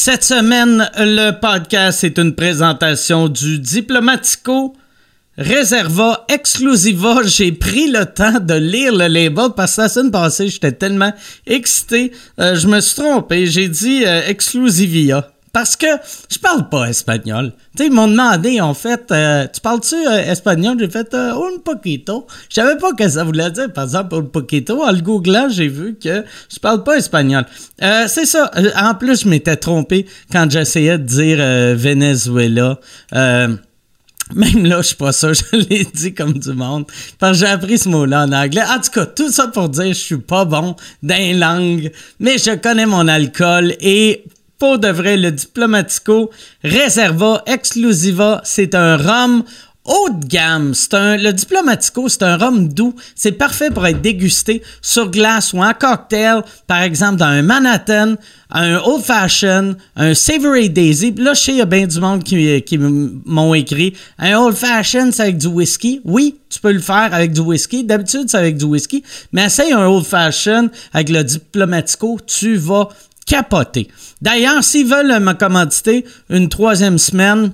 Cette semaine, le podcast est une présentation du Diplomatico Reserva Exclusiva. J'ai pris le temps de lire le label parce que la semaine passée, j'étais tellement excité. Euh, je me suis trompé. J'ai dit euh, Exclusivia. Parce que je parle pas espagnol. Tu sais, ils m'ont demandé, en fait, euh, tu parles-tu euh, espagnol? J'ai fait euh, un poquito. Je savais pas que ça voulait dire, par exemple, un poquito. En le googlant, j'ai vu que je parle pas espagnol. Euh, c'est ça. En plus, je m'étais trompé quand j'essayais de dire Venezuela. Même là, je suis pas sûr, je l'ai dit comme du monde. Parce que j'ai appris ce mot-là en anglais. En tout cas, tout ça pour dire, je suis pas bon dans langue, mais je connais mon alcool et pour de vrai, le Diplomatico Reserva Exclusiva, c'est un rhum haut de gamme. C'est un, le Diplomatico, c'est un rhum doux. C'est parfait pour être dégusté sur glace ou en cocktail, par exemple dans un Manhattan, un Old Fashion, un Savory Daisy. Là, je sais, il y a bien du monde qui m'ont écrit. Un Old Fashion, c'est avec du whisky. Oui, tu peux le faire avec du whisky. D'habitude, c'est avec du whisky. Mais essaye un Old Fashion avec le Diplomatico, tu vas capoter. D'ailleurs, s'ils veulent me commanditer une troisième semaine,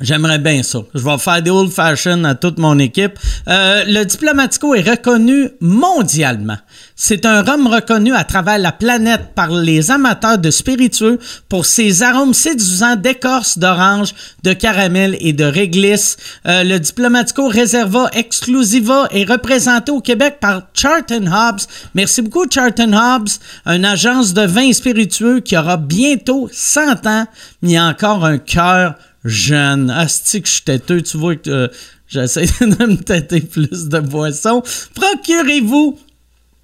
J'aimerais bien ça. Je vais faire des old fashion à toute mon équipe. Euh, le Diplomatico est reconnu mondialement. C'est un rhum reconnu à travers la planète par les amateurs de spiritueux pour ses arômes séduisants d'écorce d'orange, de caramel et de réglisse. Euh, le Diplomatico Reserva Exclusiva est représenté au Québec par Charlton Hobbs. Merci beaucoup Charlton Hobbs, une agence de vins spiritueux qui aura bientôt 100 ans, mais encore un cœur jeune. Asti que je suis têteux, tu vois que euh, j'essaie de me têter plus de boissons. Procurez-vous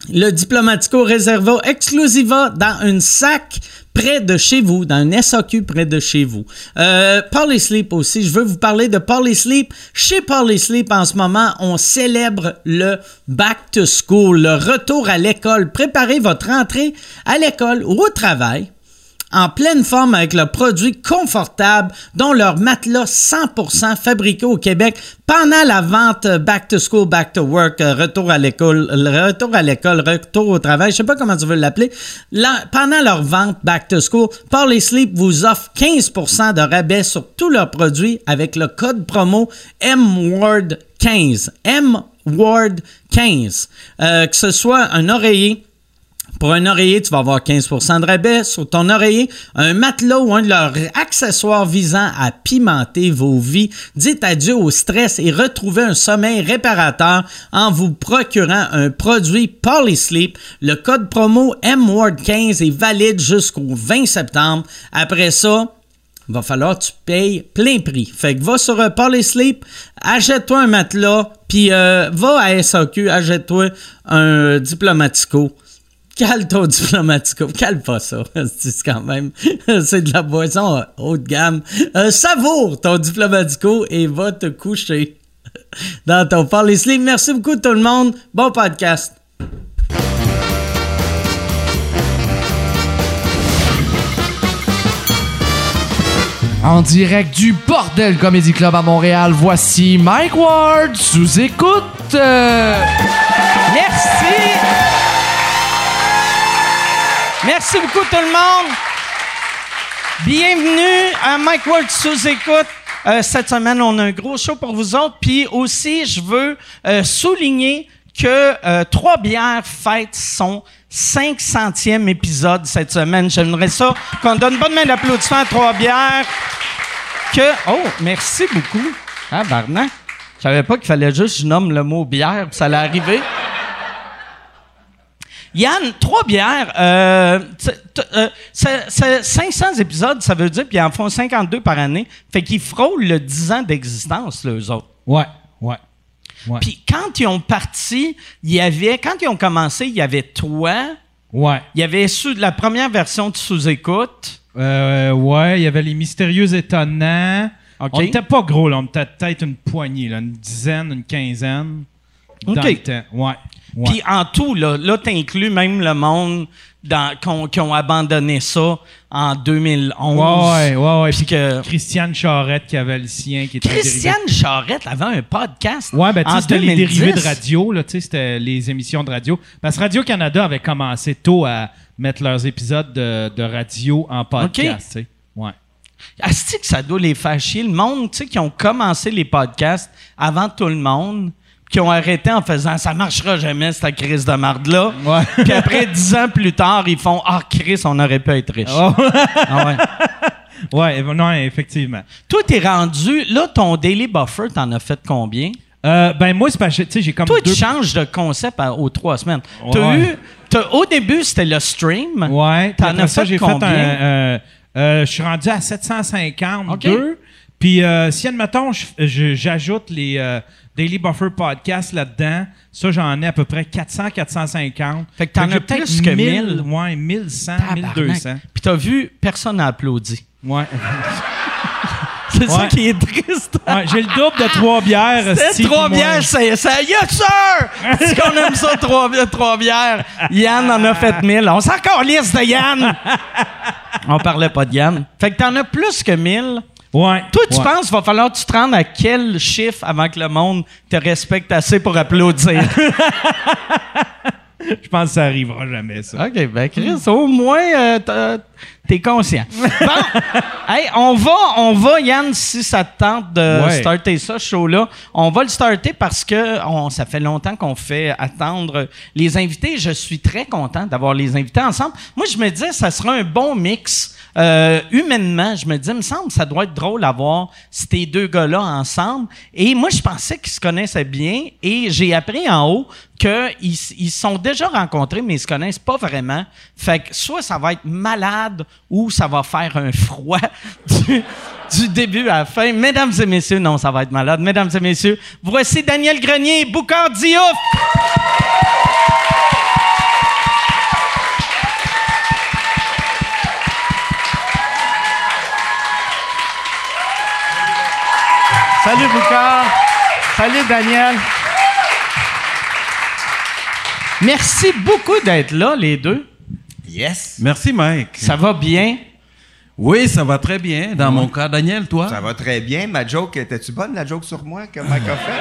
le Diplomatico Reserva Exclusiva dans un sac près de chez vous, dans un SAQ près de chez vous. Euh, Sleep aussi, je veux vous parler de Sleep. Chez Sleep en ce moment, on célèbre le Back to School, le retour à l'école. Préparez votre entrée à l'école ou au travail en pleine forme avec le produit confortable dont leur matelas 100% fabriqué au Québec pendant la vente Back to School, Back to Work, euh, retour à l'école, retour à l'école, retour au travail, je sais pas comment tu veux l'appeler. Pendant leur vente Back to School, Parley Sleep vous offre 15% de rabais sur tous leurs produits avec le code promo MWORD15. MWORD15. Euh, que ce soit un oreiller, pour un oreiller, tu vas avoir 15% de rabais. Sur ton oreiller, un matelas ou un de leurs accessoires visant à pimenter vos vies. Dites adieu au stress et retrouvez un sommeil réparateur en vous procurant un produit Polysleep. Le code promo MWORD15 est valide jusqu'au 20 septembre. Après ça, il va falloir que tu payes plein prix. Fait que va sur euh, Polysleep, achète-toi un matelas, puis euh, va à SAQ, achète-toi un Diplomatico. Cale ton diplomatico. Cale pas ça. C'est quand même. C'est de la boisson haut de gamme. Euh, savoure ton diplomatico et va te coucher dans ton Parley Sleep. Merci beaucoup tout le monde. Bon podcast. En direct du Bordel Comedy Club à Montréal, voici Mike Ward sous écoute. Merci beaucoup tout le monde. Bienvenue à Mike Ward sous écoute. Euh, cette semaine, on a un gros show pour vous autres. Puis aussi, je veux euh, souligner que euh, Trois Bières fête son 500e épisode cette semaine. J'aimerais ça qu'on donne bonne main d'applaudissement à Trois Bières. Que, oh, merci beaucoup. Ah, Barnac. Je savais pas qu'il fallait juste que je nomme le mot bière, puis ça allait arriver. Yann, trois bières, euh, t- t- euh, c'est- c'est 500 épisodes, ça veut dire, puis ils en font 52 par année. Fait qu'ils frôlent le 10 ans d'existence, là, eux autres. Ouais, ouais. Ouais. Puis quand ils ont parti, il y avait, quand ils ont commencé, il y avait toi, ouais. il y avait sous, la première version de Sous-Écoute. Euh, ouais, il y avait les mystérieux étonnants. OK. On était pas gros, là. On était peut-être une poignée, là. Une dizaine, une quinzaine. Dans le temps. Ouais. Puis en tout, là, là tu inclus même le monde dans, qui ont abandonné ça en 2011. Ouais, ouais, ouais. Puis que Christiane Charette qui avait le sien, qui était dérivé- Christiane Charette avait un podcast Ouais, ben, tu c'était les 2010. dérivés de radio, là, tu sais, c'était les émissions de radio. Parce que Radio-Canada avait commencé tôt à mettre leurs épisodes de, de radio en podcast, tu sais. Ouais. Asti que ça doit les faire chier. Le monde, tu sais, qui ont commencé les podcasts avant tout le monde, qui ont arrêté en faisant ça marchera jamais cette crise de marde-là. Ouais. Puis après, dix ans plus tard, ils font Ah, Chris, on aurait pu être riche. Oh, Ah ouais. ouais, non, effectivement. Toi, t'es rendu. Là, ton Daily Buffer, t'en as fait combien? Euh, ben, moi, c'est parce que, tu sais, j'ai comme Toi, deux... tu changes de concept à- aux trois semaines. T'as eu. au début, c'était le stream. Ouais. T'en as as ça, fait j'ai fait combien? un... euh, euh, je suis rendu à 752. OK. Puis, euh, si, admettons, j'ajoute les euh, Daily Buffer Podcasts là-dedans, ça, j'en ai à peu près 400, 450. Fait que t'en as plus que 1000. Ouais, 1100, Tabarnak. 1200. Puis t'as vu, personne n'a applaudi. Ouais. C'est ça qui est triste. Ouais, j'ai le double de trois bières. C'est trois bières, c'est ça. Yes, sir! Est-ce qu'on aime ça, trois, trois bières? Yann en a fait mille. On s'en calisse de Yann! On parlait pas de Yann. Fait que t'en as plus que mille. Ouais. Toi, tu ouais. penses qu'il va falloir que tu te rendes à quel chiffre avant que le monde te respecte assez pour applaudir? Je pense que ça arrivera jamais, ça. OK, ben Chris, au moins, euh, t'es conscient. Bon, hey, on va, on va, Yann, si ça te tente de Ouais. starter ça, show-là, on va le starter parce que on, ça fait longtemps qu'on fait attendre les invités. Je suis très content d'avoir les invités ensemble. Moi, je me disais, ça sera un bon mix. Euh, humainement, je me dis, il me semble ça doit être drôle d'avoir ces deux gars-là ensemble. Et moi, je pensais qu'ils se connaissaient bien et j'ai appris en haut qu'ils ils sont déjà rencontrés, mais ils se connaissent pas vraiment. Fait que soit ça va être malade ou ça va faire un froid du, du début à la fin. Mesdames et messieurs, non, ça va être malade. Mesdames et messieurs, voici Daniel Grenier Boucard Diouf. Salut Boucard. Salut Daniel. Merci beaucoup d'être là, les deux. Yes. Merci, Mike. Ça va bien? Oui, ça va très bien. Dans mon cas, Daniel, toi? Ça va très bien. Ma joke, étais-tu bonne, la joke sur moi que Mike a fait?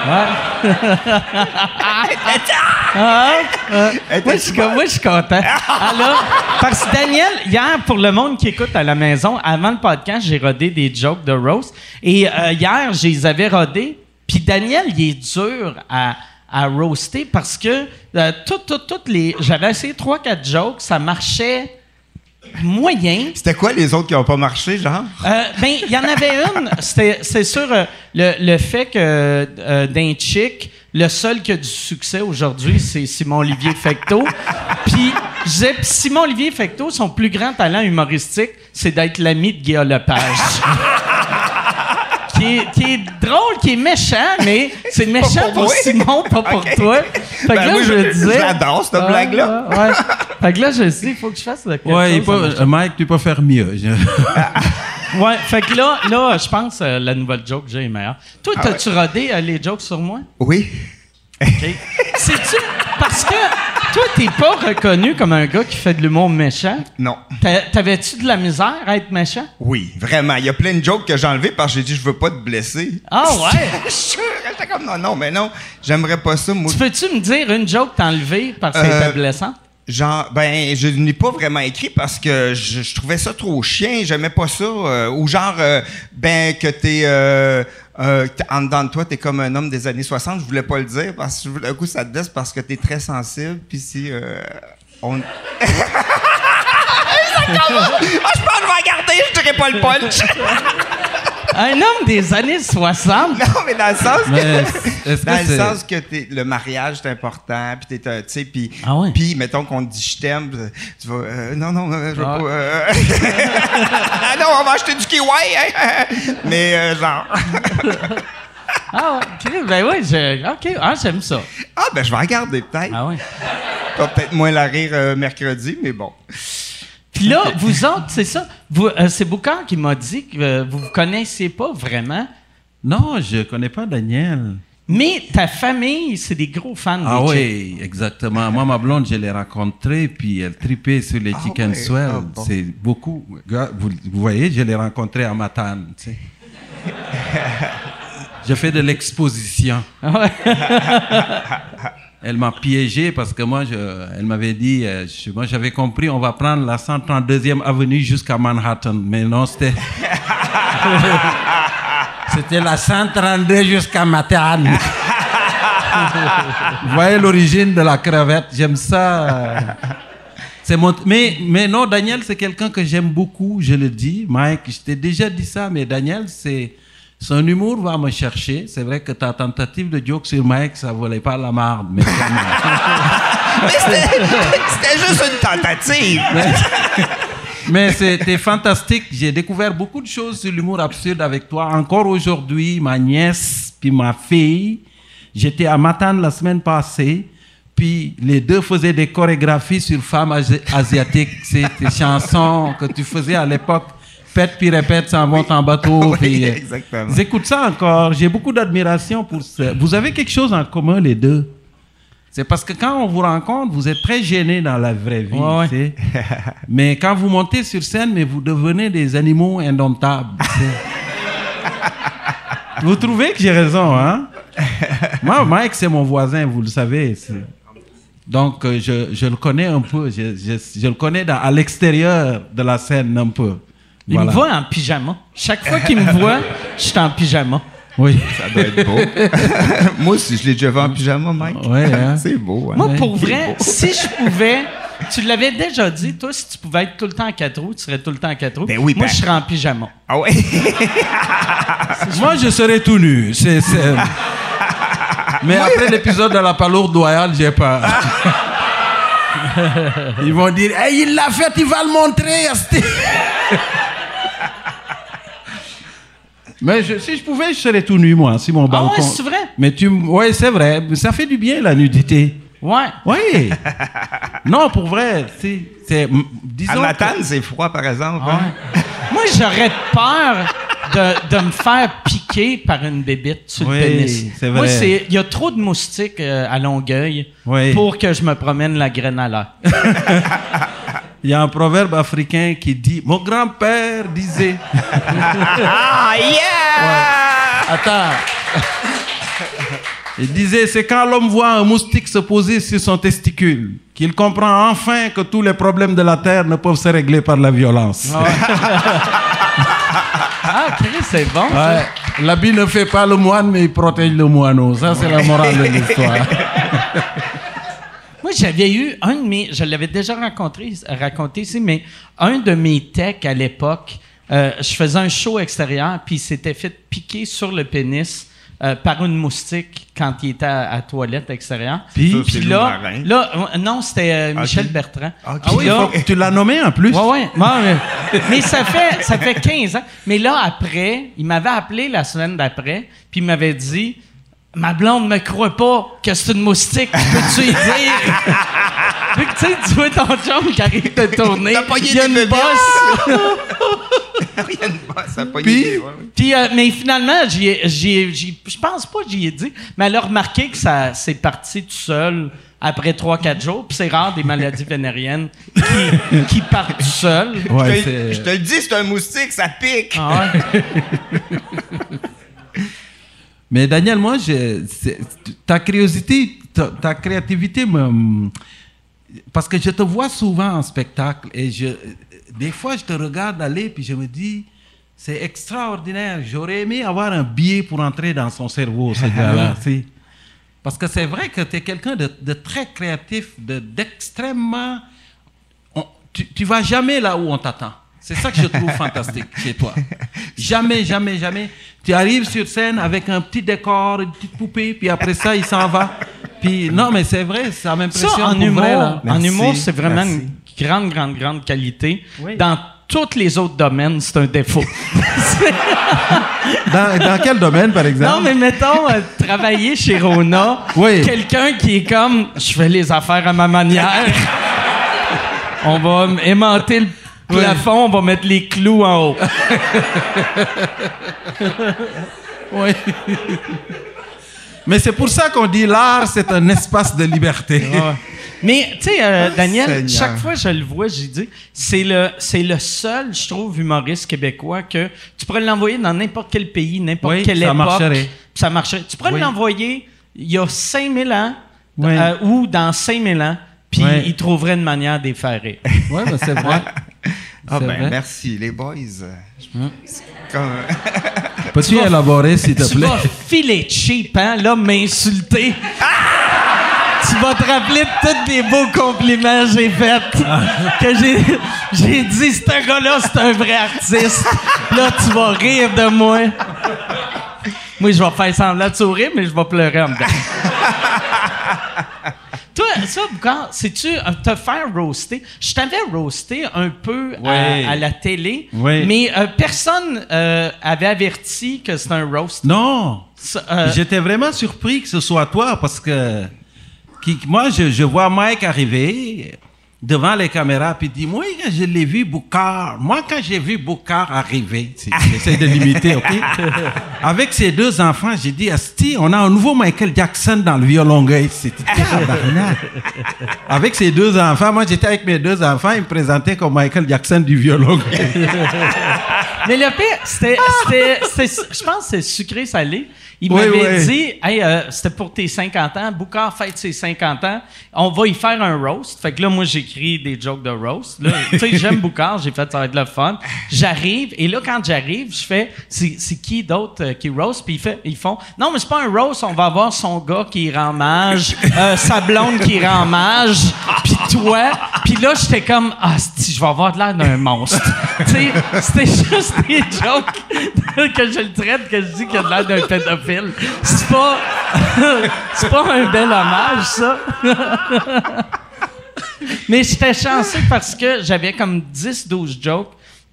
Moi, je suis content. Alors, parce que Daniel, hier, pour le monde qui écoute à la maison, avant le podcast, j'ai rodé des jokes de roast. Et euh, hier, je les avais rodés. Puis Daniel, il est dur à, à roaster parce que euh, toutes, toutes, toutes les. J'avais essayé trois, quatre jokes, ça marchait moyen. C'était quoi les autres qui n'ont pas marché, genre? Euh, ben, il y en avait une. C'est sur euh, le, le fait que euh, d'un chick, le seul qui a du succès aujourd'hui, c'est Simon-Olivier Fecteau. Puis Simon-Olivier Fecteau, son plus grand talent humoristique, c'est d'être l'ami de Guillaume Lepage. Qui, est, qui est drôle, qui est méchant, mais c'est méchant pour. Simon, pas pour toi. Fait que Ben, là, moi, je, je- disais. j'adore cette Ah, blague-là. ouais, ouais. Fait que là, je dit, il faut que je fasse quelque Ouais, il chose. euh, Mike, tu peux faire mieux. Je- Ouais, fait que là, là je pense que la nouvelle joke que j'ai est meilleure. Toi, Ah t'as-tu rodé euh, les jokes sur moi? Oui. OK. C'est-tu... Parce que toi, t'es pas reconnu comme un gars qui fait de l'humour méchant. Non. T'a- T'avais-tu de la misère à être méchant? Oui, vraiment. Il y a plein de jokes que j'ai enlevés parce que j'ai dit je veux pas te blesser. Ah ouais? Je suis sûr. J'étais comme non, non, mais non. J'aimerais pas ça, moi. tu peux-tu me dire une joke t'as enlevée parce qu'elle Euh, était blessante? Genre, ben, je n'ai pas vraiment écrit parce que je, je trouvais ça trop chien, j'aimais pas ça. euh, ou genre, euh, ben, que t'es, euh, euh, en dedans de toi, t'es comme un homme des années 60, je voulais pas le dire parce que d'un coup, ça te blesse parce que t'es très sensible, puis si, euh, on... Ah, je pense que je vais regarder, je dirais pas le punch. Un homme des années 60? non, mais dans le sens que... Dans le sens que le mariage est important, puis t'es, euh, tu sais, puis, Ah ouais? puis mettons qu'on te dit je t'aime, euh, tu vas, euh, non, non, euh, je veux Ah. pas, euh, ah non, on va acheter du kiwi, hein? mais euh, genre, Ah ouais, ben oui, je... OK, ah, j'aime ça. ah ben je vais regarder peut-être, Ah ouais. peut-être moins la rire mercredi, mais bon. Puis là, vous autres, c'est ça. Vous, euh, c'est Boucard qui m'a dit que euh, vous vous connaissiez pas vraiment. Non, je connais pas Daniel. Mais ta famille, c'est des gros fans Ah des chips. oui, exactement. Moi, ma blonde, je l'ai rencontrée, puis elle tripait sur les Ah chicken ouais, swell. ah bon. C'est beaucoup. Vous, vous voyez, je l'ai rencontrée à Matane. tu sais. J'ai fait de l'exposition. Elle m'a piégé parce que moi, elle m'avait dit, euh, moi j'avais compris, on va prendre la 132e avenue jusqu'à Manhattan. Mais non, c'était. c'était la 132 jusqu'à Manhattan. Vous voyez l'origine de la crevette, j'aime ça. mon... mais, mais non, Daniel, c'est quelqu'un que j'aime beaucoup, je le dis. Mike, je t'ai déjà dit ça, mais Daniel, c'est. Son humour va me chercher. C'est vrai que ta tentative de joke sur Mike, ça volait pas la marde. Mais c'était juste une tentative. Mais c'était fantastique. J'ai découvert beaucoup de choses sur l'humour absurde avec toi. Encore aujourd'hui, ma nièce puis ma fille. J'étais à Matane la semaine passée. Puis les deux faisaient des chorégraphies sur femmes asi- asiatiques. C'est des chansons que tu faisais à l'époque. Puis répète, s'en vont en bateau. Oui, puis, exactement. J'écoute ça encore. J'ai beaucoup d'admiration pour ça. Vous avez quelque chose en commun, les deux? C'est parce que quand on vous rencontre, vous êtes très gênés dans la vraie vie. Ouais, ouais. tu sais. mais quand vous montez sur scène, mais vous devenez des animaux indomptables. tu sais. vous trouvez que j'ai raison, hein? Moi, Mike, c'est mon voisin, vous le savez. c'est- Donc, euh, je, je le connais un peu. Je, je- je le connais dans- à l'extérieur de la scène un peu. Il Voilà. me voit en pyjama. Chaque fois qu'il me voit, je suis en pyjama. Oui. Ça doit être beau. Moi aussi, je l'ai déjà vu en pyjama, Mike. Ouais, hein? C'est beau. Hein? Moi, pour vrai, si je pouvais, tu l'avais déjà dit, toi, si tu pouvais être tout le temps en quatre roues, tu serais tout le temps en quatre roues. Ben oui, Moi, ben- je serais en pyjama. Ah ouais? Moi, je serais tout nu. C'est, c'est- Mais après l'épisode de la palourde royale, j'ai peur. Ils vont dire Hey, il l'a fait, il va le montrer. Mais je- si je pouvais, je serais tout nu, moi, si mon Ah balcon. ouais, c'est vrai? Mais tu. Ouais, c'est vrai. Ça fait du bien, la nudité. Ouais. Oui. non, pour vrai. c'est- C'est. Disons. À que- Matane, c'est froid, par exemple. Ah hein? Moi, j'aurais peur de, de me faire piquer par une bébite sur Oui, le pénis. c'est Moi, vrai. c'est il y a trop de moustiques euh, à Longueuil Oui. pour que je me promène la graine à l'air. Il y a un proverbe africain qui dit Mon grand-père disait. Ah, yeah! Attends. Il disait, c'est quand l'homme voit un moustique se poser sur son testicule qu'il comprend enfin que tous les problèmes de la terre ne peuvent se régler par la violence. Ah, Chris, c'est bon. Ouais. L'habit ne fait pas le moine, mais il protège le moineau. Ça, c'est la morale de l'histoire. Moi, j'avais eu un de mes. Je l'avais déjà rencontré, raconté ici, mais un de mes techs à l'époque, euh, je faisais un show extérieur, puis il s'était fait piquer sur le pénis euh, par une moustique quand il était à, toilette extérieure. Puis? Ça, Puis là, euh, non, c'était euh, Michel Bertrand. Ah oui, Là- faut- tu l'as nommé en plus. Ouais, mais, mais ça, fait, ça fait 15 ans. Mais là, après, il m'avait appelé la semaine d'après, puis il m'avait dit Ma blonde me croit pas que c'est une moustique. Peux-tu y dire? Tu sais, tu vois ton chum qui arrive de tourner. T'as pogné Il y a une bosse. Rien de bon, ça a pas Puis? idée, ouais. Puis, euh, mais finalement, je pense pas que j'y ai dit, mais elle a remarqué que ça c'est parti tout seul après 3-4 jours. Puis c'est rare des maladies vénériennes qui, qui partent tout seul. Ouais, je, te, c'est- je te le dis, c'est un moustique, ça pique. Ah ouais. Mais Daniel, moi, je, ta curiosité, ta, ta créativité me... Parce que je te vois souvent en spectacle et je, des fois, je te regarde aller puis je me dis, c'est extraordinaire. J'aurais aimé avoir un billet pour entrer dans son cerveau, ce gars-là. Parce que c'est vrai que tu es quelqu'un de, de très créatif, de- d'extrêmement... tu, tu vas jamais là où on t'attend. C'est ça que je trouve fantastique chez toi. Jamais, jamais, jamais. Tu arrives sur scène avec un petit décor, une petite poupée, puis après ça, il s'en va. Puis non, mais c'est vrai, ça Ça, m'impressionne en pour humour, vrai, là. en humour, c'est vraiment merci. une grande, grande, grande qualité. Oui. Dans tous les autres domaines, c'est un défaut. Dans, dans quel domaine, par exemple? non, mais mettons, euh, travailler chez Rona, Oui. quelqu'un qui est comme, je fais les affaires à ma manière. on va aimanter le plafond, on va mettre les clous en haut. Oui. Mais c'est pour ça qu'on dit l'art, c'est un espace de liberté. Mais, tu sais, euh, Daniel, Seigneur. chaque fois que je le vois, j'ai dit, c'est le, c'est le seul, je trouve, humoriste québécois que tu pourrais l'envoyer dans n'importe quel pays, n'importe Oui, quelle ça époque. marcherait. Ça marcherait. Tu pourrais Oui. l'envoyer il y a 5000 ans Oui. euh, ou dans 5000 ans, puis Oui. il trouverait une manière de les faire rire. Ouais, ben, c'est vrai. Ah ben, vrai? merci, les boys. Comme... Peux-tu élaborer, s'il te tu plaît? vas filer cheap, hein, là, m'insulter. tu vas te rappeler de tous les beaux compliments que j'ai faits. Que j'ai, j'ai dit, ce gars-là, c'est un vrai artiste. Là, tu vas rire de moi. Moi, je vais faire semblant de sourire, mais je vais pleurer en dedans. Toi, ça, Boucard, sais-tu euh, te faire roaster? Je t'avais roasté un peu à- la télé, mais euh, personne euh, avait averti que c'était un roast. Non. Euh, J'étais vraiment surpris que ce soit toi parce que qui- moi, je, je vois Mike arriver devant les caméras puis il dit Moi, quand je l'ai vu Boucard, moi, quand j'ai vu Boucard arriver, c'est- j'essaie de l'imiter, OK Avec ses deux enfants, j'ai dit Asti, on a un nouveau Michael Jackson dans le violon gay. C'était. Avec ses deux enfants, moi, j'étais avec mes deux enfants, ils me présentaient comme Michael Jackson du violon gay. Mais le pire, c'était, je pense que c'est sucré-salé. Il Oui, m'avait oui. dit, hey, euh, c'était pour tes 50 ans, Boucard fête ses 50 ans, on va y faire un roast. Fait que là, moi, j'écris des jokes de roast. Tu sais, j'aime Boucard, j'ai fait ça va être le fun. J'arrive, et là, quand j'arrive, je fais, c'est, qui d'autre euh, qui roast? Puis ils, ils font, non, mais c'est pas un roast, on va avoir son gars qui rend mage, euh, sa blonde qui rend mage, puis toi. Puis là, j'étais comme, ah, si, je vais avoir de l'air d'un monstre. tu sais, c'était juste des jokes que je le traite, que je dis qu'il a de l'air d'un pédophile. C'est pas, c'est pas un bel hommage, ça. Mais j'étais chanceux parce que j'avais comme 10-12 jokes.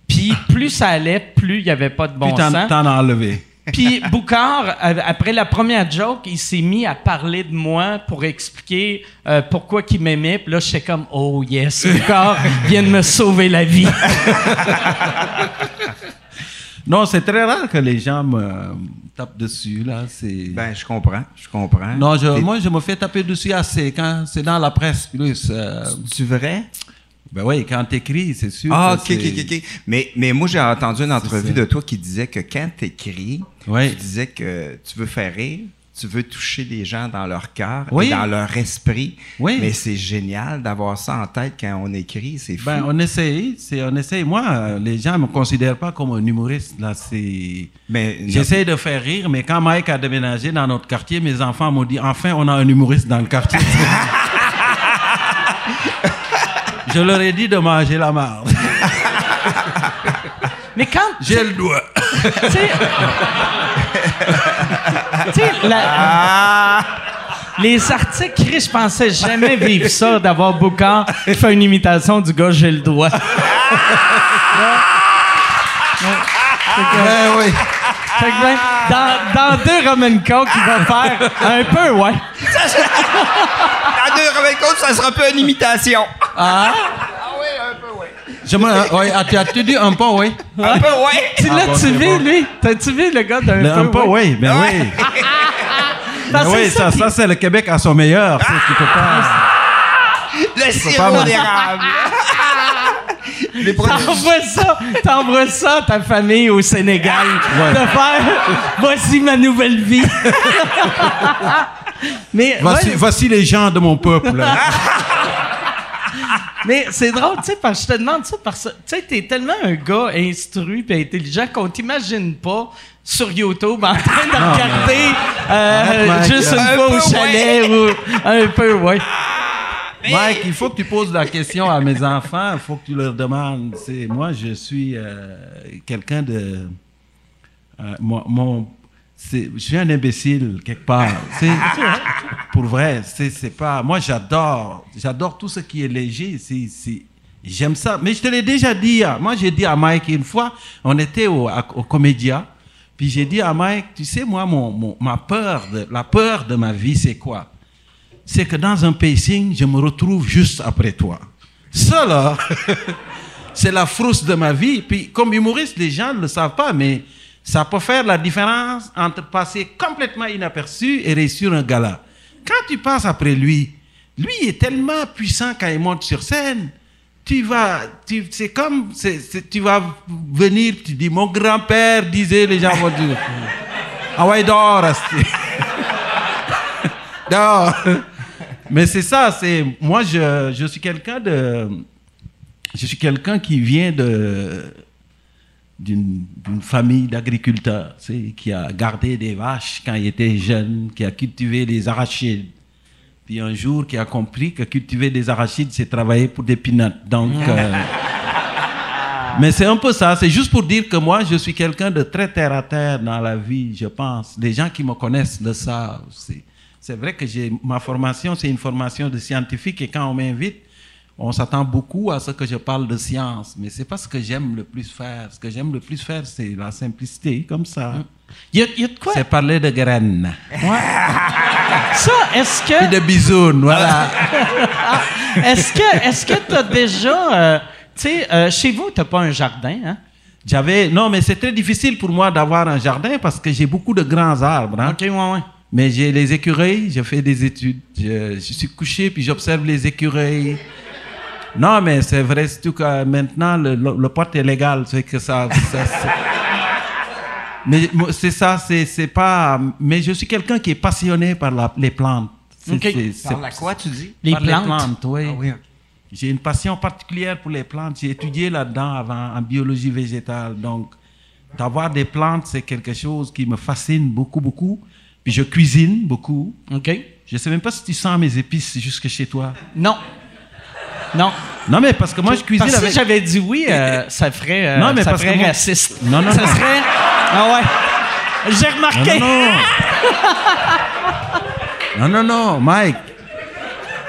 Puis plus ça allait, plus il n'y avait pas de bon Puis t'en sens. t'en as enlevé. Puis Boucard, après la première joke, il s'est mis à parler de moi pour expliquer euh, pourquoi il m'aimait. Puis là, j'étais comme, oh yes, Boucard vient de me sauver la vie. Non, c'est très rare que les gens me tapent dessus, là. C'est... Ben, je comprends, je comprends. non, je, moi, je me fais taper dessus assez quand c'est dans la presse plus. euh, Tu vrai? ben oui, quand t'écris, c'est sûr. Ah, ok, c'est- ok, ok. Mais, mais moi, j'ai entendu une entrevue de toi qui disait que quand t'écris, Oui. tu disais que tu veux faire rire, tu veux toucher les gens dans leur cœur Oui. et dans leur esprit. Oui. Mais c'est génial d'avoir ça en tête quand on écrit, c'est fou. Ben, on essaye, c'est, on essaye. Moi, euh, les gens me considèrent pas comme un humoriste, là. C'est... mais J'essaie de faire rire, mais quand Mike a déménagé dans notre quartier, mes enfants m'ont dit enfin, on a un humoriste dans le quartier. Je leur ai dit de manger la marde. Mais quand, J'ai le doigt. Tu sais, la- les articles, Chris, je pensais jamais vivre ça, d'avoir Boucard qui fait une imitation du gars, j'ai le doigt. Ben oui. Fait que ben, dans, dans deux Roman Coke, il va faire un peu, ouais. À deux Robin Coach, ça sera un peu une imitation. Ah, tu as tu dit un peu, oui? Un peu, ouais. Tu Ah, l'as-tu vu, bon. lui? T'as-tu vu le gars d'un Le un peu, peu, oui. Ben oui. Ben oui, ça, ça c'est le Québec à son meilleur. ça, tu peux pas. Le sirop d'érable. T'envoies ça, t'envoies ça à ta famille au Sénégal. Ouais. De faire, voici ma nouvelle vie. mais Voici, ouais, voici les gens de mon peuple. Mais c'est drôle, tu sais, parce que je te demande ça parce que, tu sais, t'es tellement un gars instruit et intelligent qu'on t'imagine pas sur YouTube en train de regarder euh, juste une Un fois au chalet ou un peu, ouais. Mike, il faut que tu poses la question à mes enfants. Il faut que tu leur demandes. Moi, je suis euh, quelqu'un de. euh, mon, je suis un imbécile quelque part. C'est pour vrai. C'est c'est pas. Moi, j'adore. J'adore tout ce qui est léger. C'est J'aime ça. Mais je te l'ai déjà dit. hein. Moi, j'ai dit à Mike une fois. On était au, au Comédia. Puis j'ai dit à Mike, tu sais, moi, mon, mon- ma peur, de, la peur de ma vie, c'est quoi? c'est que dans un pacing, je me retrouve juste après toi. Ça, là, c'est la frousse de ma vie. Puis, comme humoriste, les gens ne le savent pas, mais Ça peut faire la différence entre passer complètement inaperçu et réussir un gala. Quand tu passes après lui, lui est tellement puissant quand il monte sur scène. Tu vas, tu, c'est comme, tu vas venir, tu dis, mon grand-père disait, les gens vont dire, ah ouais, dehors, dehors. Mais c'est ça, c'est, moi, je, je suis quelqu'un de, je suis quelqu'un qui vient de, d'une famille d'agriculteurs, qui a gardé des vaches quand il était jeune, qui a cultivé des arachides. Puis un jour, qui a compris que cultiver des arachides, c'est travailler pour des peanuts. Donc, euh, mais c'est un peu ça. C'est juste pour dire que moi, je suis quelqu'un de très terre à terre dans la vie, je pense. Les gens qui me connaissent le savent. C'est c'est vrai que j'ai ma formation, c'est une formation de scientifique et quand on m'invite, on s'attend beaucoup à ce que je parle de science, mais c'est pas ce que j'aime le plus faire. Ce que j'aime le plus faire, c'est la simplicité, comme ça. Il y a, il y a de quoi? C'est parler de graines. Ça, est-ce que. de bisounes, voilà. Est-ce que est-ce que t'as déjà. euh, tu sais, euh, chez vous, t'as pas un jardin, hein? J'avais, non, mais c'est très difficile pour moi d'avoir un jardin parce que j'ai beaucoup de grands arbres. hein. OK, ouais, ouais. Mais j'ai les écureuils, je fais des études. Je, je suis couché puis j'observe les écureuils. Non, mais c'est vrai, surtout que maintenant, le, le, le pot est légal. C'est que ça. mais c'est ça, c'est pas. Mais je suis quelqu'un qui est passionné par la- les plantes. C'est- Ok. c'est- c'est- Par la quoi, tu dis? Les par plantes. oui. Ah oui, ok. J'ai une passion particulière pour les plantes. J'ai étudié là-dedans avant en biologie végétale. Donc, d'avoir des plantes, c'est quelque chose qui me fascine beaucoup, beaucoup. Puis je cuisine beaucoup. OK. Je sais même pas si tu sens mes épices jusque chez toi. Non. Non. Non, mais parce que moi, je cuisine Parce avec... si j'avais dit oui, euh, ça ferait, euh, Non, mais ça parce que moi- raciste. Non, non, ça non. serait. Ah ouais. J'ai remarqué. Non, non, non. non, non, Mike.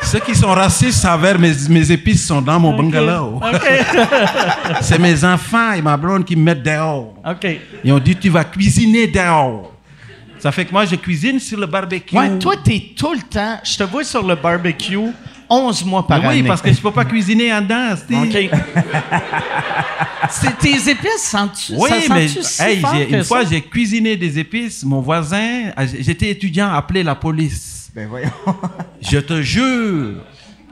Ceux qui sont racistes envers mes, mes épices sont dans mon bungalow. OK. C'est mes enfants et ma blonde qui me mettent dehors. OK. Ils ont dit, tu vas cuisiner dehors. Ça fait que moi, je cuisine sur le barbecue. Ouais, toi, t'es tout le temps. Je te vois sur le barbecue 11 mois par oui, année. parce que je peux pas cuisiner en dedans. OK. C'est- tes épices, sens-tu? Oui, ça mais si hey, fort j'ai- que une fois, j'ai cuisiné des épices. Mon voisin, ah, j'étais étudiant, appelé la police. Ben voyons. Je te jure,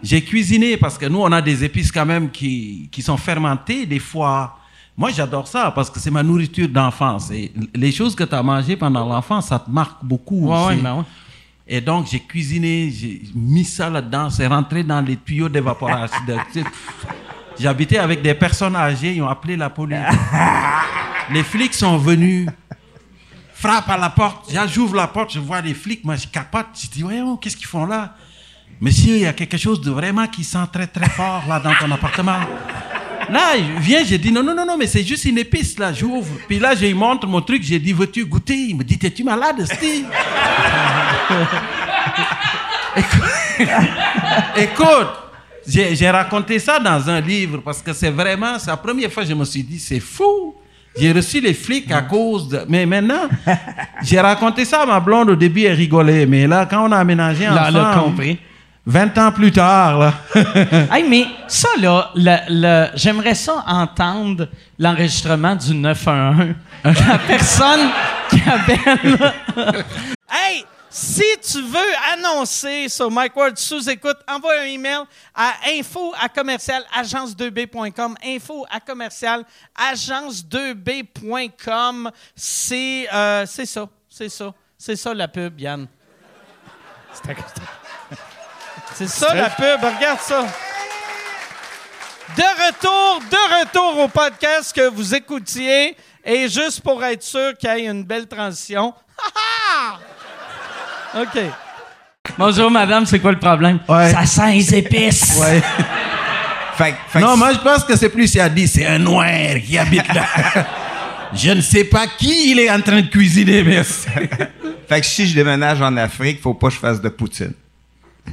j'ai cuisiné parce que nous, on a des épices quand même qui, qui sont fermentées des fois. Moi, j'adore ça parce que c'est ma nourriture d'enfance. Et les choses que tu as mangées pendant l'enfance, ça te marque beaucoup. Ouais, aussi. ben ouais. Et donc, j'ai cuisiné, j'ai mis ça là-dedans, c'est rentré dans les tuyaux d'évaporation. J'habitais avec des personnes âgées, ils ont appelé la police. les flics sont venus, frappent à la porte. J'ouvre la porte, je vois les flics, moi je capote. Je dis, voyons, qu'est-ce qu'ils font là? Monsieur, il y a quelque chose de vraiment qui sent très très fort là dans ton appartement. Là, il vient, j'ai dit, non, non, non, non, mais c'est juste une épice, là, j'ouvre. Puis là, je lui montre mon truc, j'ai dit, veux-tu goûter? Il me dit, t'es-tu malade, Steve? Écoute, j'ai j'ai raconté ça dans un livre parce que c'est vraiment, c'est la première fois que je me suis dit, c'est fou. J'ai reçu les flics à cause de. Mais maintenant, j'ai raconté ça à ma blonde au début, elle rigolait. Mais là, quand on a aménagé Là, ensemble. elle a compris. 20 ans plus tard, là. Hey, mais ça, là, le- le- j'aimerais ça entendre l'enregistrement du 911. La personne qui appelle. hey, si tu veux annoncer sur Mike Ward sous écoute, envoie un email à info à commercial agence2b.com. Info à commercial agence2b.com. C'est euh, c'est ça, c'est ça, c'est ça la pub, Yann. C'est à- c'est ça la pub, regarde ça. De retour, de retour au podcast que vous écoutiez. Et juste pour être sûr qu'il y ait une belle transition. Ha, ha! OK. Bonjour, madame, c'est quoi le problème? Ouais. Ça sent les épices. Ouais. Fait, Non, moi, je pense que c'est plus, il a dit, c'est un noir qui habite là. je ne sais pas qui il est en train de cuisiner, mais. c'est- Fait que si je déménage en Afrique, faut pas que je fasse de poutine.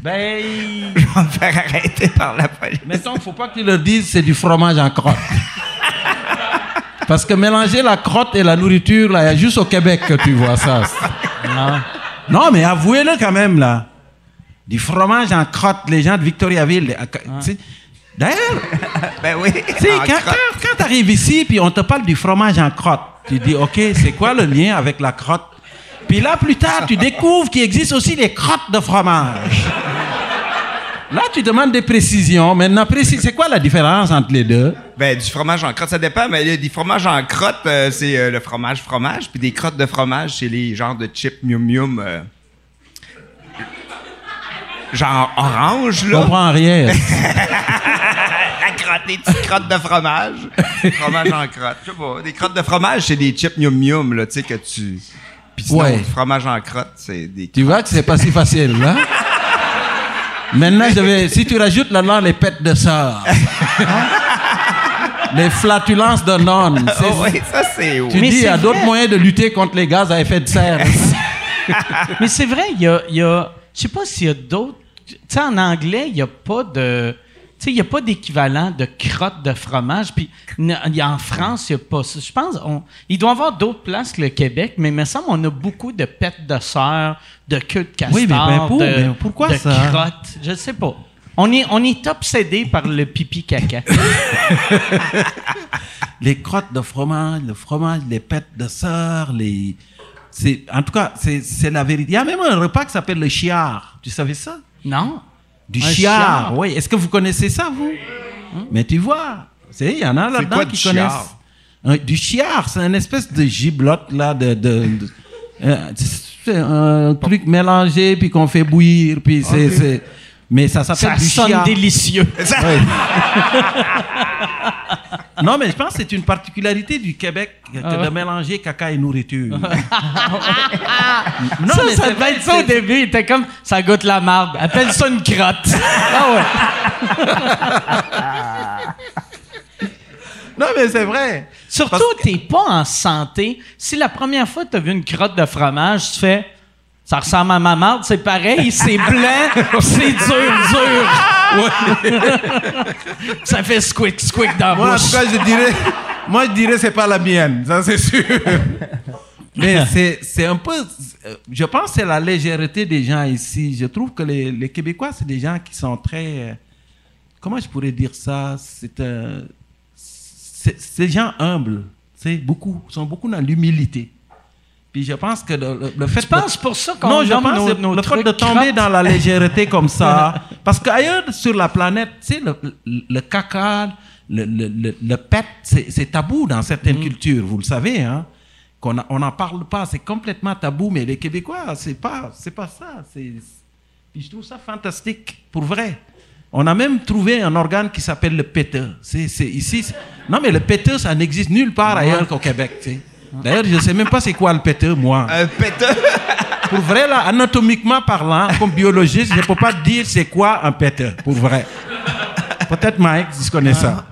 Ben. Je vais me faire arrêter par la police. Mettons, faut pas que tu leur dises c'est du fromage en crotte. Parce que mélanger la crotte et la nourriture, là, il y a juste au Québec que tu vois ça. Non, non mais avouez-le quand même, là. Du fromage en crotte, les gens de Victoriaville. sais, D'ailleurs, Ben oui. quand, quand, tu arrives ici, puis on te parle du fromage en crotte, Tu dis, OK, c'est quoi le lien avec la crotte? Puis là, plus tard, tu découvres qu'il existe aussi des crottes de fromage. Là, tu demandes des précisions. Maintenant, précise, c'est quoi la différence entre les deux? Ben, du fromage en crotte, ça dépend, mais des fromages en crotte, euh, c'est euh, le fromage fromage, puis des crottes de fromage, c'est les genres de chips mium mium. euh, genre orange, Je là. comprends rien. La crotte, des petites crottes de fromage. fromage en crotte. Je sais pas. Des crottes de fromage, c'est des chips mium mium, là, tu sais, que tu. Puis sinon, Ouais. du fromage en crotte, c'est des. tu vois que c'est pas si facile, là Maintenant, je vais, si tu rajoutes là-dedans les pètes de sœur, hein? les flatulences de nonnes, c'est- Oh, oui, ça, c'est. tu Mais dis, il y a d'autres moyens de lutter contre les gaz à effet de serre. Mais c'est vrai, il y a. il y a- je sais pas s'il y a d'autres. Tu sais, en anglais, il n'y a pas de. Tu sais, il n'y a pas d'équivalent de crotte de fromage. Puis en France, il n'y a pas ça. Je pense on, il doit y avoir d'autres places que le Québec, mais il me semble qu'on a beaucoup de pètes de sœur, de queue de castor, Oui, mais ben pour- de, mais pourquoi de ça? crottes. Je sais pas. On est, on est obsédé par le pipi caca. les crottes de fromage, le fromage, les pètes de sœur, les. En tout cas, c'est, c'est la vérité. Il y a même un repas qui s'appelle le chiard. Tu savais ça? non? Du Un chiard. chiard. Oui. Est-ce que vous connaissez ça, vous? Mais tu vois, c'est, il y en a là-dedans qui connaissent. Un- du chiard, c'est une espèce de giblotte, là, de. de, de- euh, c'est un truc mélangé, puis qu'on fait bouillir, puis c'est. c'est- mais ça s'appelle Ça du sonne chiard. délicieux. Ouais. non, mais je pense que c'est une particularité du Québec que de mélanger caca et nourriture. non, ça, mais ça devait être ça au début. Il était comme, ça goûte la marde. Appelle ça une crotte. ah ouais. Non, mais c'est vrai. Surtout, t'es pas en santé. Si la première fois que t'as vu une crotte de fromage, tu fais, ça ressemble à ma marde, c'est pareil, c'est blanc, c'est dur, dur. ça fait squick, squick dans la Moi, en tout bouche. cas, je dirais, moi, je dirais, c'est pas la mienne, ça, c'est sûr. Mais c'est, c'est un peu, euh, je pense que c'est la légèreté des gens ici. Je trouve que les, les Québécois, c'est des gens qui sont très, euh, comment je pourrais dire ça? C'est, euh, c'est, c'est des gens humbles, c'est beaucoup, sont beaucoup dans l'humilité. Puis je pense que le, le- fait Tu penses pour ça qu'on non, je pense nos, le fait de tomber crottes? dans la légèreté comme ça, parce qu'ailleurs sur la planète, tu sais, le, le- le caca, le, le, pet, c'est tabou dans certaines Mm. cultures, vous le savez, hein, qu'on on n'en parle pas, c'est complètement tabou, mais les Québécois, c'est pas, c'est pas ça. c'est- Puis je trouve ça fantastique, pour vrai. On a même trouvé un organe qui s'appelle le péteux. C'est, ici. Non, mais le péteux, ça n'existe nulle part ailleurs qu'au Québec. tu sais. D'ailleurs, je sais même pas c'est quoi le péteux, moi. Un péteux. Pour vrai, là, anatomiquement parlant, comme biologiste, je ne peux pas dire c'est quoi un péteux, pour vrai. Peut-être Mike, si je connais ça.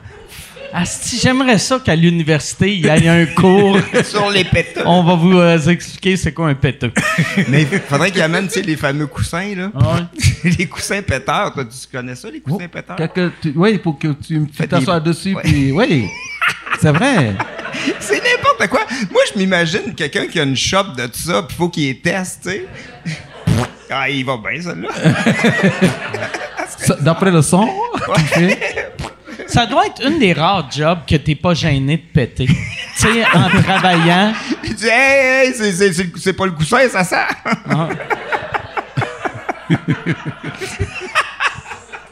Asti, j'aimerais ça qu'à l'université, il y ait un cours. sur les péteux. On va vous euh, expliquer c'est quoi un péteux. Mais il faudrait qu'ils amènent, tu sais, les fameux coussins, là. Ah les coussins péteurs. Toi, tu connais ça, les coussins péteurs? Quelque- tu- oui, pour que tu me t'assoies des- dessus, Ouais. puis oui, c'est vrai. C'est n'importe quoi. Moi, je m'imagine quelqu'un qui a une shop de tout ça, puis faut qu'il les teste, tu sais. Ah, il va bien, celui-là. Ça, D'après le son. Ça doit être une des rares jobs que t'es pas gêné de péter. tu sais, en travaillant. Il dit, hey, hey, c'est- c'est- c'est c'est pas le coussin, ça sent.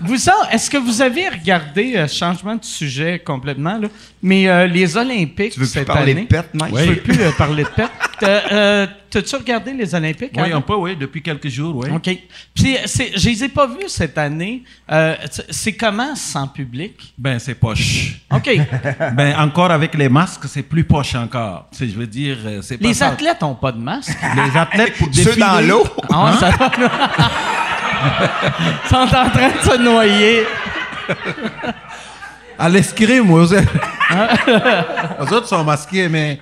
Vous est-ce que vous avez regardé, euh, changement de sujet complètement, là, mais euh, les Olympiques Tu veux plus parler année? de pète, Mike? Je veux plus euh, parler de pète. Euh, T'as-tu regardé les Olympiques? Oui, un peu, oui, depuis quelques jours, oui. OK. Puis, je les ai pas vus cette année. Euh, c'est- comment sans public? Ben, c'est poche. OK. Ben, encore avec les masques, c'est plus poche encore. Je veux dire, c'est pas les ça. athlètes ont pas de masque. Les athlètes pour Ceux défiler. dans l'eau. Ah va. Ils sont en train de se noyer. À l'escrime, aux Aux autres sont masqués, mais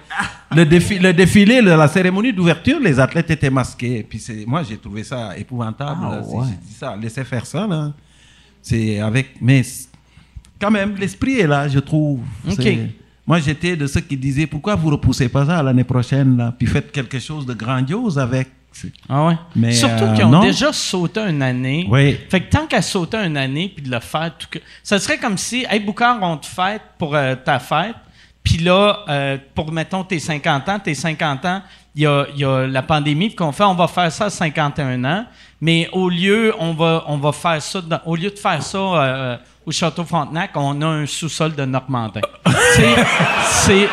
le, défi, le défilé, la cérémonie d'ouverture, les athlètes étaient masqués. Puis moi, j'ai trouvé ça épouvantable. Ah, ça, laissez faire ça. Là. C'est avec, mais quand même, l'esprit est là, je trouve. Ok. C'est- Moi, j'étais de ceux qui disaient pourquoi vous repoussez pas ça l'année prochaine, là, puis faites quelque chose de grandiose avec. Ah ouais? Mais, Surtout euh, qu'ils ont non. déjà sauté une année. Oui. Fait que tant qu'à sauter une année puis de le faire tout que. Ça serait comme si, hey Boucard, on te fête pour euh, ta fête. Puis là, euh, pour, mettons, tes 50 ans, tes 50 ans, il y a, il y a la pandémie qu'on fait, on va faire ça à 51 ans, mais au lieu, on va, on va faire ça, dans- au lieu de faire ça au Château Frontenac, on a un sous-sol de Normandin. c'est,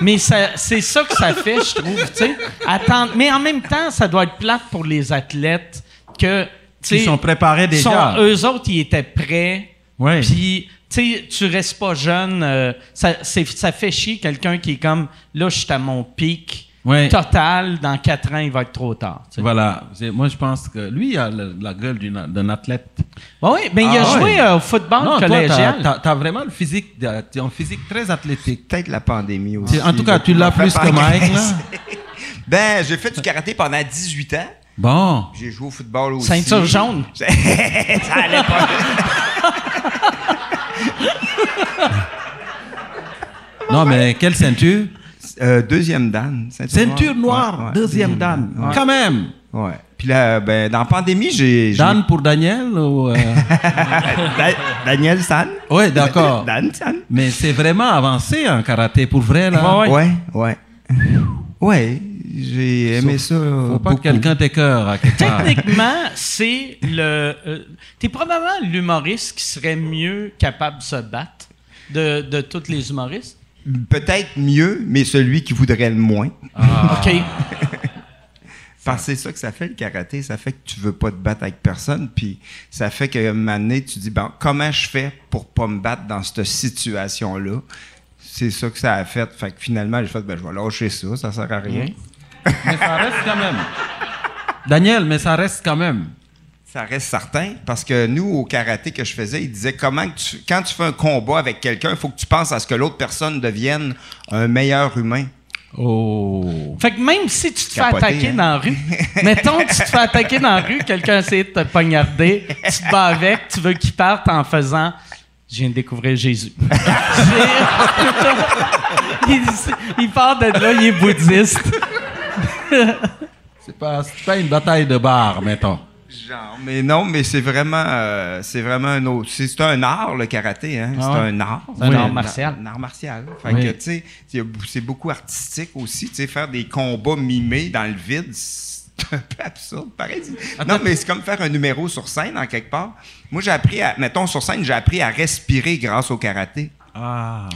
mais ça- c'est ça que ça fait, je trouve, tu sais. Attendre. Mais en même temps, ça doit être plate pour les athlètes que, tu sais. Ils sont préparés déjà. sont- eux autres, ils étaient prêts. Ouais. Puis, tu sais, tu restes pas jeune. euh, ça, ça fait chier quelqu'un qui est comme, là, je suis à mon pic Ouais. total. Dans quatre ans, il va être trop tard. tu sais. Voilà. Moi, je pense que lui il a le- la gueule d'un athlète. Oui, mais il a Ah, joué euh, au football Non, collégial. t'as- t'as t'as vraiment le physique, tu as un physique très athlétique. Peut-être la pandémie aussi. Tu- En tout cas, tu l'as plus que Mike. Ben, j'ai fait du karaté pendant 18 ans. Bon. J'ai joué au football aussi. Ceinture jaune. ça allait pas. Non, mais quelle ceinture? Euh, deuxième dan. Ceinture noire, Ouais, ouais. deuxième Dan. Ouais. Quand même. Ouais. Puis là, ben, dans la pandémie, j'ai. Dan pour Daniel ou euh, Da- Daniel San. Ouais, d'accord. Dan San. Mais c'est vraiment avancé en karaté pour vrai là. Ouais, Ouais, ouais. Ouais, j'ai aimé ça. Faut pas beaucoup. que quelqu'un t'écœure à quelque part. Techniquement, c'est le. euh, T'es probablement l'humoriste qui serait mieux capable de se battre de, de tous les humoristes. Peut-être mieux, mais celui qui voudrait le moins. OK. Parce que c'est ça que ça fait le karaté, ça fait que tu veux pas te battre avec personne, puis ça fait que un moment donné, tu dis bon, comment je fais pour pas me battre dans cette situation-là? C'est ça que ça a fait. Fait que finalement, j'ai fait ben je vais lâcher ça, ça sert à rien. mais ça reste quand même. Daniel, mais ça reste quand même. Ça reste certain parce que nous au karaté que je faisais, il disait comment que tu, quand tu fais un combat avec quelqu'un, il faut que tu penses à ce que l'autre personne devienne un meilleur humain. Oh. Fait que même si tu te fais attaquer hein? dans la rue, mettons que tu te fais attaquer dans la rue, quelqu'un essaie de te poignarder, tu te bats avec, tu veux qu'il parte en faisant Je viens de découvrir Jésus. il, il part de là, il est bouddhiste. C'est pas, c'est pas une bataille de bar, mettons. Genre, mais non, mais c'est vraiment, euh, c'est vraiment un autre. C'est, c'est un art le karaté, hein. C'est Ah ouais? un art. C'est un Oui. art martial. Un art martial. Fait Oui. que tu sais, c'est beaucoup artistique aussi. Tu sais, faire des combats mimés dans le vide, c'est un peu absurde, pareil. Non, mais c'est comme faire un numéro sur scène en quelque part. Moi, j'ai appris à, mettons sur scène, j'ai appris à respirer grâce au karaté. Ah.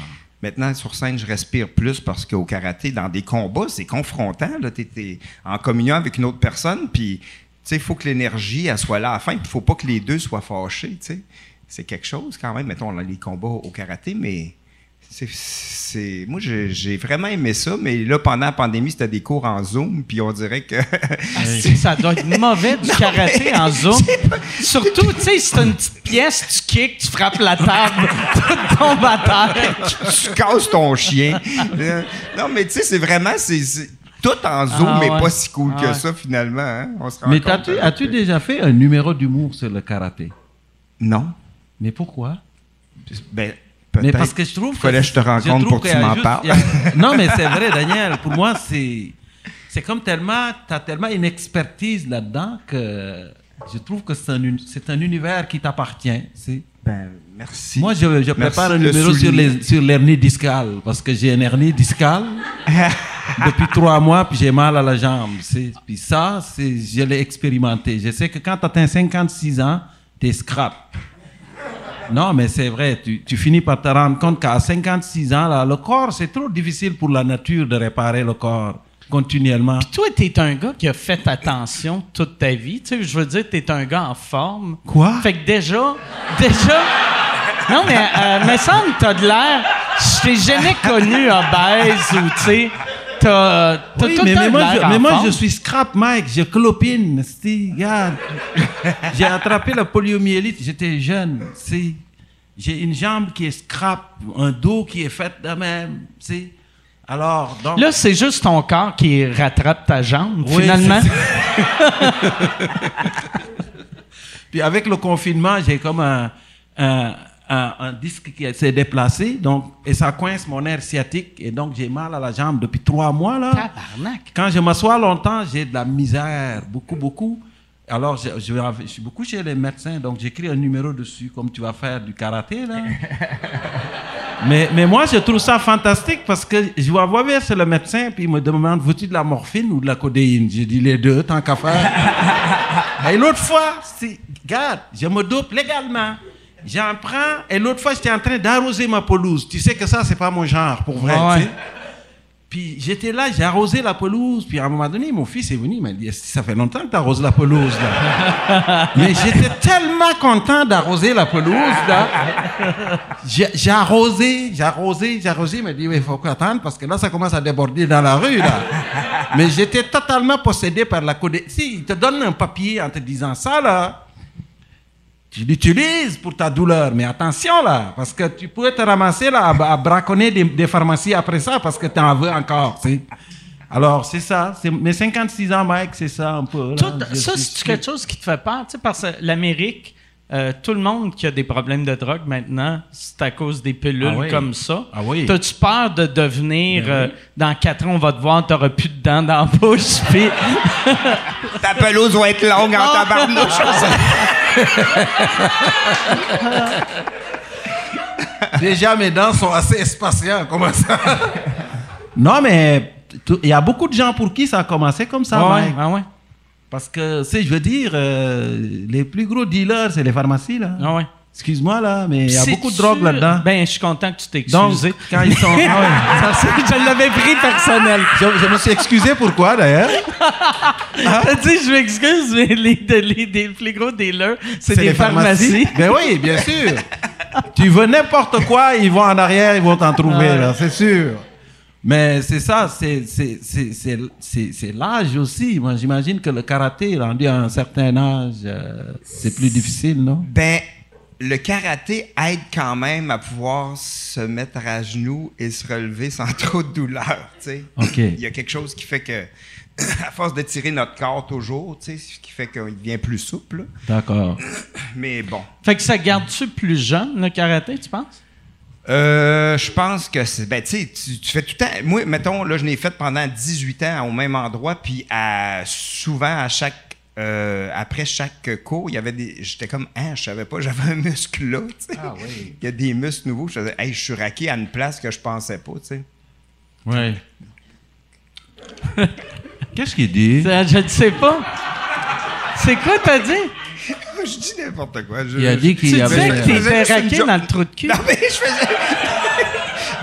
Maintenant, sur scène, je respire plus parce qu'au karaté, dans des combats, c'est confrontant. Tu es, en communion avec une autre personne, puis il faut que l'énergie elle soit là à la fin, puis il faut pas que les deux soient fâchés. tu sais. C'est quelque chose quand même, mettons, les combats au karaté, mais c'est, c'est- moi, j'ai, vraiment aimé ça, mais là, pendant la pandémie, c'était des cours en Zoom, puis on dirait que... Ah, ça doit être mauvais du karaté en zoom. Surtout, tu sais, c'est une petite pièce, tu kicks, tu frappes la table, tout tombe à terre. tu casses ton chien. Euh, non, mais tu sais, c'est vraiment... C'est- tout en Zoom, Ah, mais ouais. pas si cool Ah, que ouais. ça, finalement. hein. On se rend Mais as-tu déjà fait un numéro d'humour sur le karaté? Non. Mais pourquoi? Ben, Mais peut-être. parce que je trouve Fallait que je te rencontre trouve pour que qu'il tu m'en parles. a- Non, mais c'est vrai, Daniel. Pour moi, c'est c'est comme tellement, t'as tellement une expertise là-dedans que je trouve que c'est un, c'est un univers qui t'appartient. c'est- Ben, merci. Moi, je, je prépare Merci un numéro sur souligner. les sur l'hernie discale parce que j'ai une hernie discale depuis trois mois puis j'ai mal à la jambe. Puis ça, je l'ai expérimenté. Je sais que quand tu atteins 56 ans, tu es scrap. Non, mais c'est vrai, tu, tu finis par te rendre compte qu'à 56 ans, là, le corps, c'est trop difficile pour la nature de réparer le corps continuellement. Toi, t'es un gars qui a fait attention toute ta vie. Tu sais, je veux dire, t'es un gars en forme. Quoi? Fait que déjà, déjà. Non, mais, euh, me semble que t'as de l'air. Je t'ai jamais connu obèse ou, tu sais, t'as, t'as Oui, tout mais, le temps mais moi, je, en mais moi, forme. je suis scrap, Mike. Je clopine. c'est- regarde. J'ai attrapé la poliomyélite. J'étais jeune. c'est- J'ai une jambe qui est scrap, un dos qui est fait de même. c'est- Alors, donc. Là, c'est juste ton corps qui rattrape ta jambe, Oui, finalement. Puis avec le confinement, j'ai comme un, un, un- un disque qui s'est déplacé, donc, et ça coince mon nerf sciatique, et donc j'ai mal à la jambe depuis trois mois. Là. Tabarnak. Quand je m'assois longtemps, j'ai de la misère, beaucoup, beaucoup. Alors, je, je vais- je suis beaucoup chez les médecins, donc j'écris un numéro dessus, comme tu vas faire du karaté, là. Mais, mais moi, je trouve ça fantastique parce que je vais voir vers le médecin, puis il me demande veux-tu de la morphine ou de la codéine? J'ai dit les deux, tant qu'à faire. et l'autre fois, regarde, je me dope légalement. J'en prends, et l'autre fois, j'étais en train d'arroser ma pelouse. Tu sais que ça, c'est pas mon genre, pour vrai. Ah ouais. tu sais. Puis j'étais là, j'ai arrosé la pelouse. Puis à un moment donné, mon fils est venu, il m'a dit Ça fait longtemps que tu arroses la pelouse, là? Mais j'étais tellement content d'arroser la pelouse, là. J'ai arrosé, j'ai arrosé, j'ai arrosé. Il m'a dit Il faut attendre parce que là, ça commence à déborder dans la rue, là. Mais j'étais totalement possédé par la codé. Si, il te donne un papier en te disant ça, là. Tu l'utilises pour ta douleur, mais attention là, parce que tu pourrais te ramasser là à, à braconner des, des pharmacies après ça parce que tu en veux encore. Alors, c'est ça. Mes 56 ans, Mike, c'est ça un peu. là. Tout- ça, c'est quelque chose qui te fait peur, tu sais, parce que l'Amérique, euh, tout le monde qui a des problèmes de drogue maintenant, c'est à cause des pilules Ah oui. comme ça. Ah oui. T'as-tu peur de devenir, Ben euh, oui. dans quatre ans, on va te voir, t'auras plus de dents dans la bouche, puis Ta pelouse va être longue en Ah. tabarnouche. Déjà, mes dents sont assez espacées. Comment ça? Non, mais il y a beaucoup de gens pour qui ça a commencé comme ça, ouais, Mike. ouais, ouais. Parce que, sais, je veux dire, euh, les plus gros dealers, c'est les pharmacies, là. Ah ouais. Excuse-moi, là, mais il y a beaucoup de drogue là-dedans. Ben, je suis content que tu t'es Donc, excusé. quand ils sont. Ah ouais. Ça, c'est- je l'avais pris personnel. je, je me suis excusé pourquoi, d'ailleurs? T'as dit, je m'excuse, mais les, les, les- les plus gros dealers, c'est des pharmacies. Ben oui, bien sûr. tu veux n'importe quoi, ils vont en arrière, ils vont t'en trouver, là, c'est sûr. Mais c'est ça, c'est, c'est, c'est, c'est, c'est- c'est l'âge aussi. Moi, j'imagine que le karaté, rendu à un certain âge, euh, c'est plus difficile, non? Ben, le karaté aide quand même à pouvoir se mettre à genoux et se relever sans trop de douleur, tu sais. OK. Il y a quelque chose qui fait que, à force de tirer notre corps toujours, tu sais, ce qui fait qu'il devient plus souple. D'accord. Mais bon. Fait que ça garde-tu plus jeune, le karaté, tu penses? Euh, je pense que c'est. Ben, tu sais, tu fais tout le temps. Moi, mettons, là, je l'ai fait pendant 18 ans au même endroit, puis à, souvent, à chaque. euh, après chaque cours, il y avait des. J'étais comme, ah, je savais pas, j'avais un muscle là, tu sais. Ah oui. Il y a des muscles nouveaux. Je faisais, hey, je suis raqué à une place que je pensais pas, tu sais. Oui. Qu'est-ce qu'il dit? Ça, Je ne sais pas. C'est quoi t'as dit? Je dis n'importe quoi. Je- Il a dit qu'il Tu y disais avait... je une raqué joke. dans le trou de cul. Non, mais je faisais.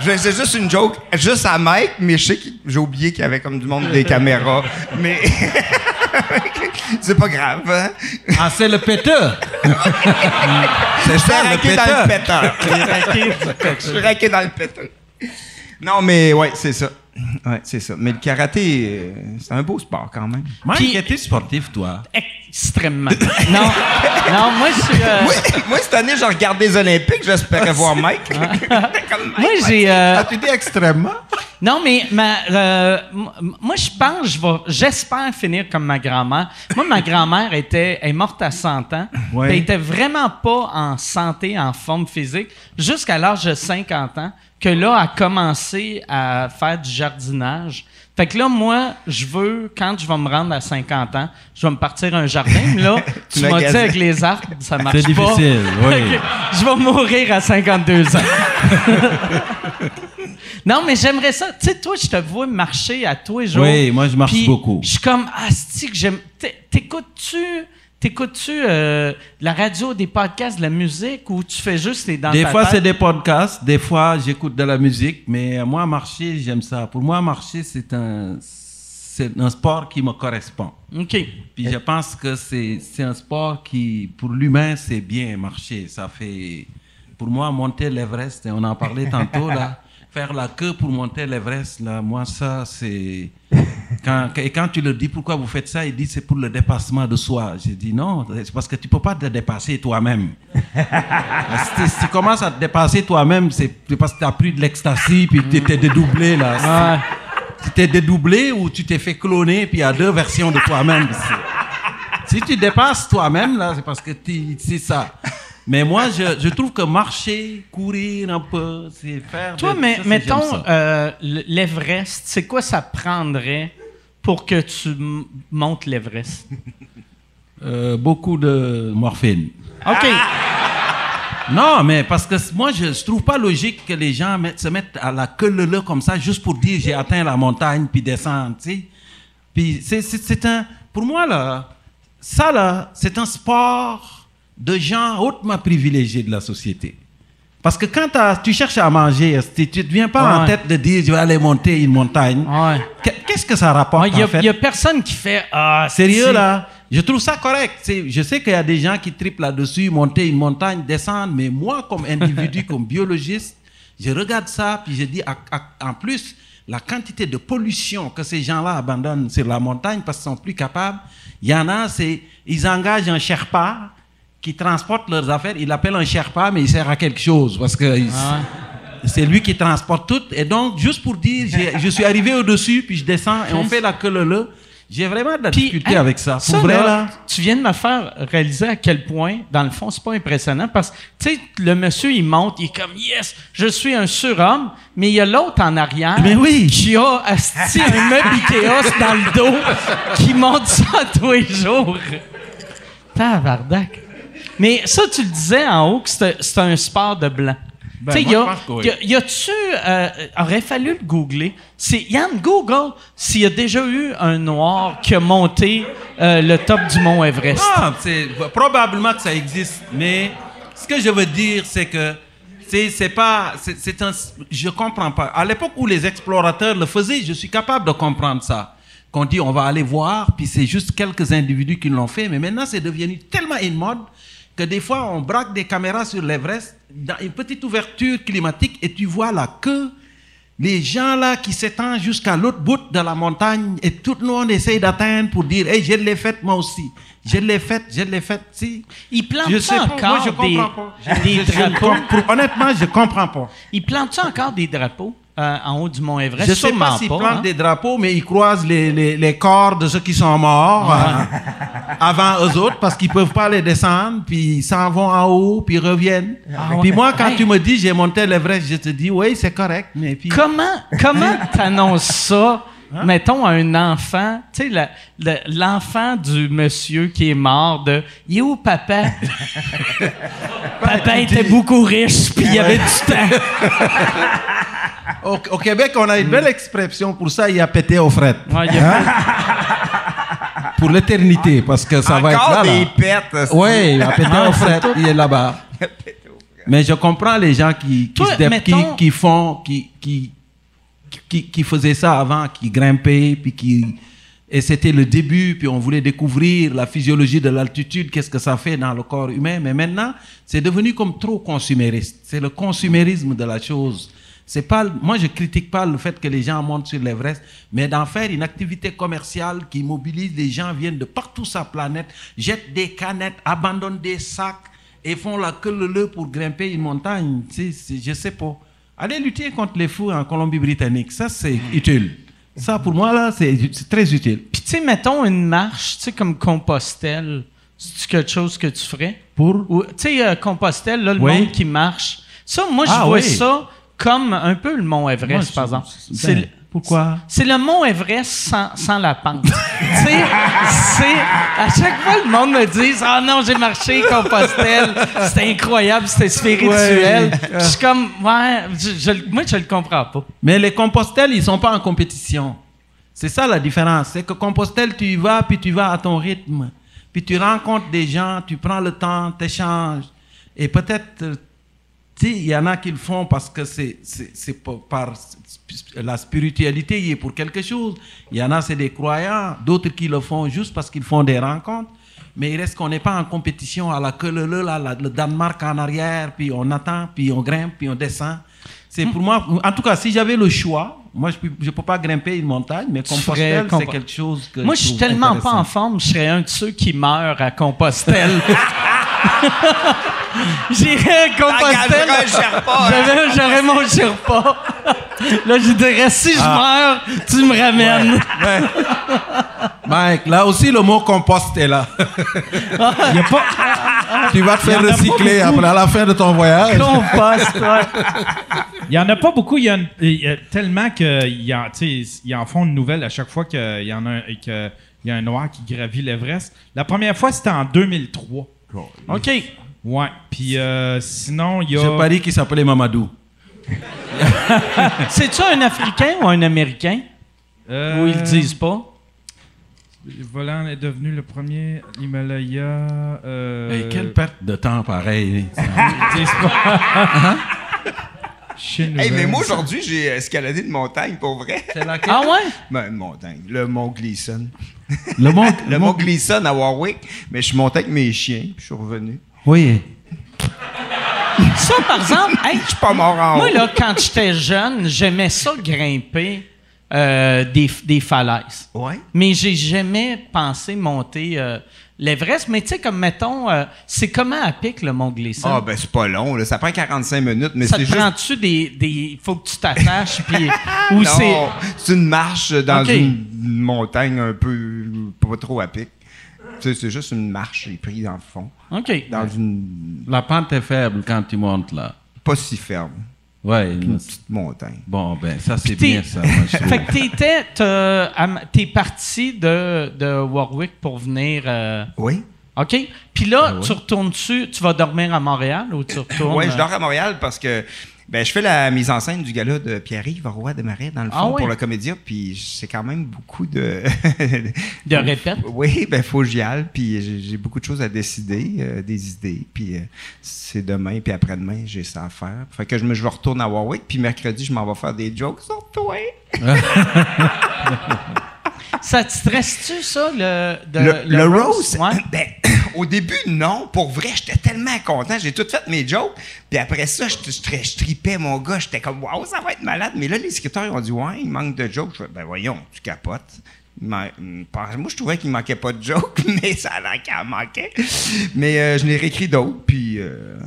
je faisais juste une joke, juste à Mike, mais je sais que j'ai oublié qu'il y avait comme du monde des caméras. Mais. c'est pas grave, hein? Ah, c'est le péteur! c'est Je suis ça, le raqué dans le péteur! péteur. Je suis raqué dans le péteur. Non, mais ouais, c'est ça. Ouais, c'est ça. Mais le karaté, euh, c'est un beau sport quand même. Mike, Puis- était sportif, toi? Extrêmement. non, non, moi, je suis. euh, Moi, moi, cette année, j'ai regardé les Olympiques, j'espérais voir Mike. Comme Mike, moi, j'ai. euh, Ah, tu dis extrêmement? Non, mais ma, euh, m- moi, je pense, je vais, j'espère finir comme ma grand-mère. Moi, ma grand-mère était, est morte à 100 ans. Ouais. puis Elle était vraiment pas en santé, en forme physique, jusqu'à l'âge de 50 ans, que là, elle a commencé à faire du jardinage. Fait que là, moi, je veux, quand je vais me rendre à 50 ans, je vais me partir un jardin. Mais là, tu m'as dit avec les arbres, ça marche C'est pas. difficile, oui. Je vais mourir à 52 ans. non, mais j'aimerais ça. Tu sais, toi, je te vois marcher à tous les jours. Oui, moi, je marche beaucoup. Je suis comme, ah, que j'aime. t'é- T'écoutes-tu. T'écoutes-tu euh, la radio, des podcasts, de la musique ou tu fais juste les dans Des ta fois, c'est des podcasts, des fois, j'écoute de la musique, mais moi, marcher, j'aime ça. Pour moi, marcher, c'est un, c'est un sport qui me correspond. OK. Puis je pense que c'est c'est un sport qui, pour l'humain, c'est bien marcher. Ça fait, pour moi, monter l'Everest, on en parlait tantôt, là, faire la queue pour monter l'Everest, là, moi, ça, c'est... Quand, et quand tu le dis, pourquoi vous faites ça, il dit, c'est pour le dépassement de soi. J'ai dit, non, c'est parce que tu peux pas te dépasser toi-même. si, tu- si tu commences à te dépasser toi-même, c'est parce que tu as pris de l'ecstasy, puis tu t'es dédoublé, là. Ouais. Tu t'es dédoublé ou tu t'es fait cloner, puis il y a deux versions de toi-même. Si tu dépasses toi-même, là, c'est parce que tu- c'est ça. Mais moi, je, je trouve que marcher, courir un peu, c'est faire. Toi, de- mais, ça, mettons, euh, l'Everest, c'est quoi ça prendrait pour que tu montes l'Everest? Euh, beaucoup de morphine. OK. Non, mais parce que moi, je ne trouve pas logique que les gens se mettent à la queue leu comme ça juste pour dire j'ai atteint la montagne puis descendre, tu sais. Puis c'est un... Pour moi, là, ça, là, c'est un sport de gens hautement privilégiés de la société. Parce que quand tu cherches à manger, tu ne viens pas en Ouais. tête de dire je vais aller monter une montagne. Ouais. Qu'est- Qu'est-ce que ça rapporte, Il n'y a, a personne qui fait Ah, Sérieux là, je trouve ça correct. Je sais qu'il y a des gens qui triplent là-dessus, monter une montagne, descendre, mais moi, comme individu, comme biologiste, je regarde ça, puis je dis, à- à- en plus, la quantité de pollution que ces gens-là abandonnent sur la montagne parce qu'ils sont plus capables, il y en a, c'est, ils engagent un Sherpa qui transporte leurs affaires, il appelle un Sherpa, mais il sert à quelque chose, parce que il- c'est lui qui transporte tout. Et donc, juste pour dire, je suis arrivé au-dessus, puis je descends, et on fait la queue là. J'ai vraiment de la Puis, difficulté hey, avec ça. Pour ça, vrai, là, là. Tu viens de me faire réaliser à quel point, dans le fond, c'est pas impressionnant parce que, tu sais, le monsieur, il monte, il est comme, yes, je suis un surhomme, mais il y a l'autre en arrière Mais oui. qui a asti, un meuble Ikea dans le dos qui monte ça tous les jours. Tabarnak. Mais ça, tu le disais en haut que c'était c'était un sport de blanc. Ben, tu sais, moi, y a- oui. y a- y a-tu. euh, aurait fallu le googler. C'est Yann Google s'il y a déjà eu un noir qui a monté euh, le top du mont Everest. Ah, c'est probablement que ça existe, mais ce que je veux dire, c'est que c'est c'est pas, c'est c'est un, je comprends pas. À l'époque où les explorateurs le faisaient, je suis capable de comprendre ça. Qu'on dit on va aller voir, puis c'est juste quelques individus qui l'ont fait, mais maintenant c'est devenu tellement une mode que des fois on braque des caméras sur l'Everest dans une petite ouverture climatique et tu vois la queue les gens là qui s'étendent jusqu'à l'autre bout de la montagne et tout le monde essaye d'atteindre pour dire hey je l'ai faite moi aussi. Je l'ai faite je l'ai faite si. Il plante je sais pas encore moi je des, pas. Je- je drapeaux? honnêtement je comprends pas. Il plante encore des drapeaux? Euh, en haut du mont Everest? je sais Sûrement pas s'ils plantent hein? des drapeaux mais ils croisent les, les, les corps de ceux qui sont morts euh, avant eux autres parce qu'ils peuvent pas les descendre puis ils s'en vont en haut puis ils reviennent Ah puis moi quand Hey. tu me dis j'ai monté l'Everest je te dis oui c'est correct mais puis Comment comment t'annonces ça? Mettons à un enfant, tu sais, l'enfant du monsieur qui est mort de Il est où papa? papa était beaucoup riche, puis il y avait du temps. Au, au Québec, on a une belle expression pour ça, il a pété aux frettes. Ouais, il Pour l'éternité, parce que ça va être Encore là. des là. pètes. Oui, il a pété aux frettes, il est là-bas. Mais je comprends les gens qui, qui, Toi, se dé- mettons- qui, qui font, qui, qui, qui, qui faisaient ça avant, qui grimpaient, puis qui... Et c'était le début, puis on voulait découvrir la physiologie de l'altitude, qu'est-ce que ça fait dans le corps humain. Mais maintenant, c'est devenu comme trop consumériste. C'est le consumérisme de la chose. C'est pas, moi, je critique pas le fait que les gens montent sur l'Everest, mais d'en faire une activité commerciale qui mobilise les gens, viennent de partout sur la planète, jettent des canettes, abandonnent des sacs et font la queue leu pour grimper une montagne. C'est- je sais pas. Allez lutter contre les fous en Colombie-Britannique, ça c'est utile. Ça pour moi là, c'est très utile. Puis tu sais, mettons une marche, tu sais, comme Compostelle, c'est quelque chose que tu ferais? Pour? Ou, Tu sais, euh, Compostelle, là, le Oui. monde qui marche. Ça, moi, je Ah vois oui. ça comme un peu le mont Everest, Moi, par exemple. C'est pourquoi? C'est le mont Everest sans, sans la pente. tu sais, c'est. À chaque fois, le monde me dit Ah non, j'ai marché Compostelle, c'était incroyable, c'était spirituel. Ouais. Je suis comme Ouais, je, je- moi, je le comprends pas. Mais les Compostelles, ils sont pas en compétition. C'est ça la différence. C'est que Compostelle, tu y vas, puis tu vas à ton rythme. Puis tu rencontres des gens, tu prends le temps, t'échanges. Et peut-être, tu il y en a qui le font parce que c'est, par la spiritualité, il est pour quelque chose. Il y en a, c'est des croyants. D'autres qui le font juste parce qu'ils font des rencontres. Mais il reste qu'on n'est pas en compétition à la queue leu, là, la- le Danemark en arrière, puis on attend, puis on grimpe, puis on descend. C'est pour moi, en tout cas, si j'avais le choix, moi je ne peux pas grimper une montagne, mais Compostelle, c'est quelque chose que Moi, je suis trouve tellement pas en forme, je serais un de ceux qui meurent à Compostelle. J'irais à Compostelle. T'engageras un Sherpa, hein? J'avais- J'aurais mon Sherpa. Là, je dirais si je Ah. meurs, tu me ramènes. Mike, là aussi le mot compost est là. Il y a pas, tu vas te faire en recycler après à la fin de ton voyage. Compost, ouais. il y en a pas beaucoup. Il y, a une- il y a tellement qu'ils en, ils en font une nouvelle à chaque fois qu'il y en a un, et que il y a un noir qui gravit l'Everest. La première fois, c'était en 2003. OK. Ouais. Puis euh, sinon, il y a. Je parie qu'il s'appelait Mamadou. C'est-tu un Africain ou un Américain? Euh, Ou ils le disent pas? Le volant est devenu le premier Himalaya. Euh, Hey, quelle perte de temps pareil. Ils disent pas. Hey, mais moi, aujourd'hui, j'ai escaladé une montagne, pour vrai. Ah ouais? Ben, une montagne. Le Mont Gleason. Le monde. Le Mont Gleason à Warwick. Mais je suis monté avec mes chiens, puis je suis revenu. Oui. Ça, par exemple, hey, Je suis pas mort en moi, haut. là, quand j'étais jeune, j'aimais ça grimper euh, des, des falaises. Ouais. Mais j'ai jamais pensé monter euh, l'Everest. Mais tu sais, comme mettons, euh, c'est comment à pic le Mont Gleason? Ah, ben, c'est pas long, là. Ça prend 45 minutes, mais ça c'est te juste. prend-tu des, des. Il faut que tu t'attaches, puis. Ou Non, c'est. c'est une marche dans une montagne un peu. pas trop à pic. Tu sais, C'est juste une marche, j'ai pris dans le fond. OK. Dans une. La pente est faible quand tu montes là. pas si ferme. Ouais. Une petite montagne. Bon, ben, ça, c'est bien, ça. moi, je. Fait que t'étais. T'es parti de, de Warwick pour venir. euh, Oui. OK? Puis là, tu retournes-tu. Tu vas dormir à Montréal ou tu retournes. Oui, je euh, dors à Montréal parce que ben, je fais la mise en scène du gala de Pierre-Yves Roy de Marais, dans le fond, Ah oui? pour le Comédia, puis c'est quand même beaucoup de... De répète? Oui, ben faut que j'y aille, puis j'ai j'ai beaucoup de choses à décider, euh, des idées, puis euh, c'est demain, puis après-demain, j'ai ça à faire. Fait que je, me, je retourne à Warwick, puis mercredi, je m'en vais faire des jokes sur toi. Ça te stresse-tu, ça, le. de- Le, le roast, Ouais. ben, au début, non. Pour vrai, j'étais tellement content. J'ai tout fait mes jokes. Puis après ça, je, je, je tripais mon gars. J'étais comme, waouh, ça va être malade. Mais là, les scripteurs ils ont dit, ouais, il manque de jokes. Je fais, ben voyons, tu capotes. Moi, je trouvais qu'il manquait pas de jokes, mais ça a l'air qu'il en manquait. Mais euh, je l'ai réécrit d'autres. Puis, euh,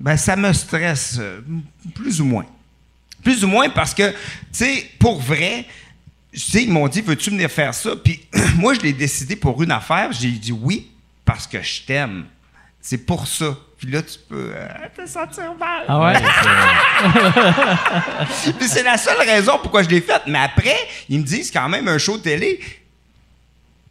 ben, ça me stresse, euh, plus ou moins. Plus ou moins parce que, tu sais, pour vrai, ils m'ont dit, veux-tu venir faire ça? Puis moi, je l'ai décidé pour une affaire. J'ai dit oui parce que je t'aime. C'est pour ça. Puis là, tu peux euh, te sentir mal. Ah ouais? Puis c'est la seule raison pourquoi je l'ai faite. Mais après, ils me disent quand même un show télé.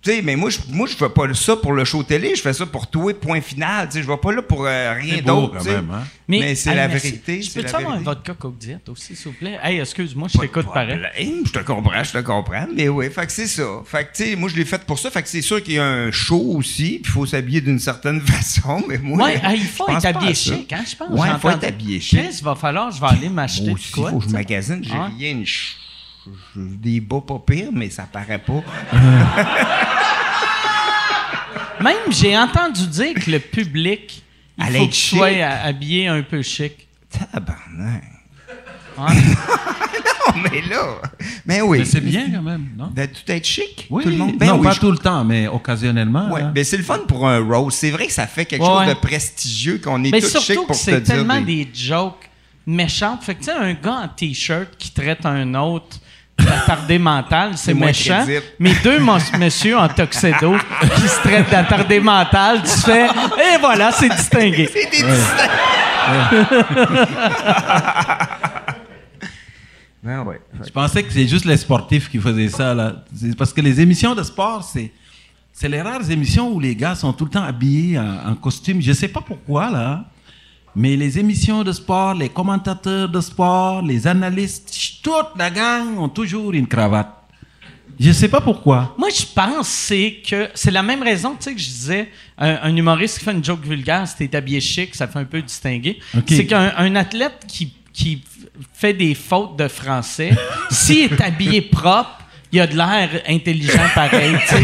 Tu sais, mais moi, je moi, je fais pas ça pour le show télé. Je fais ça pour toi, point final. Tu sais, je vais pas là pour euh, rien d'autre. tu hein? Mais, c'est la vérité. Je c'est peux-tu la avoir un vodka Coke Diet aussi, s'il vous plaît? Hey, excuse-moi, je t'écoute pareil. Je te comprends, je te comprends. Mais oui, fait que c'est ça. Fait que, tu sais, moi, je l'ai fait pour ça. Fait que c'est sûr qu'il y a un show aussi. Puis il faut s'habiller d'une certaine façon. Mais moi, Ouais, hey, il faut être habillé chic, hein, je pense. Ouais, il faut être habillé chic. Il va falloir, je vais aller m'acheter de quoi. faut que je tu magasine. J'ai Ah. rien. de j'ai des bas pas pires, mais ça paraît pas. Même, j'ai entendu dire que le public, il Allait faut que tu sois habillé un peu chic. Tabarnak. Non, mais là. Mais oui. Mais c'est bien quand même, non? De tout être chic. Oui, tout le monde. Ben non, oui, pas je- tout le temps, mais occasionnellement. Ouais, hein. ben c'est le fun pour un roast. C'est vrai que ça fait quelque Ouais, chose de prestigieux qu'on est Mais tous chic pour c'est tellement des- des jokes méchantes. Fait que, tu sais, un gars en T-shirt qui traite un autre d'attardé mental, c'est méchant. Mais deux mons- messieurs en tuxedo qui se traitent d'attardé mental, tu fais, et voilà, c'est distingué. C'est des distincts. Ben ouais. Je pensais que c'est juste les sportifs qui faisaient ça. Là. C'est Parce que les émissions de sport, c'est, c'est les rares émissions où les gars sont tout le temps habillés en, en costume. Je ne sais pas pourquoi, là. Mais les émissions de sport, les commentateurs de sport, les analystes, toute la gang ont toujours une cravate. Je ne sais pas pourquoi. Moi, je pense c'est que c'est la même raison, tu sais, que je disais, un, un humoriste qui fait une joke vulgaire, si t'es habillé chic, ça fait un peu distingué. C'est qu'un un athlète qui, qui fait des fautes de français, s'il est habillé propre, il a de l'air intelligent pareil, tu sais.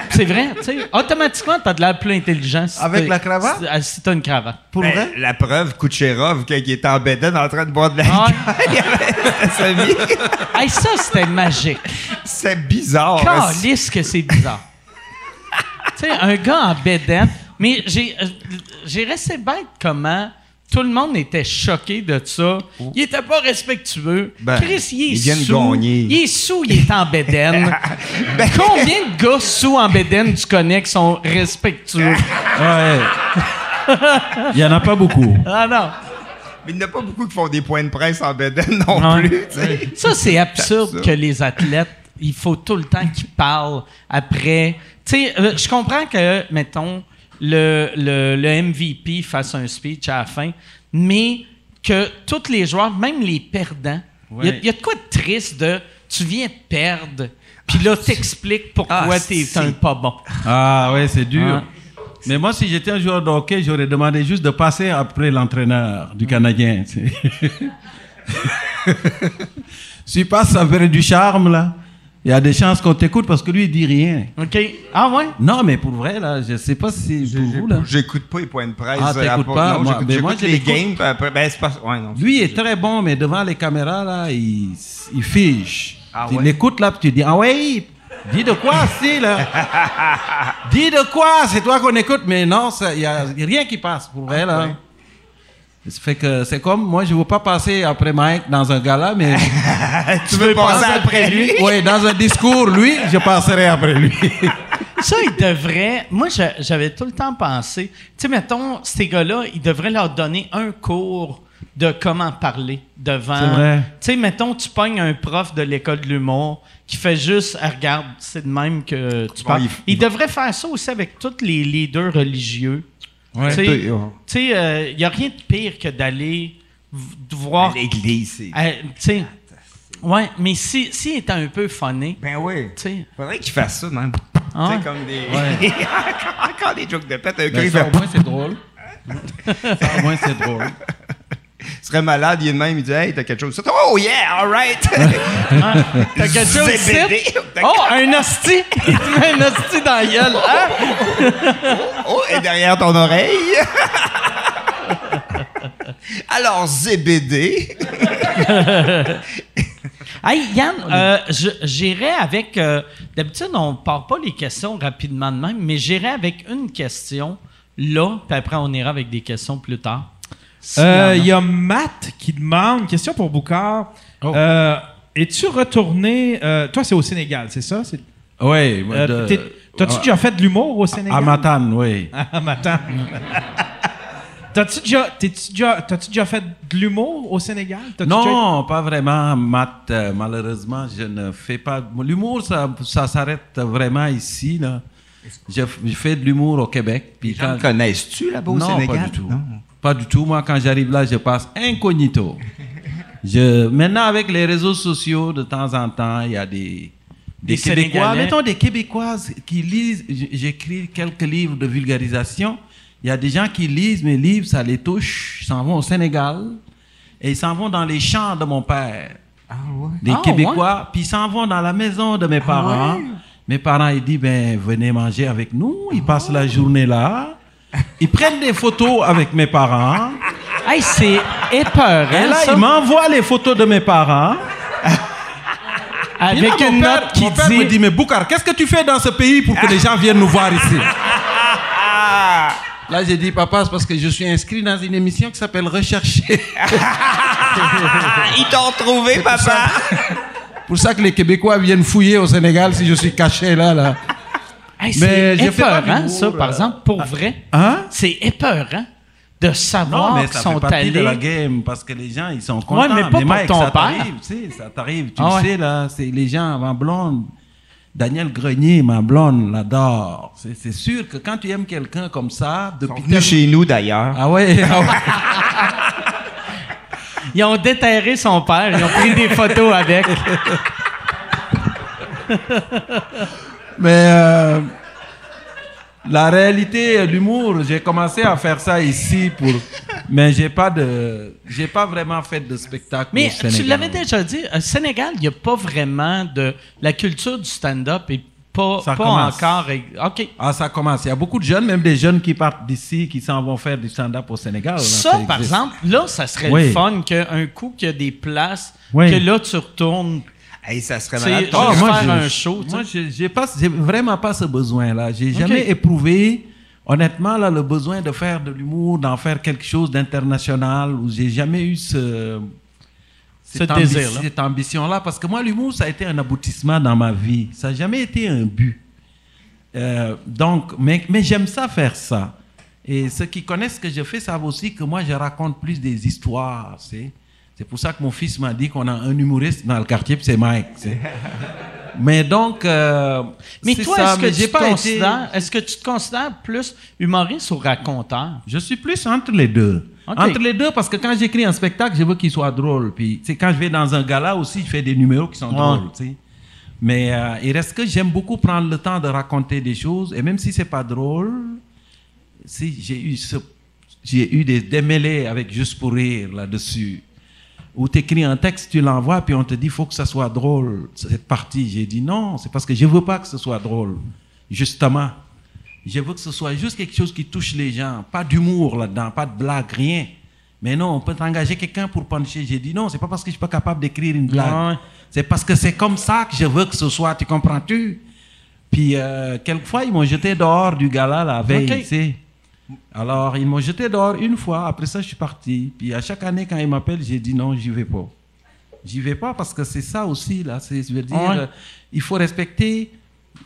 C'est vrai, tu sais. Automatiquement, t'as de l'air plus intelligent. si Avec la cravate? Si, si t'as une cravate. Pour Ben, vrai? La preuve, Kucherov, quand il était en bedaine en train de boire de la Ah il avait sa vie. Hey, ça, c'était magique. C'est bizarre. Calisse que c'est bizarre. tu sais, un gars en bédaine. Mais j'ai, euh, j'ai resté bête comment tout le monde était choqué de ça. Il était pas respectueux. Ben, Chris, il est ils viennent sous. gagner. Il est sous, il est en bédaine. Ben, Combien de gars sous en bédaine tu connais qui sont respectueux? Ouais. Il n'y en a pas beaucoup. ah non. Mais il n'y en a pas beaucoup qui font des points de presse en bedaine non plus. Ça, c'est absurde absurde. que les athlètes, il faut tout le temps qu'ils parlent après. Tu sais, euh, je comprends que, mettons, le, le, le MVP fasse un speech à la fin, mais que tous les joueurs, même les perdants, il y a- Ouais. y, a de quoi de triste de tu viens de perdre, puis là, t'expliques pourquoi Ah, t'es un pas bon. Ah ouais, c'est dur. Ouais. Mais moi, si j'étais un joueur de hockey, j'aurais demandé juste de passer après l'entraîneur du Canadien. tu passes après du charme, là, il y a des chances qu'on t'écoute parce que lui, il dit rien. OK? Ah ouais? Non, mais pour vrai, là, je sais pas si pour vous, là. J'écoute pas les points de presse. Ah, euh, t'écoutes pas? Non, Moi- j'écoute ben, moi, les games. puis après, ben, c'est pas. Ouais, non. Lui est très bon, mais devant les caméras, là, il, il fige. Ah tu ouais? l'écoutes, là, puis tu dis, ah ouais, dis de quoi, c'est, là? dis de quoi? C'est toi qu'on écoute, mais non, il n'y a rien qui passe, pour vrai, là. ouais. Ça fait que c'est comme, moi, je ne veux pas passer après Mike dans un gala, mais... tu veux passer après lui? oui, dans un discours, lui, je passerai après lui. Ça, ils devraient. Moi, j'a- j'avais tout le temps pensé. Tu sais, mettons, ces gars-là, ils devraient leur donner un cours de comment parler devant. C'est vrai. Tu sais, mettons, tu pognes un prof de l'école de l'humour qui fait juste, ah, regarde, c'est de même que tu parles. il- Ils devraient faire ça aussi avec tous les leaders religieux. Ouais. Tu sais, sais, il n'y a rien de pire que d'aller voir. L'église, c'est. Euh, tu sais, ouais, mais si, si était un peu funné, Ben oui. tu sais. Faudrait qu'il fasse ça, même. Ah Tu ouais? sais, comme des. encore, encore des jokes de pète. Ben, il ça, au moins, c'est drôle. ça, au moins, c'est drôle. il serait malade, il est de même, il dit Hey, t'as quelque chose. Ça, Oh yeah, alright. Ah, T'as quelque chose ici? Oh, un hostie! Il te met un hostie dans la gueule. Hein? oh, et derrière ton oreille. Alors, ZBD. Hey, Yann, euh, je- j'irai avec. euh, D'habitude, on part pas les questions rapidement de même, mais j'irai avec une question là, puis après, on ira avec des questions plus tard. Euh, Il y a Matt qui demande, question pour Boucard. Oh. Euh, Es-tu retourné. euh, toi, c'est au Sénégal, c'est ça? C'est- Oui. euh, T'as-tu déjà fait de l'humour au Sénégal? À Matane, oui. À Matane. T'as-tu déjà, t'es-tu déjà, t'as-tu déjà fait de l'humour au Sénégal? T'as-tu déjà- Non, pas vraiment, Matt. euh, malheureusement, je ne fais pas. L'humour, ça, ça s'arrête vraiment ici. Là. Je, je fais de l'humour au Québec. Puis quand- te connaissent-tu là-bas au non, Sénégal? pas du tout. Non. Pas du tout. Moi, quand j'arrive là, je passe incognito. Je, maintenant, avec les réseaux sociaux, de temps en temps, il y a des, des, Des Québécois. Mettons des Québécoises qui lisent. J'écris quelques livres de vulgarisation. Il y a des gens qui lisent mes livres, ça les touche. Ils s'en vont au Sénégal et ils s'en vont dans les champs de mon père. Des Ah, Québécois, puis ils s'en vont dans la maison de mes parents. Mes parents, ils disent, ben, venez manger avec nous. Ils passent la journée là. Ils prennent des photos avec mes parents. Hey, c'est épeurant, Et là, ça, ils m'envoient les photos de mes parents. Avec là, mon une père- note qui mon père dit... me dit, mais Boukar, qu'est-ce que tu fais dans ce pays pour que les gens viennent nous voir ici? Là, j'ai dit, papa, c'est parce que je suis inscrit dans une émission qui s'appelle Rechercher. Ils t'ont retrouvé, papa. pour ça que les Québécois viennent fouiller au Sénégal si je suis caché là. là. Hey, Mais c'est épeurant, ça, par euh, exemple, pour vrai. Hein? C'est épeurant de savoir Non, mais qu'ils ça sont fait partie allés... de la game parce que les gens, ils sont contents. mais pas pour Mike, ton ça père. t'arrive, tu sais, ça t'arrive. Tu Ah le ouais. sais, là, c'est les gens, ma blonde, Daniel Grenier, ma blonde, l'adore. C'est sûr que quand tu aimes quelqu'un comme ça, depuis chez nous, d'ailleurs. Ah ouais, ah ouais. Ils ont déterré son père, ils ont pris des photos avec. Mais euh, la réalité, l'humour, j'ai commencé à faire ça ici pour, mais j'ai pas de, j'ai pas vraiment fait de spectacle. Mais au Sénégal. tu l'avais déjà dit, au Sénégal, il n'y a pas vraiment de... La culture du stand-up est pas, Ça pas encore... OK. Ah, ça commence. Il y a beaucoup de jeunes, même des jeunes qui partent d'ici, qui s'en vont faire du stand-up au Sénégal. là. Ça, par exemple, là, ça serait Oui. le fun qu'un coup qu'il y a des places, Oui. que là, tu retournes... Hey, ça serait malade. vais moi, faire je- un show. Moi, j'ai- j'ai pas, j'ai vraiment pas ce besoin-là. J'ai jamais éprouvé, honnêtement, là, le besoin de faire de l'humour, d'en faire quelque chose d'international. Ou j'ai jamais eu ce, cette, Ce ambi- cette ambition-là. Parce que moi, l'humour, ça a été un aboutissement dans ma vie. Ça n'a jamais été un but. Euh, donc, mais, mais j'aime ça faire ça. Et ceux qui connaissent ce que je fais savent aussi que moi, je raconte plus des histoires. C'est, c'est pour ça que mon fils m'a dit qu'on a un humoriste dans le quartier, c'est Mike. Mais donc, euh, Mais c'est toi, est-ce que, tu pas été- considères, est-ce que tu te considères plus humoriste ou raconteur? Je suis plus entre les deux. Entre les deux, parce que quand j'écris un spectacle, je veux qu'il soit drôle. Puis, quand je vais dans un gala aussi, je fais des numéros qui sont Ouais. drôles, tu sais. Mais euh, il reste que j'aime beaucoup prendre le temps de raconter des choses. Et même si c'est pas drôle, si j'ai eu ce, j'ai eu des démêlés avec Juste pour rire là-dessus. Où tu écris un texte, tu l'envoies, puis on te dit, faut que ça soit drôle, cette partie. J'ai dit non, c'est parce que je veux pas que ce soit drôle. Justement. Je veux que ce soit juste quelque chose qui touche les gens. Pas d'humour là-dedans, pas de blague, rien. Mais non, on peut engager quelqu'un pour puncher. J'ai dit non, c'est pas parce que je suis pas capable d'écrire une blague. C'est parce que c'est comme ça que je veux que ce soit. Tu comprends-tu? Puis, euh, quelquefois, ils m'ont jeté dehors du gala la veille, Ok. tu sais. Alors, ils m'ont jeté dehors une fois. Après ça, je suis parti. Puis, à chaque année, quand ils m'appellent, j'ai dit non, j'y vais pas. J'y vais pas parce que c'est ça aussi, là. C'est, je veux dire, Ouais. euh, il faut respecter.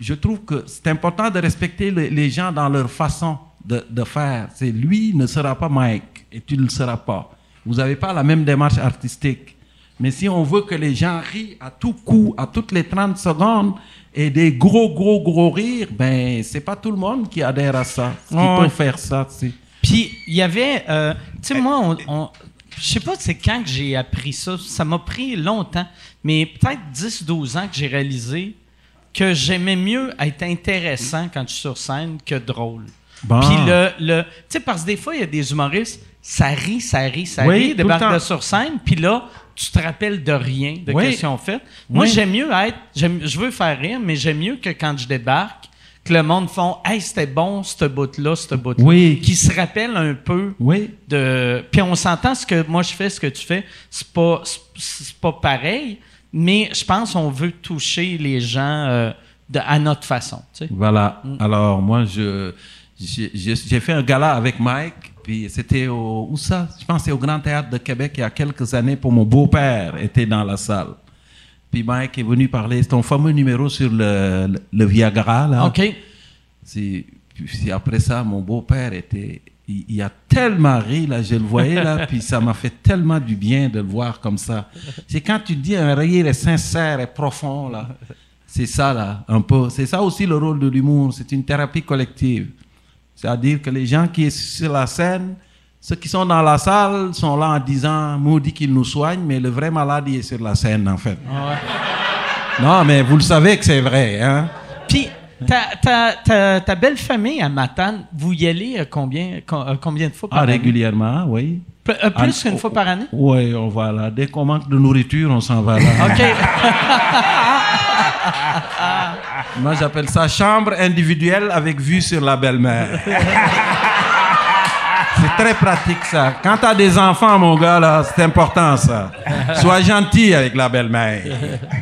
Je trouve que c'est important de respecter le- les gens dans leur façon de, de faire. C'est lui ne sera pas Mike et tu ne le seras pas. Vous n'avez pas la même démarche artistique. Mais si on veut que les gens rient à tout coup, à toutes les 30 secondes, et des gros, gros, gros rires, ben, c'est pas tout le monde qui adhère à ça, qui peut faire ça, tu sais. Puis, il y avait. euh, tu sais, moi, on, on- je sais pas c'est quand que j'ai appris ça. Ça m'a pris longtemps, mais peut-être 10-12 ans que j'ai réalisé que j'aimais mieux être intéressant quand je suis sur scène que drôle. Bon. Puis le. le tu sais, parce que des fois, il y a des humoristes, ça rit, ça rit, ça Oui, rit, débarque de sur scène, puis là, tu te rappelles de rien, de Oui. ce qu'ils ont fait. Moi, Oui. j'aime mieux être. j'aime- Je veux faire rire, mais j'aime mieux que quand je débarque, que le monde font Hey, c'était bon, ce bout-là, ce bout-là. Oui. Qui se rappelle un peu Oui. de. Puis on s'entend ce que moi je fais, ce que tu fais, c'est pas, c'est- pas pareil, mais je pense qu'on veut toucher les gens euh, de, à notre façon. tu sais. Voilà. Alors, moi, je, j'ai, j'ai- j'ai fait un gala avec Mike, puis c'était au, où ça? Je pense que c'est au Grand Théâtre de Québec il y a quelques années pour mon beau-père était dans la salle. Puis Mike est venu parler, c'est ton fameux numéro sur le, le, le Viagra, là. OK. Puis après ça, mon beau-père était. Il, il a tellement ri, là, je le voyais, là, puis ça m'a fait tellement du bien de le voir comme ça. C'est quand tu dis un rire est sincère et profond, là. C'est ça, là, un peu. C'est ça aussi le rôle de l'humour. C'est une thérapie collective. C'est-à-dire que les gens qui sont sur la scène, ceux qui sont dans la salle sont là en disant maudit qu'il nous soigne, mais le vrai malade, il est sur la scène, en fait. Non, mais vous le savez que c'est vrai, hein? Puis ta, ta, ta, ta belle famille à Matane, vous y allez euh, combien, co- euh, combien de fois par Ah, année? régulièrement, oui. P- euh, plus Ah, qu'une fois par année? Oui, on va là. Dès qu'on manque de nourriture, on s'en va là. OK. Moi, j'appelle ça chambre individuelle avec vue sur la belle-mère. c'est très pratique, ça. Quand t'as des enfants, mon gars, là, c'est important, ça. Sois gentil avec la belle-mère.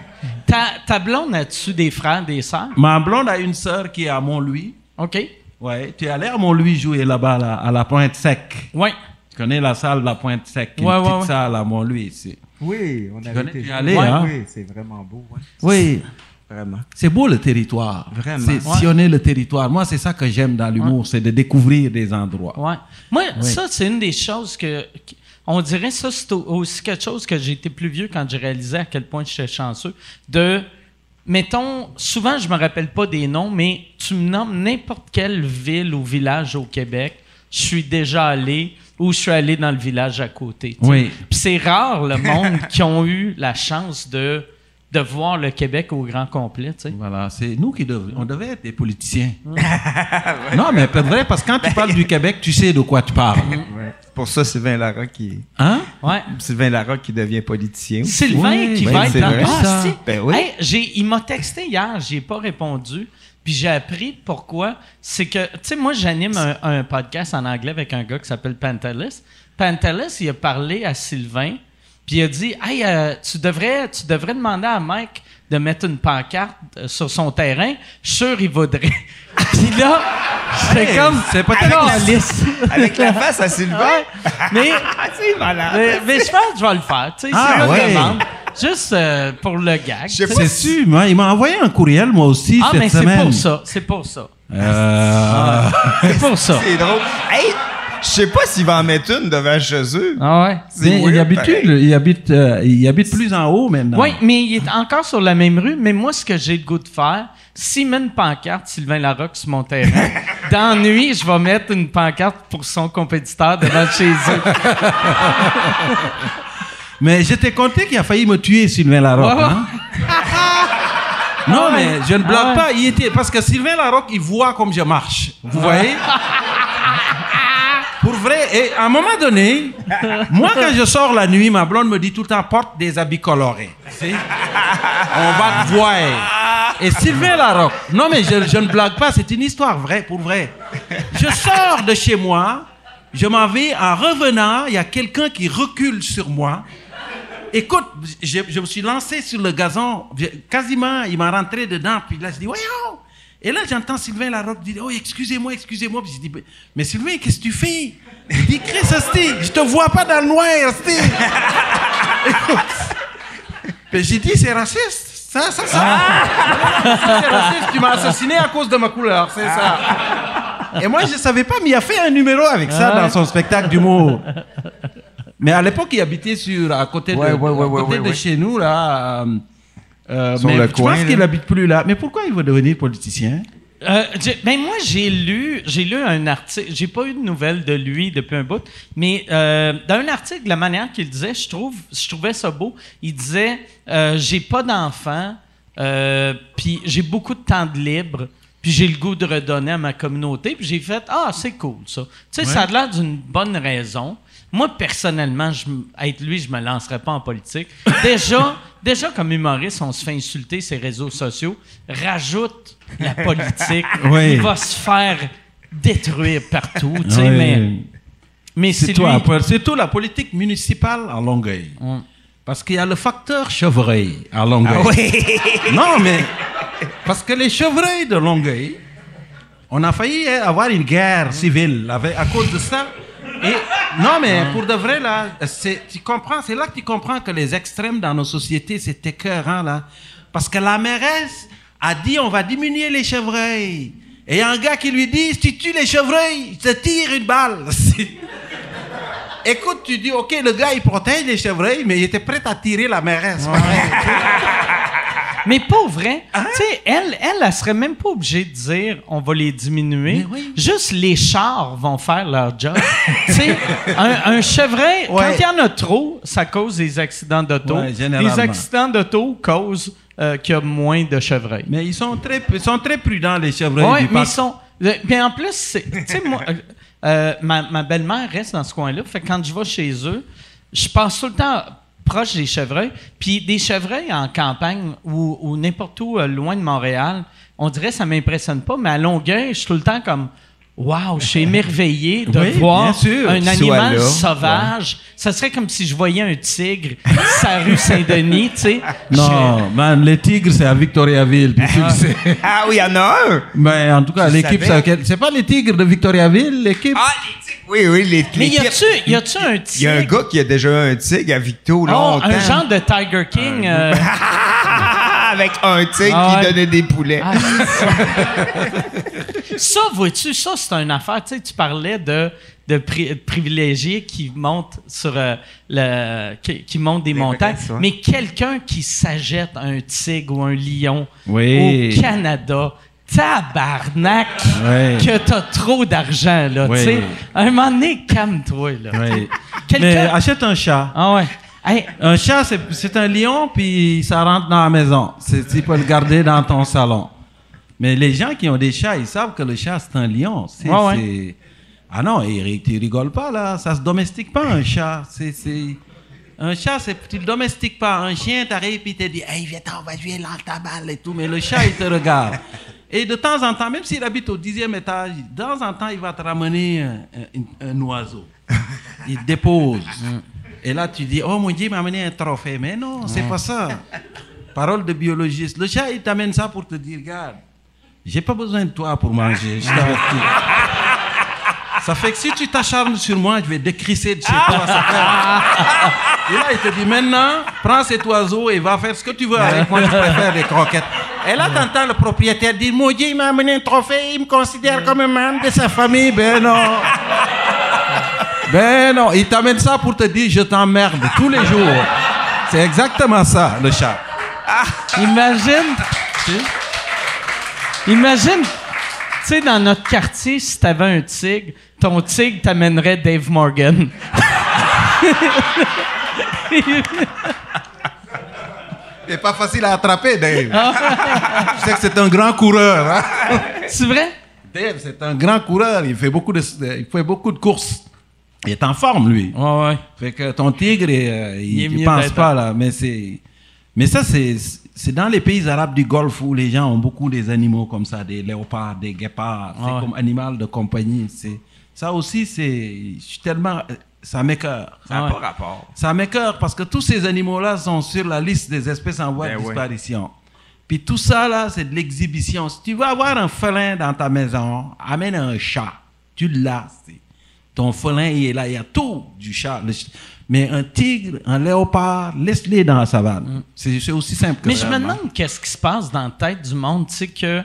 ta, ta blonde, as-tu des frères, des sœurs? Ma blonde a une sœur qui est à Mont-Louis. OK. Ouais, tu es allé à Mont-Louis jouer là-bas, là, à la Pointe Sec. Oui. Tu connais la salle de la Pointe Sec, une Ouais, ouais, petite ouais. salle à Mont-Louis ici. Oui, on connais, été tu Ouais, hein? Oui, c'est vraiment beau. ouais. Oui. Vraiment. C'est beau le territoire. Vraiment. C'est Ouais. sillonner le territoire. Moi, c'est ça que j'aime dans l'humour, c'est de découvrir des endroits. Ouais. Moi, ça, c'est une des choses que. On dirait ça, c'est au- aussi quelque chose que j'ai été plus vieux quand j'ai réalisé à quel point j'étais chanceux. De. Mettons, souvent, je me rappelle pas des noms, mais tu me nommes n'importe quelle ville ou village au Québec, je suis déjà allé ou je suis allé dans le village à côté. Oui. Puis c'est rare le monde qui ont eu la chance de, de voir le Québec au grand complet. tu sais. Voilà, c'est nous qui devrions. On devait être des politiciens. non, mais c'est vrai, parce que quand tu parles du Québec, tu sais de quoi tu parles. Ouais. C'est Pour ça, Sylvain Larocque qui, Hein? Ouais. Sylvain Larocque qui devient politicien. aussi. Sylvain Oui, qui oui, va être dans vrai. Ah, Ça. Ben oui. Hey, j'ai, il m'a texté hier, j'ai pas répondu. Puis j'ai appris pourquoi. C'est que, tu sais, moi, j'anime un, un podcast en anglais avec un gars qui s'appelle Pantelis. Pantelis, il a parlé à Sylvain, puis il a dit Hey, euh, tu, devrais, tu devrais demander à Mike de mettre une pancarte euh, sur son terrain. Je suis sûr, il voudrait. puis là, c'est Hey, comme. c'est peut-être- Calisse. Avec la face à Sylvain? Ouais. Mais. c'est malade. Mais, mais je pense que je vais le faire. Tu sais, Ah, ouais. demande. Juste euh, pour le gag. Pas. C'est sûr, moi, il m'a envoyé un courriel, moi aussi, Ah, cette mais c'est pour ça. C'est pour ça. Euh, C'est pour ça. C'est drôle. Hey, Je sais pas s'il va en mettre une devant chez eux. Ah ouais? Mais il habite, il, habite, euh, il habite plus en haut maintenant. Oui, mais il est encore sur la même rue. Mais moi, ce que j'ai le goût de faire, s'il met une pancarte Sylvain Larocque sur mon terrain, dans la nuit, je vais mettre une pancarte pour son compétiteur devant chez eux. Mais je t'ai conté qu'il a failli me tuer, Sylvain Larocque. Hein? non, Ah mais je ne blague Ah ouais. pas. Il était, parce que Sylvain Larocque, il voit comme je marche. Vous voyez? Pour vrai. Et à un moment donné, moi, quand je sors la nuit, ma blonde me dit tout le temps porte des habits colorés. On va te voir. Et Sylvain Larocque, non, mais je, ne blague pas, c'est une histoire vraie, pour vrai. Je sors de chez moi, je m'en vais, en revenant, il y a quelqu'un qui recule sur moi. Écoute, je, me suis lancé sur le gazon, quasiment, il m'a rentré dedans, puis là, je dis, voyons! Et là, j'entends Sylvain Larocque dire, oh, excusez-moi, excusez-moi. Puis je dis, mais Sylvain, qu'est-ce que tu fais? Il dit, Chris, je te vois pas dans le noir. Puis j'ai dit, c'est raciste. Ça, ça, ça. C'est raciste, tu m'as assassiné à cause de ma couleur, c'est ça. Et moi, je savais pas, mais il a fait un numéro avec ça dans son spectacle d'humour. Mais à l'époque, il habitait sur, à côté de, Ouais, ouais, ouais, à côté ouais, de ouais, ouais. chez nous, là. euh, euh, mais je coin, pense qu'il habite plus là? Mais pourquoi il veut devenir politicien? Euh, ben moi j'ai lu j'ai lu un article j'ai pas eu de nouvelles de lui depuis un bout mais euh, dans un article la manière qu'il disait je trouve je trouvais ça beau il disait euh, j'ai pas d'enfants euh, puis j'ai beaucoup de temps de libre puis j'ai le goût de redonner à ma communauté puis j'ai fait ah c'est cool ça tu sais ça a l'air d'une bonne raison moi personnellement je, être lui je me lancerais pas en politique déjà déjà comme humoriste on se fait insulter ces réseaux sociaux rajoute la politique Oui. il va se faire détruire partout, tu sais, mais, mais c'est toi, c'est surtout la politique municipale à Longueuil. Mm. Parce qu'il y a le facteur chevreuil à Longueuil. Non, mais parce que les chevreuils de Longueuil, on a failli avoir une guerre civile avec- à cause de ça. Et non, mais pour de vrai là, tu comprends, c'est là que tu comprends que les extrêmes dans nos sociétés c'est écœurant là, parce que la mairesse a dit on va diminuer les chevreuils. Et il y a un gars qui lui dit si tu tues les chevreuils, je te tire une balle. Écoute, tu dis, OK, le gars, il protège les chevreuils, mais il était prêt à tirer la mairesse. Mais pas vrai. Hein? Tu sais, elle, elle, elle serait même pas obligée de dire on va les diminuer. Oui. Juste les chars vont faire leur job. tu sais, un, un chevreuil, quand il y en a trop, ça cause des accidents d'auto. Ouais, les accidents d'auto causent euh, qu'il y a moins de chevreuils. Mais ils sont très, ils sont très prudents, les chevreuils du mais parc. ils sont. le- Mais en plus, c'est- tu sais, moi, euh, euh, ma, ma belle-mère reste dans ce coin-là. Fait que quand je vais chez eux, je passe tout le temps proche des chevreuils. Puis des chevreuils en campagne ou, ou n'importe où euh, loin de Montréal, on dirait que ça m'impressionne pas, mais à Longueuil, je suis tout le temps comme. Waouh, je suis émerveillé de Oui, voir sûr. un animal là, sauvage. Ça serait comme si je voyais un tigre sa rue Saint-Denis, tu sais. Je Non, man, les tigres, c'est à Victoriaville. puis tu le sais. Ah oui, il y en a un! Mais en tout cas, l'équipe, c'est c'est pas les tigres de Victoriaville, l'équipe? Ah, les tigres! Oui, oui, les, Mais les y tigres. a-tu y a-tu un tigre? Il y a un gars qui a déjà eu un tigre à Victo Oh, longtemps. un genre de Tiger King. euh, Avec un tigre Ah qui donnait des poulets. Ah, ça. ça, vois-tu, ça, c'est une affaire. Tu sais, tu parlais de, de, pri- de privilégiés qui montent sur euh, le, qui, qui montent des montagnes. vrais. Mais quelqu'un qui s'achète un tigre ou un lion Oui. au Canada, tabarnak, Ouais. que t'as trop d'argent, là. Oui. Tu sais, un moment donné, calme-toi, là. Mais achète un chat. Ah ouais. Hey, Un chat, c'est- c'est un lion, puis ça rentre dans la maison. C'est- Tu peux le garder dans ton salon. Mais les gens qui ont des chats, ils savent que le chat, c'est un lion. C'est- Ouais, Ah non, tu rigoles pas, là. Ça se domestique pas, un chat. C'est... c'est- Un chat, c'est, tu le domestiques pas. Un chien, t'arrives et il te dit Hey, viens, on va jouer dans ta balle et tout. Mais le chat, il te regarde. Et de temps en temps, même s'il habite au dixième étage, de temps en temps, il va te ramener un, un- un oiseau. Il dépose. Et là, tu dis Oh mon Dieu, il m'a amené un trophée. Mais non, c'est pas ça. Parole de biologiste. Le chat, il t'amène ça pour te dire Regarde, j'ai pas besoin de toi pour manger. Je t'avertis. Ça fait que si tu t'acharnes sur moi, je vais décrisser de chez toi. ça fait- Et là, il te dit maintenant, prends cet oiseau et va faire ce que tu veux avec moi. Je préfère des croquettes. Et là, t'entends le propriétaire dire Dieu, il m'a amené un trophée, il me considère comme un membre de sa famille. Ben non. Ben non, il t'amène ça pour te dire je t'emmerde tous les jours. C'est exactement ça, le chat. Imagine. Imagine, tu sais, dans notre quartier, si t'avais un tigre, ton tigre t'amènerait Dave Morgan. C'est pas facile à attraper, Dave. je sais que c'est un grand coureur. hein. C'est vrai? Dave, c'est un grand coureur. Il fait beaucoup de, il fait beaucoup de courses. Il est en forme, lui. Ouais, ouais. Fait que ton tigre, euh, Il mieux pense pas là, mais c'est, mais ça c'est, c'est dans les pays arabes du Golfe où les gens ont beaucoup des animaux comme ça, des léopards, des guépards, c'est Ah comme animal de compagnie. C'est ça aussi, c'est, je suis tellement, ça m'écoeure. Ça n'a Ouais. pas rapport. Ça m'écoeure parce que tous ces animaux-là sont sur la liste des espèces en voie Ben de disparition. Puis tout ça, là, c'est de l'exhibition. Si tu veux avoir un félin dans ta maison, amène un chat. Tu l'as. c'est- Ton félin, il est là. Il y a tout du chat. Le Mais un tigre, un léopard, laisse-les dans la savane. C'est c'est aussi simple que Mais ça. je me demande qu'est-ce qui se passe dans la tête du monde, tu sais, que.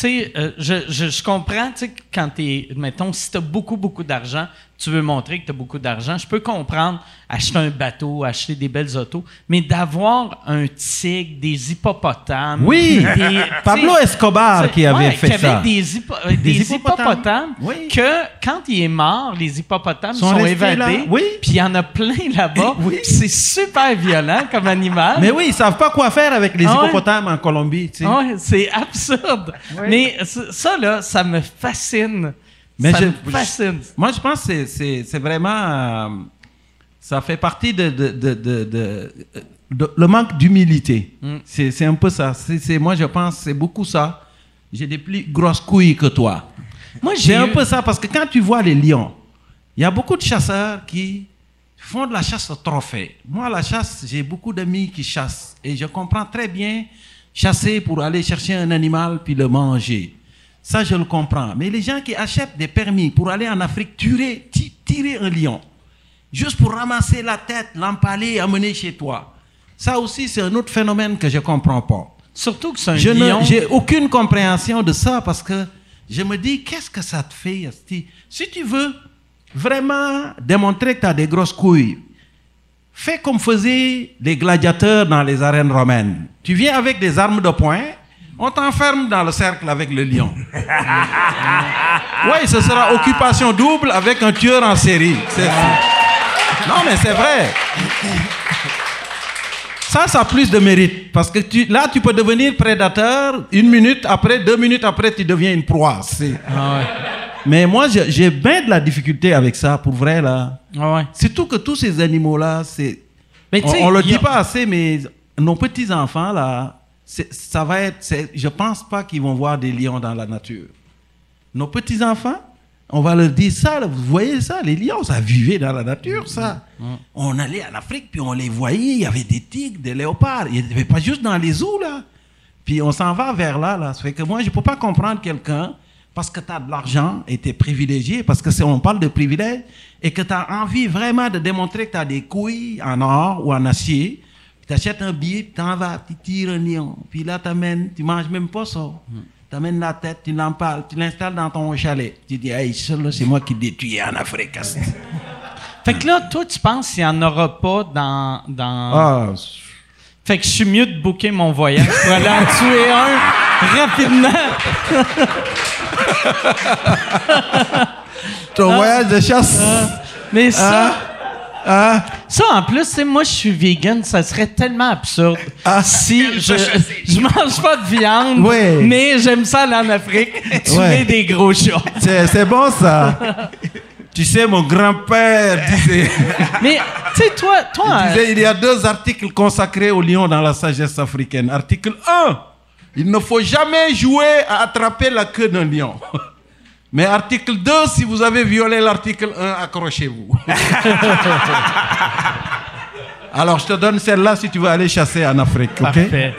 Tu sais, euh, je, je, je comprends, tu sais, quand t'es. Mettons, si t'as beaucoup, beaucoup d'argent, tu veux montrer que t'as beaucoup d'argent. Je peux comprendre acheter un bateau, acheter des belles autos, mais d'avoir un tigre, des hippopotames. Oui, des- Pablo tu Escobar qui avait ouais, fait qui avait ça. Des, hippo- euh, des hippopotames. hippopotames, Oui. que quand il est mort, les hippopotames Sont sont, évadés. Oui. Puis il y en a plein là-bas. Oui. C'est super violent comme animal. Mais oui, ils savent pas quoi faire avec les Ah ouais. hippopotames en Colombie. tu sais. Ouais, c'est absurde. Mais ça, là, ça me fascine. Mais ça je- me fascine. Moi, je pense que c'est- vraiment. euh, ça fait partie de. de, de, le manque d'humilité. Mm. C'est un peu ça. C'est moi, je pense que c'est beaucoup ça. J'ai des plus grosses couilles que toi. Moi, C'est j'ai un eu- peu ça, parce que quand tu vois les lions, il y a beaucoup de chasseurs qui font de la chasse au trophée. Moi, la chasse, j'ai beaucoup d'amis qui chassent. Et je comprends très bien chasser pour aller chercher un animal puis le manger. Ça, je le comprends. Mais les gens qui achètent des permis pour aller en Afrique tirer, ti- tirer un lion, juste pour ramasser la tête, l'empaler et amener chez toi, ça aussi, c'est un autre phénomène que je ne comprends pas. Surtout que c'est un Je lion. j'ai aucune compréhension de ça parce que je me dis, qu'est-ce que ça te fait, Asti? Si tu veux vraiment démontrer que tu as des grosses couilles, fais comme faisaient les gladiateurs dans les arènes romaines. Tu viens avec des armes de poing, on t'enferme dans le cercle avec le lion. oui, ce sera occupation double avec un tueur en série. Non, mais c'est vrai. Ça, ça a plus de mérite. Parce que tu, là, tu peux devenir prédateur, une minute après, deux minutes après, tu deviens une proie. Ah Mais moi, j'ai bien de la difficulté avec ça, pour vrai, là. ouais. ouais. Surtout que tous ces animaux-là, c'est. On, on le dit a- pas assez, mais nos petits-enfants, là, ça va être. Je pense pas qu'ils vont voir des lions dans la nature. Nos petits-enfants, on va leur dire ça, vous voyez ça, les lions, ça vivait dans la nature, ça. On allait en Afrique, puis on les voyait, il y avait des tigres, des léopards, il n'y avait pas juste dans les zoos, là. Puis on s'en va vers là, là. Ça fait que moi, je ne peux pas comprendre quelqu'un parce que tu as de l'argent et tu es privilégié, parce que c'est, on parle de privilège, et que tu as envie vraiment de démontrer que tu as des couilles en or ou en acier. Tu achètes un billet, tu en vas, tu tires un lion. Puis là, tu amènes, tu manges même pas ça. Tu amènes la tête, tu l'empales, tu l'installes dans ton chalet. Tu dis, hey, ça, là, c'est moi qui détruis en Afrique. Fait que là, toi, tu penses qu'il n'y en aura pas dans. dans... Ah, Fait que je suis mieux de booker mon voyage pour aller en tuer un rapidement. ton voyage de chasse. Mais ça. Ah. Ça, en plus, tu sais, moi, je suis vegan, ça serait tellement absurde si je, je mange pas de viande, Ouais. mais j'aime ça aller en Afrique, tuer Ouais. des gros chats. C'est, c'est bon, ça. tu sais, mon grand-père disait... Mais, tu sais, toi, toi, Il euh, disait, il y a deux articles consacrés au lion dans la sagesse africaine. Article 1, il ne faut jamais jouer à attraper la queue d'un lion. Mais article 2, si vous avez violé l'article 1, accrochez-vous. Alors, je te donne celle-là si tu veux aller chasser en Afrique, ok? Parfait.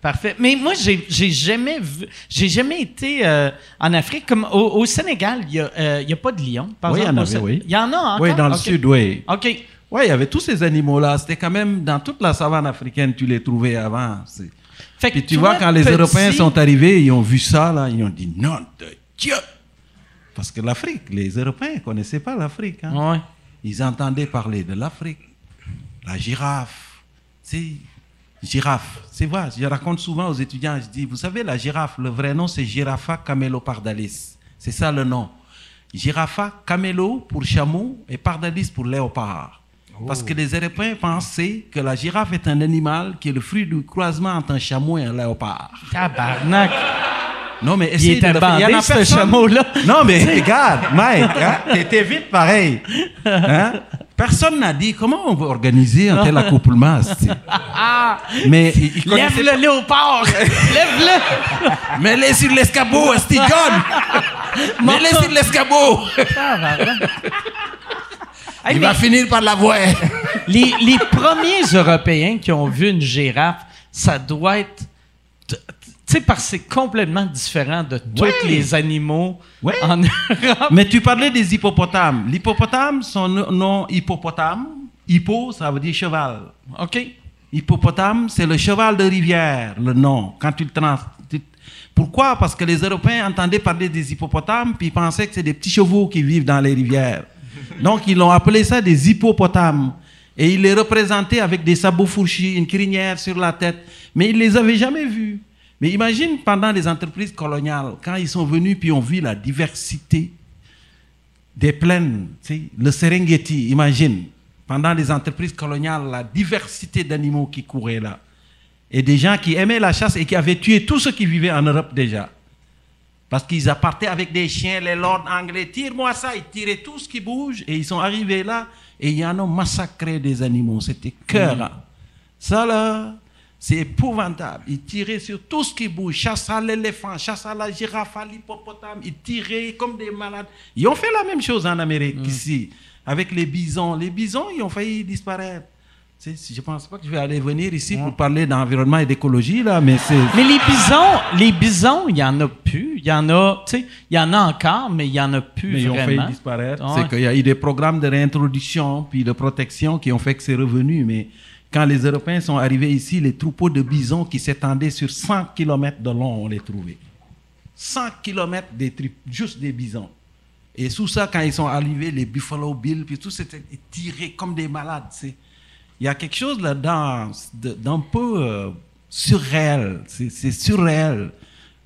Parfait. Mais moi, j'ai j'ai jamais vu, j'ai jamais été euh, en Afrique. Comme au, au Sénégal, il n'y a, euh, a pas de lion. Par Oui, il y en avait, oui. Il y en a encore? Oui, dans le sud, oui. OK. Oui, il y avait tous ces animaux-là. C'était quand même dans toute la savane africaine, tu les trouvais avant. C'est- Fait Puis tu vois, quand les Européens sont arrivés, ils ont vu ça, là, ils ont dit non de Dieu. Parce que l'Afrique, les Européens ne connaissaient pas l'Afrique. hein. Ouais. Ils entendaient parler de l'Afrique, la girafe. C'est girafe. C'est vrai, je raconte souvent aux étudiants, je dis, vous savez, la girafe, le vrai nom, c'est Giraffa camelopardalis. C'est ça le nom. Giraffa camelo pour chameau et pardalis pour léopard. Parce que les Européens pensaient que la girafe est un animal qui est le fruit du croisement entre un chameau et un léopard. Tabarnak. Non, mais Il était bandé, a ce chameau-là. Non, mais regarde, Mike, hein, t'étais vite pareil. Hein? Personne n'a dit comment on va organiser un tel accouplement. c'est- mais il, il Lève le léopard! Lève-le! Mets-les sur l'escabeau, Esti John! Mets-les sur l'escabeau! Hey, Il va finir par la voir. les, les premiers Européens qui ont vu une girafe, ça doit être. Sais, parce que c'est complètement différent de tous les animaux en Europe. Mais tu parlais des hippopotames. L'hippopotame, son nom hippopotame. Hippo, ça veut dire cheval. OK? Hippopotame, c'est le cheval de rivière, le nom. Quand tu le trans... Pourquoi? Parce que les Européens entendaient parler des hippopotames, puis ils pensaient que c'est des petits chevaux qui vivent dans les rivières. Donc, ils l'ont appelé ça des hippopotames. Et ils les représentaient avec des sabots fourchis, une crinière sur la tête. Mais ils les avaient jamais vus. Mais imagine pendant les entreprises coloniales, quand ils sont venus puis ont vu la diversité des plaines, le Serengeti, imagine, pendant les entreprises coloniales, la diversité d'animaux qui couraient là. Et des gens qui aimaient la chasse et qui avaient tué tous ceux qui vivaient en Europe déjà. Parce qu'ils appartaient avec des chiens, les lords anglais, tire-moi ça, ils tiraient tout ce qui bouge et ils sont arrivés là et ils en ont massacré des animaux. C'était cœur. hein. Ça là, c'est épouvantable. Ils tiraient sur tout ce qui bouge, chasse à l'éléphant, chasse à la girafe, l'hippopotame. Ils tiraient comme des malades. Ils ont fait la même chose en Amérique ici, avec les bisons. Les bisons, ils ont failli disparaître. Je ne pense pas que je vais aller venir ici pour parler d'environnement et d'écologie, là, mais c'est... Mais les bisons, les bisons, il y en a plus. Il y en a, tu sais, il y en a encore, mais il y en a plus Mais ils ont failli disparaître. Ouais. C'est qu'il y a eu des programmes de réintroduction puis de protection qui ont fait que c'est revenu. Mais quand les Européens sont arrivés ici, les troupeaux de bisons qui s'étendaient sur 100 km de long, on les trouvait. 100 km des tri- juste des bisons. Et sous ça, quand ils sont arrivés, les Buffalo Bill, puis tout c'était tiré comme des malades. sais. Il y a quelque chose là-dedans de- d'un peu euh, surréel. C'est c'est surréel.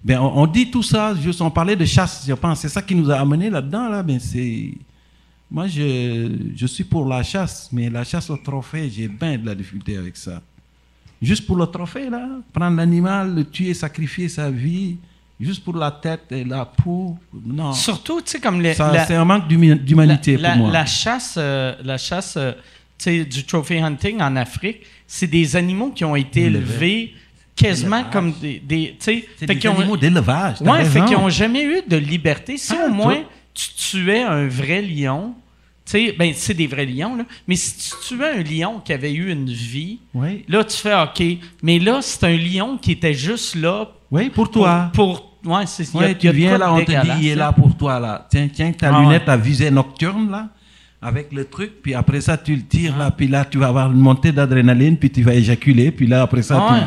Ben, on, on dit tout ça, juste on parlait de chasse, je pense. C'est ça qui nous a amené là-dedans. Là, ben, c'est... Moi, je, je suis pour la chasse, mais la chasse au trophée, j'ai bien de la difficulté avec ça. Juste pour le trophée, là, prendre l'animal, le tuer, sacrifier sa vie, juste pour la tête et la peau, non. Surtout, tu sais, comme les, c'est un manque d'humanité la, pour moi. la chasse, euh, la chasse euh, tu sais, du trophy hunting en Afrique, c'est des animaux qui ont été élevés quasiment comme des. des tu sais, des ont- animaux d'élevage. Ouais, fait qu'ils n'ont jamais eu de liberté. Si Ah, au moins tu tuais un vrai lion, tu sais, ben c'est des vrais lions, là, mais si tu tuais un lion qui avait eu une vie, Oui. là tu fais OK. Mais là, c'est un lion qui était juste là Oui, pour pour. toi. pour ouais, c'est il y a- Ouais, y tu a viens là, on te dit, il est là. pour toi, là. Tiens, tiens, ta Ah lunette ouais. à visée nocturne, là, avec le truc, puis après ça, tu le tires, là, puis là, tu vas avoir une montée d'adrénaline, puis tu vas éjaculer, puis là, après ça, Ah tu...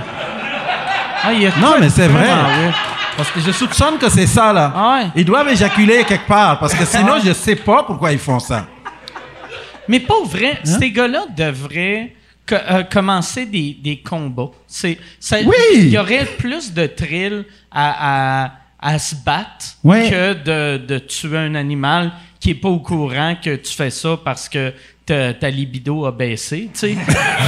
Ah, Non, mais c'est vrai. Parce que je soupçonne que c'est ça, là. Ah ouais. Ils doivent éjaculer quelque part, parce que sinon, je sais pas pourquoi ils font ça. Mais pas vrai, Hein? ces gars-là devraient euh, commencer des, des combats. C'est, ça- Oui! Il y aurait plus de thrill à, à, à se battre Ouais. que de, de tuer un animal qui est pas au courant que tu fais ça parce que ta, ta libido a baissé, tu sais.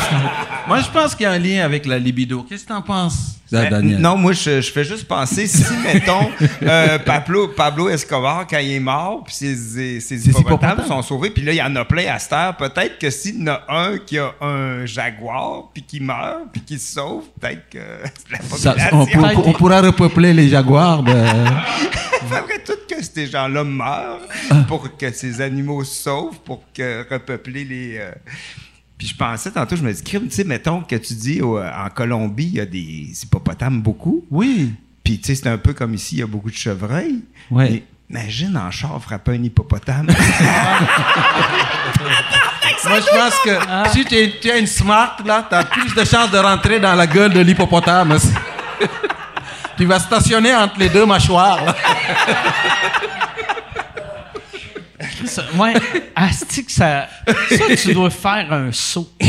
Moi, je pense qu'il y a un lien avec la libido. Qu'est-ce que t'en penses, ça, Ben, Daniel? non, moi, je, je fais juste penser, si, mettons, euh, Pablo, Pablo Escobar, quand il est mort, puis ses, ses, hippopotames sont sauvés, puis là, il y en a plein à cette heure. Peut-être que s'il y en a un qui a un jaguar, puis qui meurt, puis qui se sauve, peut-être que la Ça- population... on, pour- on pourra repeupler les jaguars de... Il faudrait tout que ces gens-là meurent pour que ces animaux se sauvent, pour que repeupler les. euh, Puis je pensais tantôt, je me dis, crime, tu sais, mettons que tu dis au- en Colombie, il y a des hippopotames beaucoup. Oui. Puis tu sais, c'est un peu comme ici, il y a beaucoup de chevreuils. Ouais. Mais imagine en char frapper un hippopotame. Moi, je pense que si tu, es- tu as une smart, là, tu as plus de chances de rentrer dans la gueule de l'hippopotame. tu vas stationner entre les deux mâchoires. Ça. Ouais. Ça. Tu dois faire un saut. tu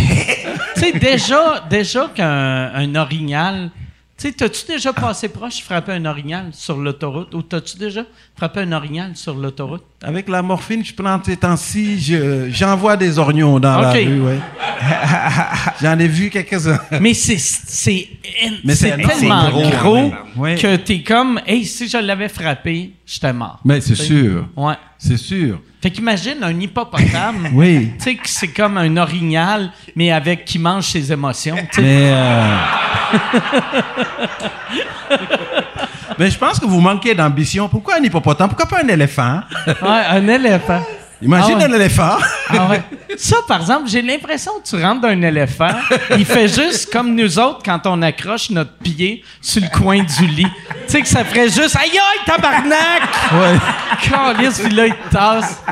sais, déjà, déjà qu'un un orignal. Tu sais, t'as-tu déjà passé proche, frappé un orignal sur l'autoroute? Ou t'as-tu déjà frappé un orignal sur l'autoroute? Avec la morphine, je prends ces temps-ci, je- j'envoie des oignons dans la rue, ouais. J'en ai vu quelques-uns. Mais c'est tellement gros, gros. Ouais. que t'es comme hey si je l'avais frappé j'étais mort. Mais c'est sûr, Ouais. c'est sûr. Fait qu'imagine un hippopotame. Oui. Tu sais que c'est comme un orignal mais avec qui mange ses émotions. Mais, euh, Mais je pense que vous manquez d'ambition. Pourquoi un hippopotame? Pourquoi pas un éléphant? Ouais, un éléphant. Imagine Ah ouais. un éléphant. Ah ouais. Ça, par exemple, j'ai l'impression que tu rentres d'un éléphant, il fait juste comme nous autres quand on accroche notre pied sur le coin du lit. Tu sais que ça ferait juste Aïe aïe, tabarnak! Ouais. Calice, puis là, il tasse.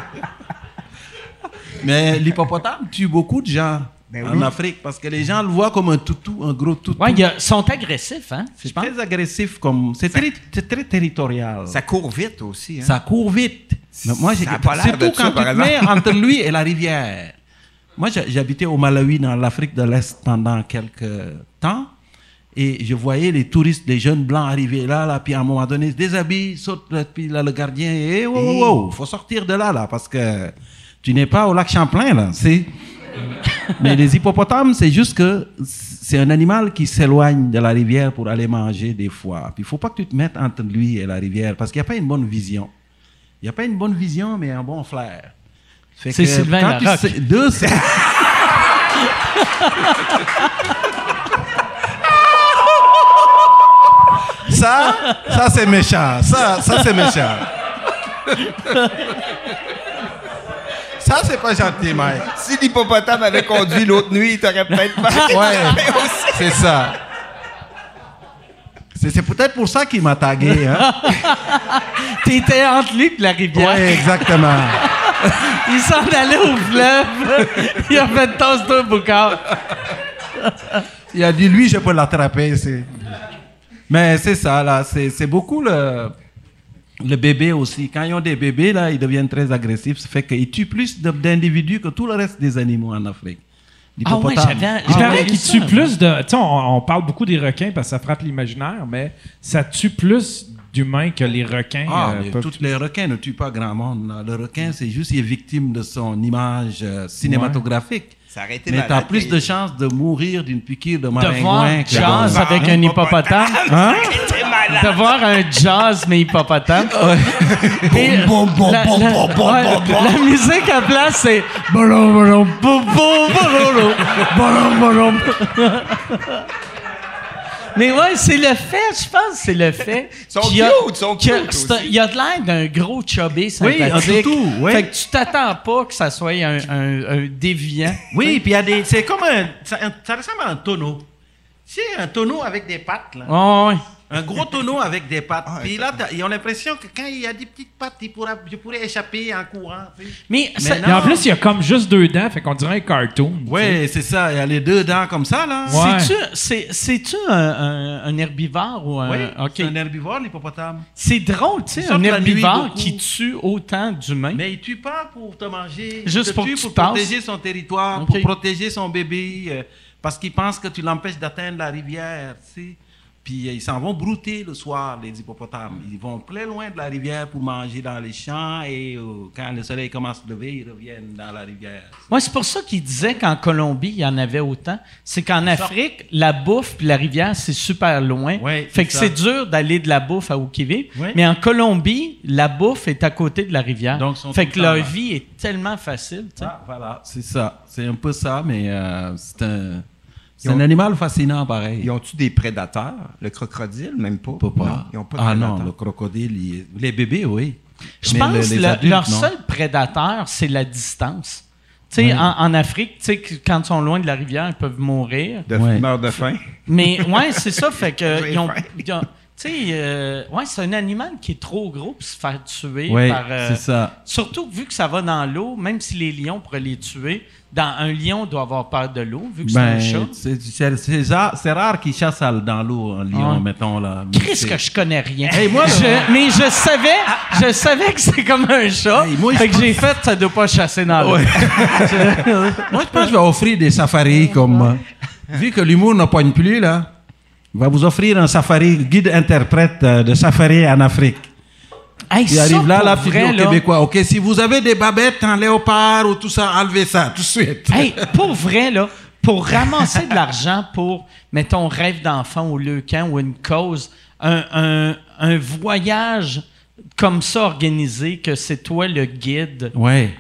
Mais l'hippopotame tue beaucoup de gens Ben en oui. Afrique parce que les gens le voient comme un toutou, un gros toutou. Ouais, ils sont agressifs, hein? Je c'est pense. très agressif comme. C'est très, territorial. Ça court vite aussi. Hein? Ça court vite. Mais moi, j'ai Ça pas l'air de surtout ça, quand par tu te entre lui et la rivière. Moi, j'habitais au Malawi, dans l'Afrique de l'Est, pendant quelques temps. Et je voyais les touristes, les jeunes blancs arriver là, là, puis à un moment donné, ils se déshabillent, sautent, là, puis là, le gardien, et wow, wow, wow, faut sortir de là, là, parce que tu n'es pas au lac Champlain, là. C'est... Mais les hippopotames, c'est juste que c'est un animal qui s'éloigne de la rivière pour aller manger des fois. Puis il faut pas que tu te mettes entre lui et la rivière, parce qu'il n'y a pas une bonne vision. Il n'y a pas une bonne vision, mais un bon flair. C'est Sylvain quand tu Larocque. sais- deux, c'est- ça, ça c'est méchant. Ça, ça c'est méchant. Ça, c'est pas gentil, Mike. Si l'hippopotame avait conduit l'autre nuit, il t'aurait peut-être pas. Ouais, c'est ça. C'est peut-être pour ça qu'il m'a tagué. Hein? T'étais entre lui et la rivière. Ouais, exactement. Il s'en allait au fleuve. Il a fait tosse-toi, Boucard. Il a dit, lui, je peux l'attraper. c'est- Mais c'est ça, là. C'est c'est beaucoup le, le bébé aussi. Quand ils ont des bébés, là, ils deviennent très agressifs. Ça fait qu'ils tuent plus d'individus que tout le reste des animaux en Afrique. Ah ouais, j'avais. Il j'avais paraît vu qu'il ça, tue moi. plus de. Tu sais, on, on parle beaucoup des requins parce que ça frappe l'imaginaire, mais ça tue plus d'humains que les requins. Ah, euh, peuvent tous les requins ne tuent pas grand monde. là. Le requin, c'est juste, il est victime de son image euh, cinématographique. Ça aurait été Mais t'as plus de chances de mourir d'une piqûre de De voir maringouin que jazz de- avec un hippopotame. Hein? De voir un jazz, mais hippopotame. Et la, la- ouais, la musique à place, c'est. Mais ouais, c'est le fait, je pense, c'est le fait. Sont qu'il y a- cute, sont cute c'est un- aussi. Il y a de l'air d'un gros chubby sympathique. un toutou, oui. Fait que tu t'attends pas que ça soit un, un- un déviant. Oui, puis il y a des. C'est comme un. Ça, un- ça ressemble à un tonneau. Tu sais, un tonneau avec des pattes, là. Ouais. Un gros tonneau avec des pattes. Ah, puis là, ils ont l'impression que quand il y a des petites pattes, il pourra, je pourrais échapper en courant. tu sais. Mais, ça- en plus, il y a comme juste deux dents, fait qu'on dirait un cartoon. Ouais, c'est ça. Il y a les deux dents comme ça, là. Ouais. C'est-tu, c'est, c'est-tu un, un- un herbivore ou un. Oui, ok. c'est un herbivore, l'hippopotame. C'est drôle, tu sais, un herbivore qui tue autant d'humains. Mais il tue pas pour te manger. Juste il te pour tue que tu pour passes. protéger son territoire, pour protéger son bébé, euh, parce qu'il pense que tu l'empêches d'atteindre la rivière, tu sais. Puis euh, ils s'en vont brouter le soir, les hippopotames. Ils vont très loin de la rivière pour manger dans les champs et euh, quand le soleil commence à lever, ils reviennent dans la rivière. Moi, c'est pour ça qu'il disait qu'en Colombie, il y en avait autant. C'est qu'en Afrique, la bouffe puis la rivière, c'est super loin. Ouais, fait que c'est dur d'aller de la bouffe à qu'ils vivent. Ouais. Mais en Colombie, la bouffe est à côté de la rivière. Donc, fait que leur là. vie est tellement facile. Ah, voilà, c'est ça. C'est un peu ça, mais euh, c'est un, c'est un animal fascinant pareil. Ils ont-tu des prédateurs? Le crocodile, même pas? peut pas. Non, ils ont pas de ah prédateurs. non, le crocodile, il- les bébés, oui. Je Mais pense le- que le- leur non. seul prédateur, c'est la distance. Tu sais, Ouais. en, en Afrique, tu sais, que quand ils sont loin de la rivière, ils peuvent mourir. De Ouais. meurent de faim. Mais ouais, c'est ça, fait que J'ai ils ont, faim. ils ont- tu sais, euh, ouais, c'est un animal qui est trop gros pour se faire tuer Oui, par. euh, c'est ça. Surtout vu que ça va dans l'eau, même si les lions pourraient les tuer, dans un lion doit avoir peur de l'eau, vu que Ben, c'est un chat. c'est- c'est c'est ra- c'est rare qu'ils chassent à- dans l'eau, un lion, Ouais. mettons. là. Chris, C'est- que je connais rien. Hey, moi, là- Je- mais je savais, je savais que c'est comme un chat. Hey, moi, fait que j'ai fait, ça doit pas chasser dans l'eau. Ouais. Moi, je pense que je vais offrir des safaris comme. euh, vu que l'humour ne poigne plus, là, va vous offrir un safari, guide interprète euh, de safari en Afrique. Hey, Il arrive là, la vrai, figure là, québécois. OK, si vous avez des babettes en léopard ou tout ça, enlevez ça tout de suite. Hey, pour vrai, là, pour ramasser de l'argent pour, mettons, rêve d'enfant ou leucan ou une cause, un, un- un voyage comme ça organisé, que c'est toi le guide. Ouais.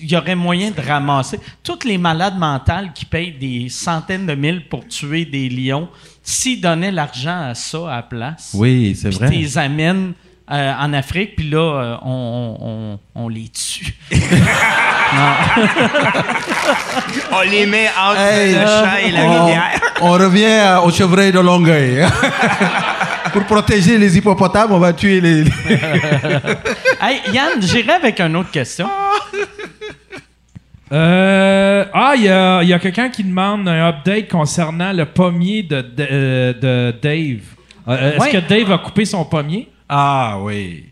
Il y aurait moyen de ramasser. Toutes les malades mentales qui payent des centaines de mille pour tuer des lions, s'ils donnaient l'argent à ça à la place, Oui, c'est puis vrai. les amènes euh, en Afrique, puis là, euh, on, on- on- on les tue. On les met entre Hey, le chat et la on, rivière. on revient à- au chevreuil de Longueuil. Pour protéger les hippopotames, on va tuer les. les- Hey, Yann, j'irai avec une autre question. Euh, ah, il y a, il y a quelqu'un qui demande un update concernant le pommier de, de, euh, de Dave. Euh, Est-ce Ouais. que Dave a coupé son pommier? Ah oui.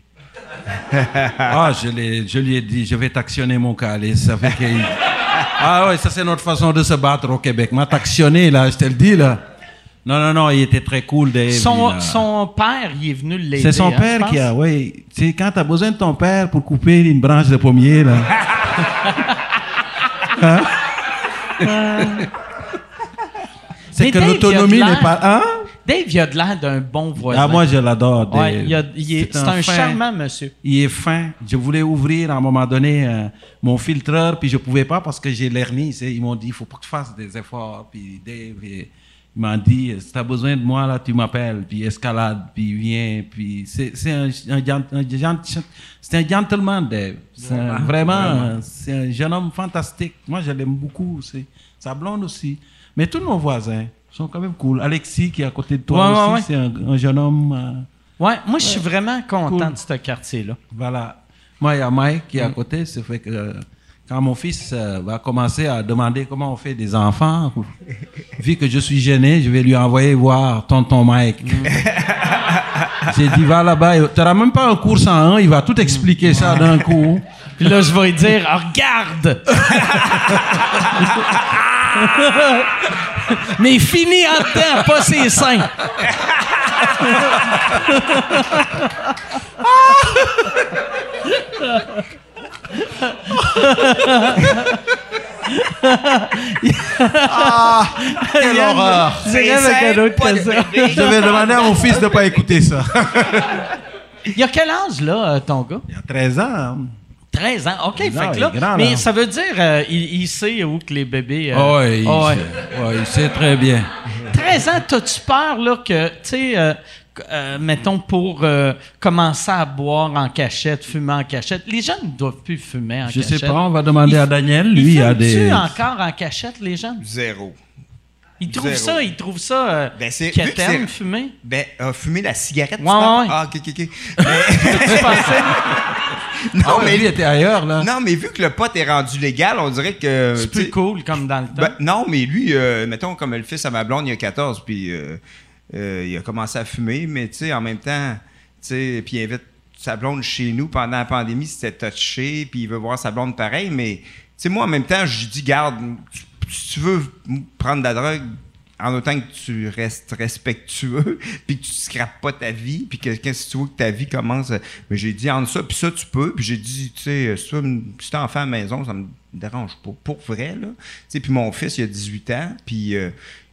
ah, je, lui ai dit, je vais t'actionner mon calice. Ça fait qu'il- ah oui, ça c'est notre façon de se battre au Québec. M'a t'actionné là, je te le dis là. Non, non, non, il était très cool, Dave. Son, il a- son père, il est venu l'aider. C'est son hein, père qui a, oui. Tu sais, quand t'as besoin de ton père pour couper une branche de pommier, là. Hein? C'est que l'autonomie n'est pas. Hein? Dave, il a de l'air d'un bon voisin. Ah, moi, je l'adore, Dave. Ouais, il, a- il est, c'est un, fin- charmant monsieur. Il est fin. Je voulais ouvrir à un moment donné euh, mon filtreur, puis je pouvais pas parce que j'ai l'hernie. Ils m'ont dit, il faut pas que tu fasses des efforts. Puis Dave, il, il m'a dit, si tu as besoin de moi, là, tu m'appelles. Puis escalade, puis viens. Puis c'est c'est un, un, un un gentleman, Dave. Vraiment, c'est un jeune homme fantastique. Moi, je l'aime beaucoup. Sa blonde aussi. Mais tous nos voisins sont quand même cool. Alexis, qui est à côté de toi Ouais, ouais, aussi, c'est un, un jeune homme. euh, Ouais, moi, je suis vraiment content Cool. de ce quartier-là. voilà. Moi, il y a Mike qui est Mm. à côté. Ça fait que euh, quand mon fils euh, va commencer à demander comment on fait des enfants, vu que je suis gêné, je vais lui envoyer voir tonton Mike. Mm. J'ai dit, va là-bas. Tu n'auras même pas un cours 101, il va tout expliquer ça d'un coup. Puis là, je vais lui dire, Ah, regarde! Mais fini en dedans, pas ses seins. Quelle Yann, horreur. j'irai avec un autre question. bébé. Je vais demander à mon fils de ne pas écouter ça. Il a quel âge, là, euh, ton gars? Il a 13 ans. hein. 13 ans. OK, fait Non, que il là, grand, mais là. ça veut dire euh, il, il sait où que les bébés... euh, Oh, ouais, il, ah ouais. sait- ouais, il sait très bien. 13 ans, t'as-tu peur, là, que, tu sais, euh, euh, mettons, pour euh, commencer à boire en cachette, fumer en cachette, les jeunes ne doivent plus fumer en Je cachette. sais pas, on va demander Il à Daniel. Lui, il a des. encore en cachette, les jeunes? Zéro. Ils trouvent Zéro. ça, ils trouvent ça euh, Ben, fumer. Ben, euh, fumer la cigarette, tu Ouais, parles? ouais, ouais. Ah, ok, ok, ok. Tu pensais? non, Ah ouais, mais, lui était ailleurs, là. non, mais vu que le pot est rendu légal, on dirait que... C'est plus cool, comme dans le temps. ben, non, mais lui, euh, mettons, comme le fils à ma blonde, il a 14, puis euh, euh, il a commencé à fumer, mais tu sais, en même temps, tu sais, puis il invite sa blonde chez nous pendant la pandémie, c'était touché, puis il veut voir sa blonde pareil, mais tu sais, moi, en même temps, je dis, garde, si tu veux prendre de la drogue, en autant que tu restes respectueux, puis que tu scrapes pas ta vie, puis que, que si tu veux que ta vie commence, euh, mais j'ai dit entre ça, puis ça tu peux, puis j'ai dit, tu sais, si me- si t'as enfant à la maison, ça me dérange pas, pour vrai là. Tu sais, puis mon fils il a 18 ans, puis euh,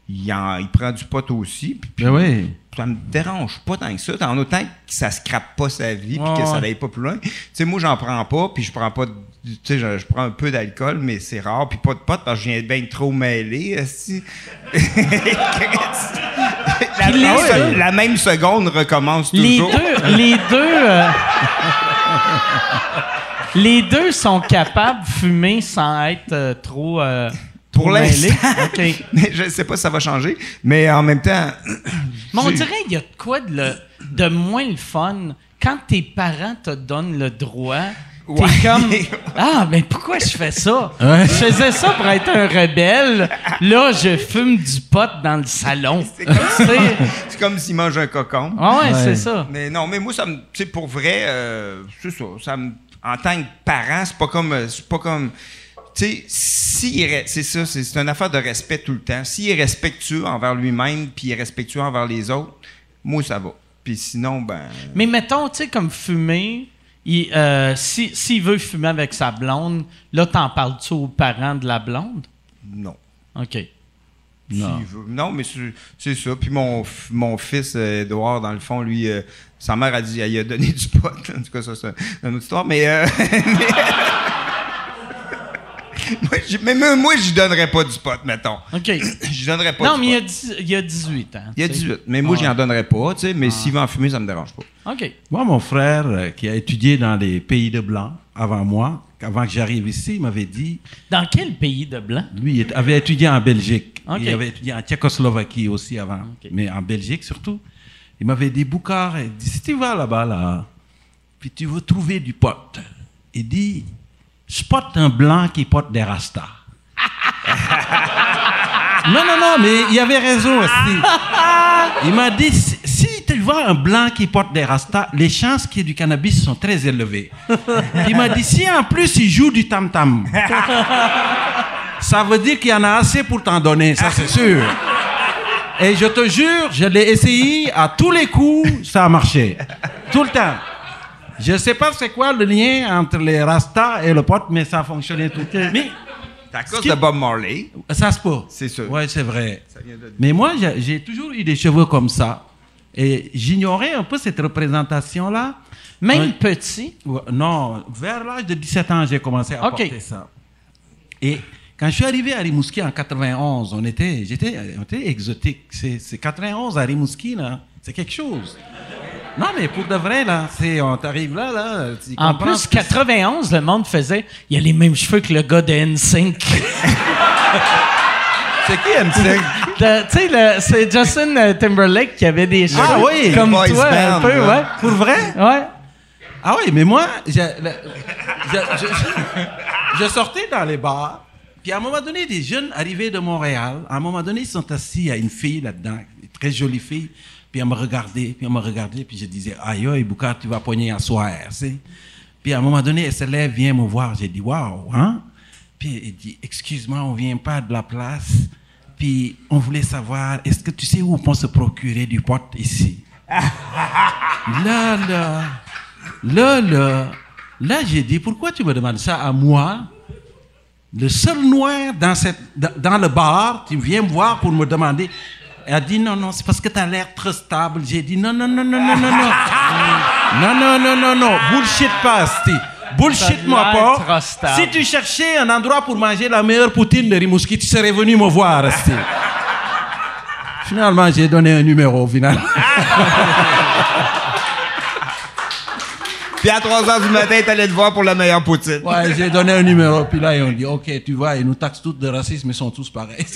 il, en- il prend du pot aussi, puis, puis Ben oui. ça me dérange pas tant que ça, en autant que ça scrape pas sa vie, puis que ça n'aille pas plus loin. Tu sais, moi j'en prends pas, puis je prends pas de- tu sais, je, je prends un peu d'alcool, mais c'est rare, puis pas de pot parce que je viens bien trop mêlé. la, les même la même seconde recommence Les toujours. deux, les deux, euh, les deux sont capables de fumer sans être euh, trop, euh, Pour l'instant. Mais je sais pas si ça va changer. Mais en même temps. Mais on dirait qu'il y a de quoi de, le- de moins le fun quand tes parents te donnent le droit. T'es Ouais. comme Ah, mais pourquoi je fais ça? Ouais. Je faisais ça pour être un rebelle. Là, je fume du pot dans le salon. C'est comme, s'il mange un cocon. Ah ouais, Ouais. c'est ça. Mais non, mais moi, ça me. Tu pour vrai, euh, c'est ça. ça me, en tant que parent, c'est pas comme. euh, C'est pas comme. Tu sais, c'est ça, c'est c'est une affaire de respect tout le temps. S'il est respectueux envers lui-même, puis il est respectueux envers les autres, moi, ça va. Puis sinon, ben. Mais mettons, tu sais, comme fumer, il, euh, si- s'il veut fumer avec sa blonde, là, t'en parles-tu aux parents de la blonde? Non. OK. Non. Veut. Non, mais c'est ça. Puis mon, mon fils, euh, Edouard, dans le fond, lui, euh, sa mère a dit, elle lui a donné du pot. En tout cas, ça, c'est une autre histoire. Mais. euh, mais- moi, j'ai- mais moi, moi, je donnerais pas du pot, mettons. OK. Je donnerais pas non, du mais il y, a pot. dix- il y a 18 ans. Il y a tu sais. 18. Mais moi, Ouais. j'en donnerais pas, tu sais. Mais s'il va en fumer, ça me dérange pas. OK. Moi, mon frère, euh, qui a étudié dans les pays de blancs avant moi, avant que j'arrive ici, il m'avait dit, Dans quel pays de blanc? lui, il avait étudié en Belgique. Ok. Il avait étudié en Tchécoslovaquie aussi avant, mais en Belgique surtout. Il m'avait dit, Boucard, il dit, si tu vas là-bas, là, puis tu veux trouver du pot, il dit, spot un blanc qui porte des rastas. non, non, non, mais il avait raison aussi. Il m'a dit, si, si tu vois un blanc qui porte des rastas, les chances qu'il y ait du cannabis sont très élevées. il m'a dit, si en plus il joue du tam-tam, ça veut dire qu'il y en a assez pour t'en donner, ça c'est sûr. Et je te jure, je l'ai essayé à tous les coups, ça a marché. Tout le temps. Je ne sais pas c'est quoi le lien entre les rastas et le pot, mais ça a fonctionné tout. Mais à cause qui- de Bob Marley. ça se peut. C'est sûr. Oui, c'est vrai. De- Mais moi, j'ai toujours eu des cheveux comme ça. Et j'ignorais un peu cette représentation-là. Même petit. Ouais, Non, vers l'âge de 17 ans, j'ai commencé à Ok. porter ça. Et quand je suis arrivé à Rimouski en 91, on était, j'étais, on était exotique. C'est c'est 91 à Rimouski, là. C'est quelque chose. Non, mais pour de vrai, là, c'est, on t'arrive là, là. tu En plus, ce que 91, le monde faisait. Il a les mêmes cheveux que le gars de NSYNC. C'est qui, NSYNC? Tu sais, c'est Justin euh, Timberlake qui avait des cheveux Ah oui, comme toi, un peu, ouais. Pour vrai? Ouais. Ah oui, mais moi, je, le- je- je- je sortais dans les bars, puis à un moment donné, des jeunes arrivaient de Montréal, à un moment donné, ils sont assis, a une fille là-dedans, une très jolie fille, puis elle me regardait, puis elle me regardait, puis je disais, aïe, aïe, tu vas pogner à soir, sais. Puis à un moment donné, elle se lève, vient me voir, j'ai dit, waouh, hein? Puis elle dit, excuse-moi, on vient pas de la place, puis on voulait savoir, est-ce que tu sais où on peut se procurer du pot ici? Là, là, là, là, là, j'ai dit, pourquoi tu me demandes ça à moi? Le seul noir dans, cette, dans, dans le bar, tu viens me voir pour me demander. Elle a dit, non, non, c'est parce que tu as l'air trop stable. J'ai dit, non, non, non, non, non, non, non. non, non, non, non, non. Bullshit pas. Bullshit-moi pas. Si tu cherchais un endroit pour manger la meilleure poutine de Rimouski, tu serais venu me voir. Finalement, j'ai donné un numéro, au final. Puis à 3 h du matin, t'allais te voir pour la meilleure poutine. Ouais, j'ai donné un numéro, puis là, ils ont dit, OK, tu vois, ils nous taxent tous de racisme, ils sont tous pareils.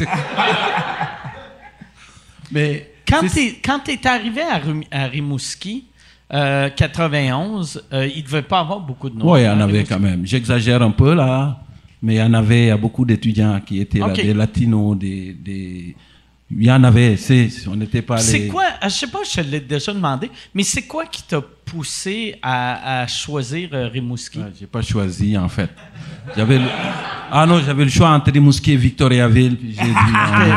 Mais Quand t'es quand t'es arrivé à, Rim- à Rimouski, euh, 91, euh, il devait pas avoir beaucoup de noirs. Oui, il y en à avait quand même. J'exagère un peu là, mais il y en avait il y a beaucoup d'étudiants qui étaient là, des latinos, des, des... Il y en avait, c'est, on n'était pas C'est les... quoi, euh, je sais pas, je te l'ai déjà demandé, mais c'est quoi qui t'a poussé à, à choisir euh, Rimouski? Ah, j'ai pas choisi en fait. J'avais le... Ah non, j'avais le choix entre Rimouski et Victoriaville, puis j'ai dit non, non.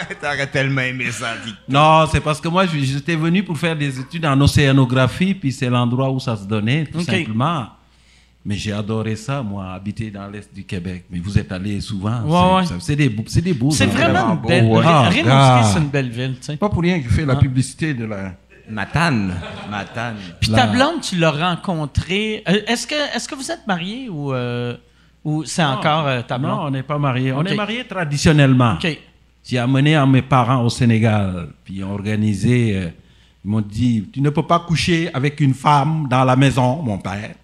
T'aurais tellement aimé ça, Vic. Non, c'est parce que moi, j'étais venu pour faire des études en océanographie, puis c'est l'endroit où ça se donnait, tout simplement. Mais j'ai adoré ça, moi, habiter dans l'Est du Québec. Mais vous êtes allé souvent. Ouais, c'est, ouais. des, beaux- c'est des beaux C'est vraiment une belle. ouais. Ri- Ah, c'est une belle ville, tu sais. Pas pour rien qu'il fait la publicité de la... Matane. Matane. Puis La- ta blonde, tu l'as rencontrée. euh, est-ce que est-ce que vous êtes mariés ou euh, ou c'est encore euh, ta Non, blonde? on n'est pas mariés. On est mariés traditionnellement. Ok. J'ai amené à mes parents au Sénégal, puis ils ont organisé. euh, ils m'ont dit Tu ne peux pas coucher avec une femme dans la maison, mon père.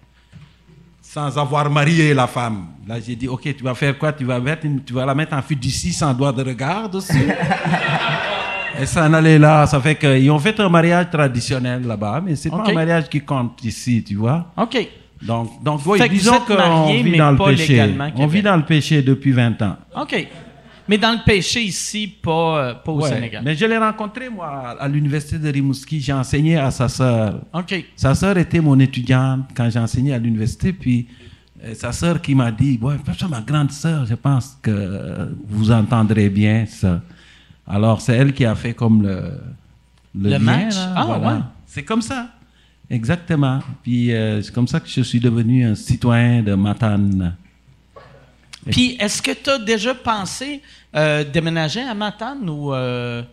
Sans avoir marié la femme. Là, j'ai dit, OK, tu vas faire quoi? Tu vas, mettre une- tu vas la mettre en fiducie sans doigt de regard dessus Et ça en allait là. Ça fait qu'ils ont fait un mariage traditionnel là-bas, mais c'est pas un mariage qui compte ici, tu vois. OK. Donc, donc oui, disons qu'on vit dans le péché. On vit dans le péché depuis 20 ans. OK. Mais dans le péché ici, pas, euh, pas au Ouais. Sénégal. Mais je l'ai rencontré, moi, à l'université de Rimouski. J'ai enseigné à sa sœur. OK. Sa sœur était mon étudiante quand j'ai enseigné à l'université. Puis euh, sa sœur qui m'a dit, ouais, ma grande sœur, je pense que vous entendrez bien ça. Alors c'est elle qui a fait comme le, Le lien, match? là, Ah, voilà. ouais. C'est comme ça. Exactement. Puis euh, c'est comme ça que je suis devenu un citoyen de Matane. Puis, est-ce que tu as déjà pensé euh, déménager à Matane ou. euh,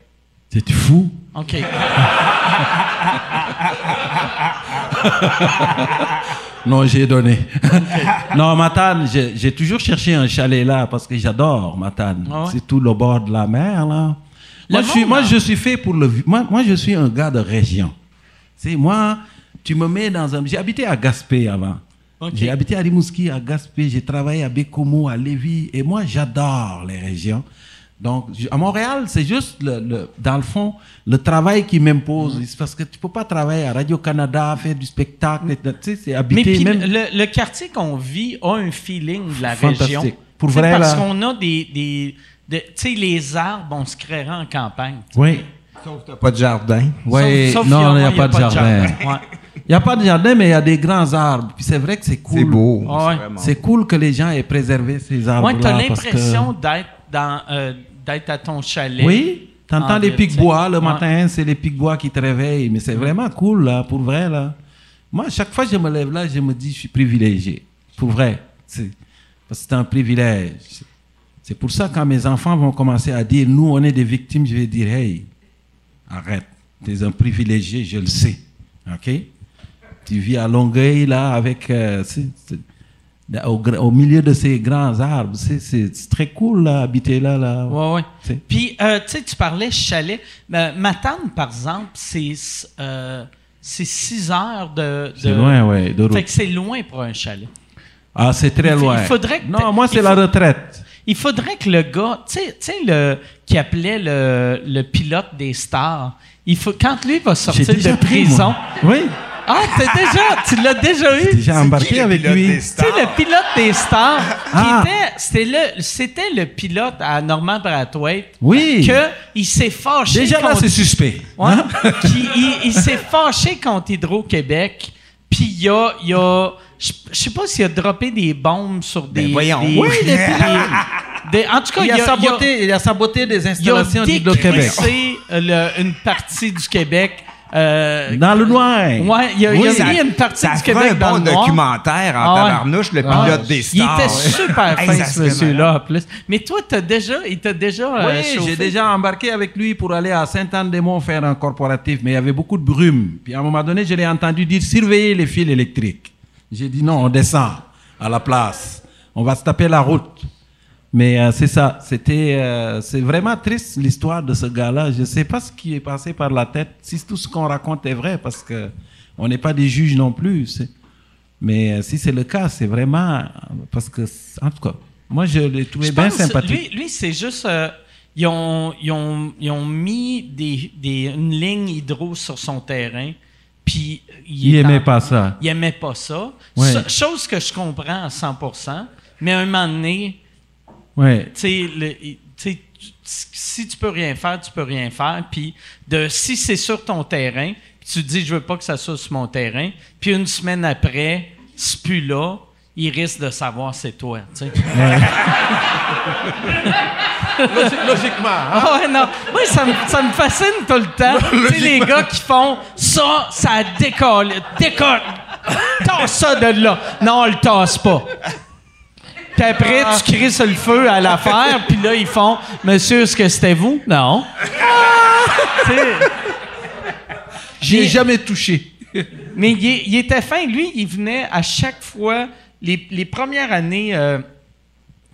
C'est fou. OK. Non, j'ai donné. non, Matane, j'ai toujours cherché un chalet là parce que j'adore Matane. Ah ouais? C'est tout le bord de la mer là. Moi je, suis, monde, moi, je suis fait pour le. Moi, moi, je suis un gars de région. C'est moi, tu me mets dans un. J'ai habité à Gaspé avant. J'ai habité à Rimouski, à Gaspé. J'ai travaillé à Bécomo, à Lévis. Et moi, j'adore les régions. Donc, à Montréal, c'est juste, le, le- dans le fond, le travail qui m'impose. C'est parce que tu peux pas travailler à Radio-Canada, faire du spectacle. et- Tu sais, c'est Mais habiter puis, même. le, le quartier qu'on vit a un feeling de la Fantastique. région. Pour Tu vrai, Parce là. qu'on a des. des de- tu sais, les arbres, on se créerait en campagne. Oui. Sauf que t'as pas de jardin. Oui, Sauf- sauf non, il n'y y a, pas de jardin. Ouais. Il n'y a pas de jardin, mais il y a des grands arbres. Puis c'est vrai que c'est cool. C'est beau. Ah ouais. c'est cool que les gens aient préservé ces arbres-là. Ouais, t'as parce que- l'impression d'être dans euh, d'être à ton chalet. Oui, t'entends en les ville, pics tu sais. bois le Ouais. matin, c'est les pics bois qui te réveillent. Mais c'est vraiment cool, là, pour vrai, là. Moi, chaque fois que je me lève là, je me dis, je suis privilégié. Pour vrai. C'est- Parce que c'est un privilège. C'est pour ça, quand mes enfants vont commencer à dire, nous, on est des victimes, je vais dire, hey, arrête. Tu es un privilégié, je le sais. OK? Tu vis à Longueuil, là, avec. euh, au, milieu de ces grands arbres. C'est- très cool, là, habiter là. là. Ouais, ouais. Puis, euh, tu sais, tu parlais chalet. Euh, Matane, par exemple, c'est euh, c'est six heures de. C'est loin, ouais, de route. Fait que c'est loin pour un chalet. Ah, c'est très loin. il faudrait que non, moi, c'est la retraite. Il faudrait que le gars, tu sais- le qui appelait le, le pilote des stars, il faut, quand lui va sortir de pris, prison. Oui, Ah, t'as déjà, tu l'as déjà eu? j'ai embarqué avec lui. Tu sais, le pilote des stars, Ah. c'était le, c'était le pilote à Norman Brathwaite. Oui. Que il s'est fâché. Déjà là, contre- c'est suspect. Ouais. Qui- il il s'est fâché contre Hydro-Québec. Puis il a, il a je sais pas s'il a droppé des bombes sur des. Ben voyons. des- Oui, des- des- en tout cas, Il a, saboté, il a saboté des il a, installations il a d'Hydro-Québec. décrissé, une partie du Québec. Euh, Dans le noir. Ouais, il a, il a ça- mis une partie ça du Québec un dans bon le noir. documentaire en Ah ouais. tabarnouche, le Ah, pilote des Il stars. était super fin, ce monsieur-là, en plus. Mais toi, t'as déjà, il t'a déjà euh, Oui, j'ai déjà embarqué avec lui pour aller à Saint-Anne-des-Monts faire un corporatif, mais il y avait beaucoup de brume. Puis à un moment donné, je l'ai entendu dire surveiller les fils électriques. J'ai dit non, on descend à la place. On va se taper la route. Mais euh, c'est ça. C'était, euh, c'est vraiment triste l'histoire de ce gars-là. Je ne sais pas ce qui est passé par la tête. Si tout ce qu'on raconte est vrai, parce que on n'est pas des juges non plus. Mais euh, si c'est le cas, c'est vraiment parce que, en tout cas, moi je l'ai trouvé Je bien sympathique. Lui, lui c'est juste. ils, ont, ils, ont, ils ont mis des, des, une ligne hydro sur son terrain. Puis Il est aimait en- pas ça. Il aimait pas ça. Ouais. Ça- Chose que je comprends à 100%. Mais à un moment donné, Ouais. tu sais, si tu peux rien faire, tu peux rien faire. Puis de si c'est sur ton terrain, puis tu te dis je veux pas que ça soit sur mon terrain, puis une semaine après, c'est plus là, il risque de savoir c'est toi. tu sais. Logiquement. Ah ouais, non. Moi, ça me, ça me fascine tout le temps. tu sais, les gars qui font ça, ça décolle. Décolle. Tasse ça de là. Non, on le tasse pas. Puis après, tu cries sur le feu à l'affaire, puis là, ils font Monsieur, est-ce que c'était vous? Non. J'ai Mais- jamais touché. mais il était fin. Lui, il venait à chaque fois, les, les premières années, euh,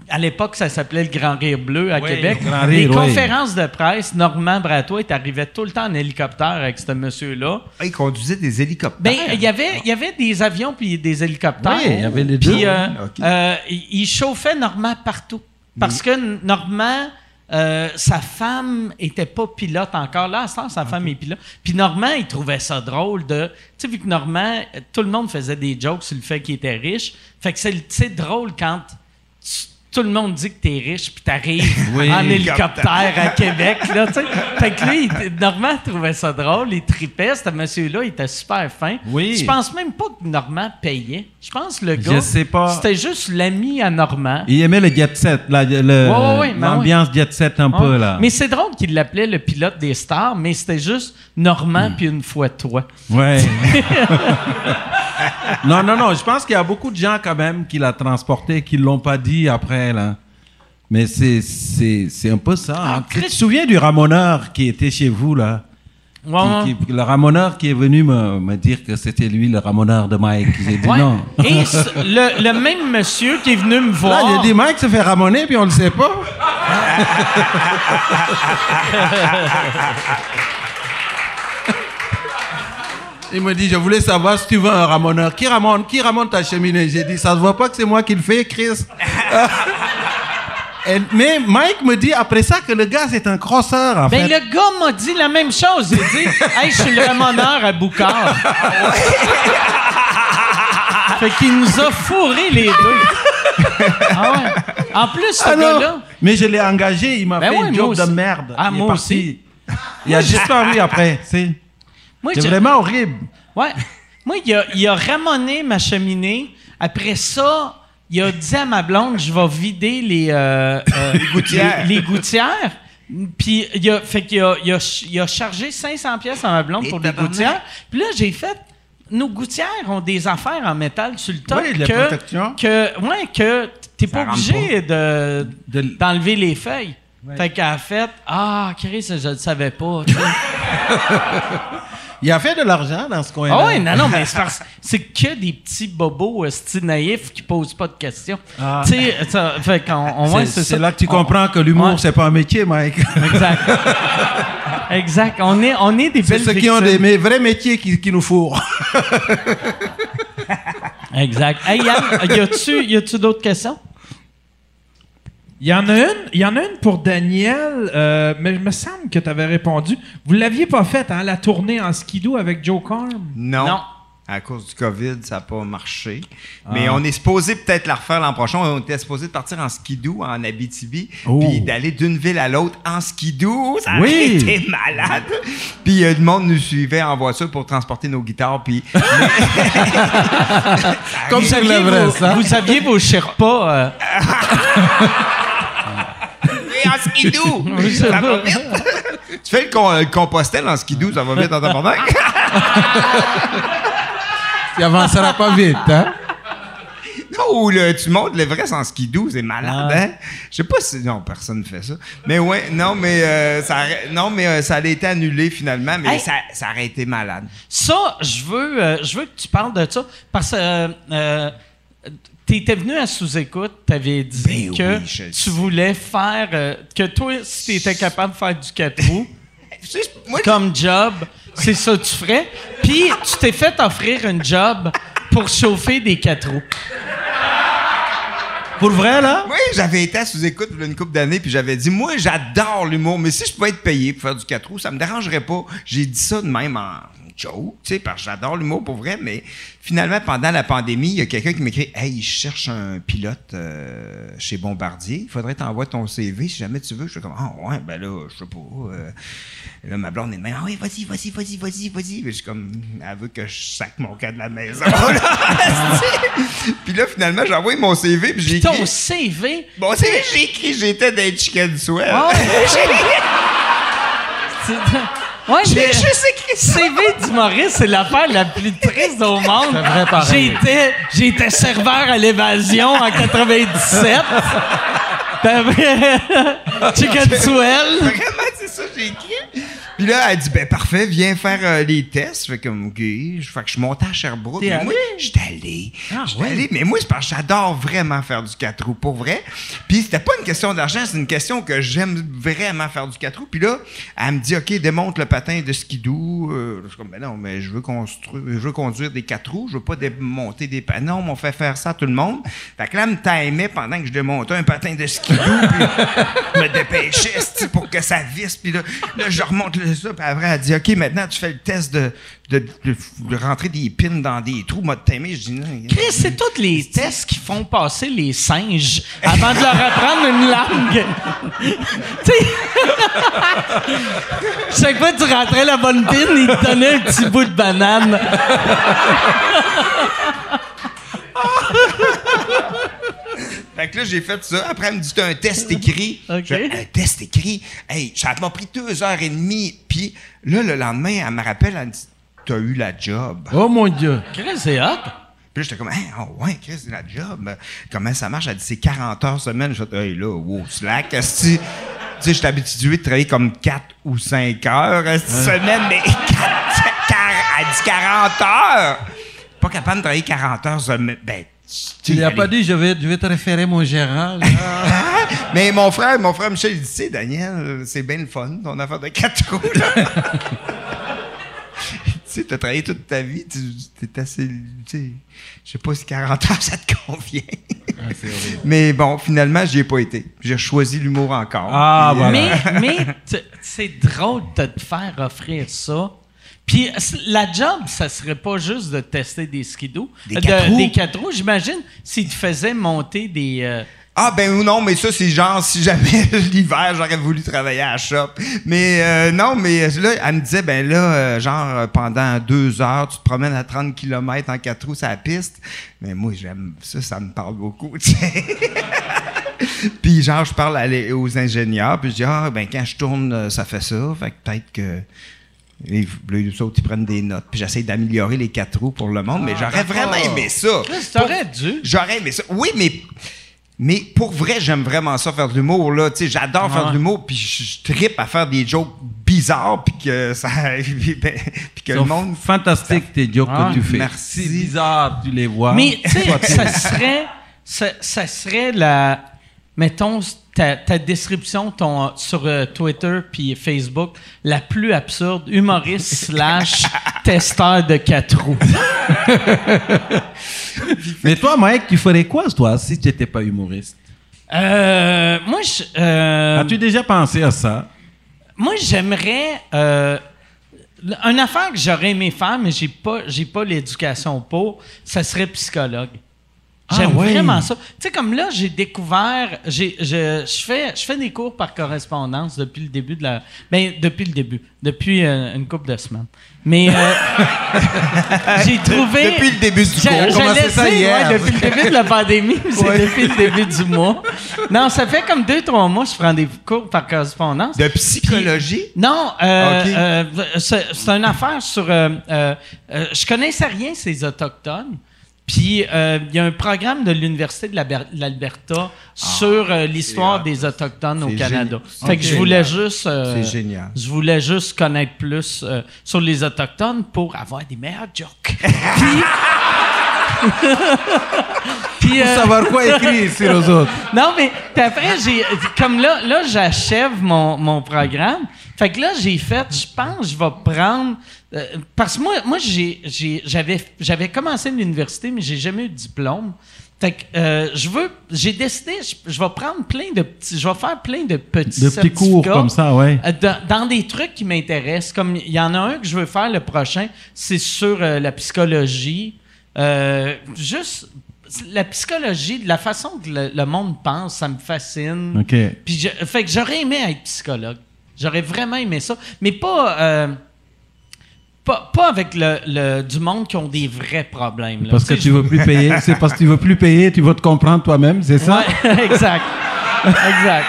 à l'époque, ça s'appelait le Grand Rire Bleu à Oui, Québec. le Grand Les oui. conférences de presse, Normand Bratois est arrivé tout le temps en hélicoptère avec ce monsieur-là. Ah, il conduisait des hélicoptères. Ben, il y avait, il y avait des avions puis des hélicoptères. Oui, il y avait les Puis, deux. euh, Ok. euh, il chauffait Normand partout. Parce que Normand, euh, sa femme était pas pilote encore. Là, à ce temps, sa femme est pilote. Puis Normand, il trouvait ça drôle de... Tu sais, vu que Normand, tout le monde faisait des jokes sur le fait qu'il était riche. Fait que c'est c'est drôle quand... tu- tout le monde dit que t'es riche, puis t'arrives Oui. en hélicoptère à Québec, là. Fait que lui, il- Normand trouvait ça drôle, il tripait, ce monsieur-là, il était super fin. Oui. Je pense même pas que Normand payait. Je pense que le Je gars, sais pas. c'était juste l'ami à Normand. Il aimait le jet set, l'ambiance jet set un peu là. Mais c'est drôle qu'il l'appelait le pilote des stars, mais c'était juste Normand Hmm. puis une fois toi. Ouais. non, non, non. Je pense qu'il y a beaucoup de gens quand même qui l'ont transporté, qui l'ont pas dit après là. Mais c'est c'est c'est un peu ça. Ah, hein. Tu te souviens du ramoneur qui était chez vous là? Ouais, Qui- qui- le ramoneur qui est venu me, me dire que c'était lui le ramoneur de Mike. J'ai dit ouais. non. Et ce- le, le même monsieur qui est venu me Là, voir. il a dit Mike se fait ramoner puis on le sait pas. Il me dit, je voulais savoir si tu veux un ramoneur. Qui ramone, qui ramone ta cheminée? J'ai dit, ça se voit pas que c'est moi qui le fais, Chris. Et- mais Mike me dit après ça que le gars c'est un crosseur en Ben, fait. le gars m'a dit la même chose. Il dit Hey, je suis le ramoneur à Boucard. fait qu'il nous a fourré les deux. Ah ouais. En plus, ce Ah gars-là. Mais je l'ai engagé, il m'a Ben fait ouais, une moi job aussi. de merde. Ah, Il est moi parti. aussi. Il a disparu après. C'est Moi, c'est vraiment horrible. Ouais. Moi, il a, il a ramoné ma cheminée. Après ça, il a dit à ma blonde, je vais vider les, euh, euh, gouttières. Les, les gouttières. Puis, il a, fait qu'il a, il a, ch- il a chargé 500 pièces à ma blonde Et pour les gouttières. Puis là, j'ai fait... Nos gouttières ont des affaires en métal sur le top Oui, de la que, protection. que, ouais, que t'es pas obligé de, De- d'enlever les feuilles. Fait qu'elle a fait « Ah, Chris, je le savais pas. Il a fait de l'argent dans ce coin-là. Ah oui, non, non, mais c'est parce c'est que des petits bobos euh, style naïfs qui posent pas de questions. Ah. Tu sais, C'est c'est c'est là que tu On- comprends que l'humour, Ouais. c'est pas un métier, Mike. Exact. exact. On est, on est des C'est belles ceux qui ont des vrais métiers qui, qui nous fourrent. Exact. Hey, Yann, y a-tu, y a-tu d'autres questions? Il y en a une, il y en a une pour Daniel, euh, mais il me semble que tu avais répondu. Vous l'aviez pas faite, hein, la tournée en skidoo avec Joe Carm? Non. Non. À cause du COVID, ça n'a pas marché. Mais on est supposé peut-être la refaire l'an prochain. On était supposé de partir en skidoo en Abitibi, Oh. puis d'aller d'une ville à l'autre en skidoo. Ça Oui. aurait été malade. Puis euh, le monde nous suivait en voiture pour transporter nos guitares. Puis Comme Vous c'est le saviez vrai, vos, ça. vous saviez vos Sherpas. euh, en sais ça va vite. tu fais le, con- le compostel en skidoo, ça va vite dans ta pendant. Tu avanceras pas vite, hein? Non, ou le, tu montes l'Everest en skidoo, c'est malade, Ah. hein? Je sais pas si. Non, personne ne fait ça. Mais ouais, non, mais, euh, ça, non, mais euh, ça a été annulé finalement, mais Hey. ça, ça aurait été malade. Ça, je veux, euh, je veux que tu parles de ça parce que euh, t'étais venu à sous-écoute, t'avais dit Ben que oui, le tu sais. voulais faire, euh, que toi, si t'étais capable de faire du 4 roues Tu comme job, c'est ça que tu ferais. Puis tu t'es fait offrir un job pour chauffer des 4 roues. Pour vrai, là? Oui, j'avais été à sous-écoute une couple d'années, puis j'avais dit, moi, j'adore l'humour, mais si je pouvais être payé pour faire du 4 roues, ça me dérangerait pas. J'ai dit ça de même en joke, tu sais, parce que j'adore l'humour pour vrai, mais finalement, pendant la pandémie, il y a quelqu'un qui m'écrit, hey, je cherche un pilote euh, chez Bombardier, il faudrait t'envoyer ton CV si jamais tu veux. Je suis comme, ah ouais, ben là, je sais pas. euh. Là, ma blonde est de même, ah oui, vas-y, vas-y, vas-y, vas-y, vas-y. Puis je suis comme, elle veut que je sac mon cas de la maison. là. puis là, finalement, j'ai envoyé mon CV, puis j'ai écrit. Ton CV, Bon, c'est j'ai écrit j'étais dans Chicken Swell. C'est- Ouais, J'ai juste écrit ça. CV d'humoriste, c'est l'affaire la plus triste au monde. C'est vrai, pareil. J'étais, j'étais serveur à l'évasion en 97. Puis après, Chicken Swell. Vraiment, c'est ça que j'ai écrit? Puis là, elle dit, ben parfait, viens faire euh, les tests. Fait comme, OK. Je- Fait que je montais à Sherbrooke. T'es Mais moi, j'étais allé. Ah, J'étais ouais. allé. Mais moi, c'est parce que j'adore vraiment faire du 4 roues, pour vrai. Puis c'était pas une question d'argent, c'est une question que j'aime vraiment faire du 4 roues. Puis là, elle me dit, OK, démonte le patin de skidoo. Euh, je suis comme, ben non, mais je veux, construire, je veux conduire des 4 roues. Je veux pas démonter des patins. Non, on fait faire ça à tout le monde. Fait que là, elle me timait pendant que je démontais un patin de skidoo. puis me dépêchais pour que ça visse. Puis là, là, je remonte le ça. Puis après, elle dit OK, maintenant, tu fais le test de, de, de- de rentrer des pins dans des trous. Moi, de t'aimer. Je dis non. Chris, c'est tous les tests qui font passer les singes avant de leur apprendre une langue. tu sais, chaque fois que tu rentrais la bonne pine, ils te donnaient un petit bout de banane. Fait que là, j'ai fait ça. Après, elle me dit T'as un test écrit. Un test écrit? Hey, ça m'a pris deux heures et demie. Puis là, le lendemain, elle me rappelle Elle me dit T'as eu la job. Oh mon Dieu. Chris, c'est hot. Puis là, j'étais comme, hein, oh ouais, Chris, c'est la job. Comment ça marche? Elle dit, c'est 40 heures semaine. Je fais, hey, là, wow, slack. Tu sais, je suis habitué de travailler comme 4 ou 5 heures esti, semaine, mais 4, elle dit 40 heures. Pas capable de travailler 40 heures semaine. Ben, Tu lui as allez. pas dit, je vais, je vais te référer mon gérant. là. Mais mon frère, mon frère Michel, il dit, tu sais, Daniel, c'est bien le fun, ton affaire de 4 roues, là. tu sais, t'as travaillé toute ta vie, tu t'es assez, tu sais, je sais pas si 40 heures, ça te convient. Mais bon, finalement, j'y ai pas été. J'ai choisi l'humour encore. Ah, voilà. Mais, c'est drôle de te faire offrir ça. Puis la job, ça serait pas juste de tester des skidoo. Des quatre de- roues. Des quatre roues, j'imagine, s'ils te faisaient monter des... euh, Ah ben ou non, mais ça c'est genre si jamais l'hiver j'aurais voulu travailler à la shop. Mais euh, non, mais là elle me disait ben là euh, genre pendant deux heures tu te promènes à 30 km en quatre roues sur la piste. Mais moi j'aime ça, ça me parle beaucoup. puis genre je parle à les- aux ingénieurs puis je dis ah ben quand je tourne ça fait ça, fait que peut-être que les, les autres, ils prennent des notes. Puis j'essaie d'améliorer les quatre roues pour le monde, mais j'aurais vraiment aimé ça. T'aurais dû. J'aurais aimé ça. Oui, mais. Mais pour vrai, j'aime vraiment ça faire de l'humour là, tu sais, j'adore faire de l'humour puis je, je trippe à faire des jokes bizarres puis que ça puis que le monde fantastiques tes jokes Ah, que tu fais. merci. C'est bizarre, tu les vois. Mais, tu sais, ça serait, ça, ça serait la. Mettons, ta, ta description ton, sur euh, Twitter puis Facebook, la plus absurde, humoriste slash testeur de quatre roues. Mais toi, Mike, tu ferais quoi, toi, si tu n'étais pas humoriste? Euh, moi, je, euh, As-tu déjà pensé à ça? moi, j'aimerais. Euh, une affaire que j'aurais aimé faire, mais j'ai pas, j'ai pas l'éducation pour, ça serait psychologue. Ah, J'aime vraiment ça. Tu sais, comme là, j'ai découvert, j'ai, je, je fais, je fais des cours par correspondance depuis le début de la, ben depuis le début, depuis euh, une couple de semaines. Mais euh, j'ai trouvé depuis le début du cours. j'allais Commencé ça hier? ouais, depuis le début de la pandémie, c'est depuis le début du mois. Non, ça fait comme deux, trois mois que je prends des cours par correspondance. de psychologie? Non, euh, euh, c'est c'est une affaire sur. je connaissais rien ces autochtones. Puis euh, il y a un programme de l'université de l'Alber- l'Alberta sur euh, l'histoire des autochtones au Canada. Fait que je voulais juste. euh, C'est génial. Je voulais juste connaître plus sur les autochtones pour avoir des meilleurs jokes. Puis. Puis, Pour savoir quoi écrire sur les autres. non, mais après, j'ai. Comme là, là j'achève mon, mon programme. Fait que là, j'ai fait, je pense, je vais prendre. Euh, parce que moi, moi j'ai, j'ai- j'avais, j'avais commencé l'université, mais j'ai jamais eu de diplôme. Fait que euh, je veux. J'ai décidé, je, je vais prendre plein de petits. Je vais faire plein de petits. De petits cours comme ça, ouais. euh, dans, dans des trucs qui m'intéressent. Comme il y en a un que je veux faire le prochain, c'est sur euh, la psychologie. Euh, juste la psychologie, la façon que le, le monde pense, ça me fascine. OK. Puis je- fait que j'aurais aimé être psychologue. J'aurais vraiment aimé ça, mais pas pas, pas avec le, le- du monde qui ont des vrais problèmes. là. Parce que tu veux plus payer. C'est parce que tu veux plus payer, tu vas te comprendre toi-même, c'est ça? Ouais, exact. exact.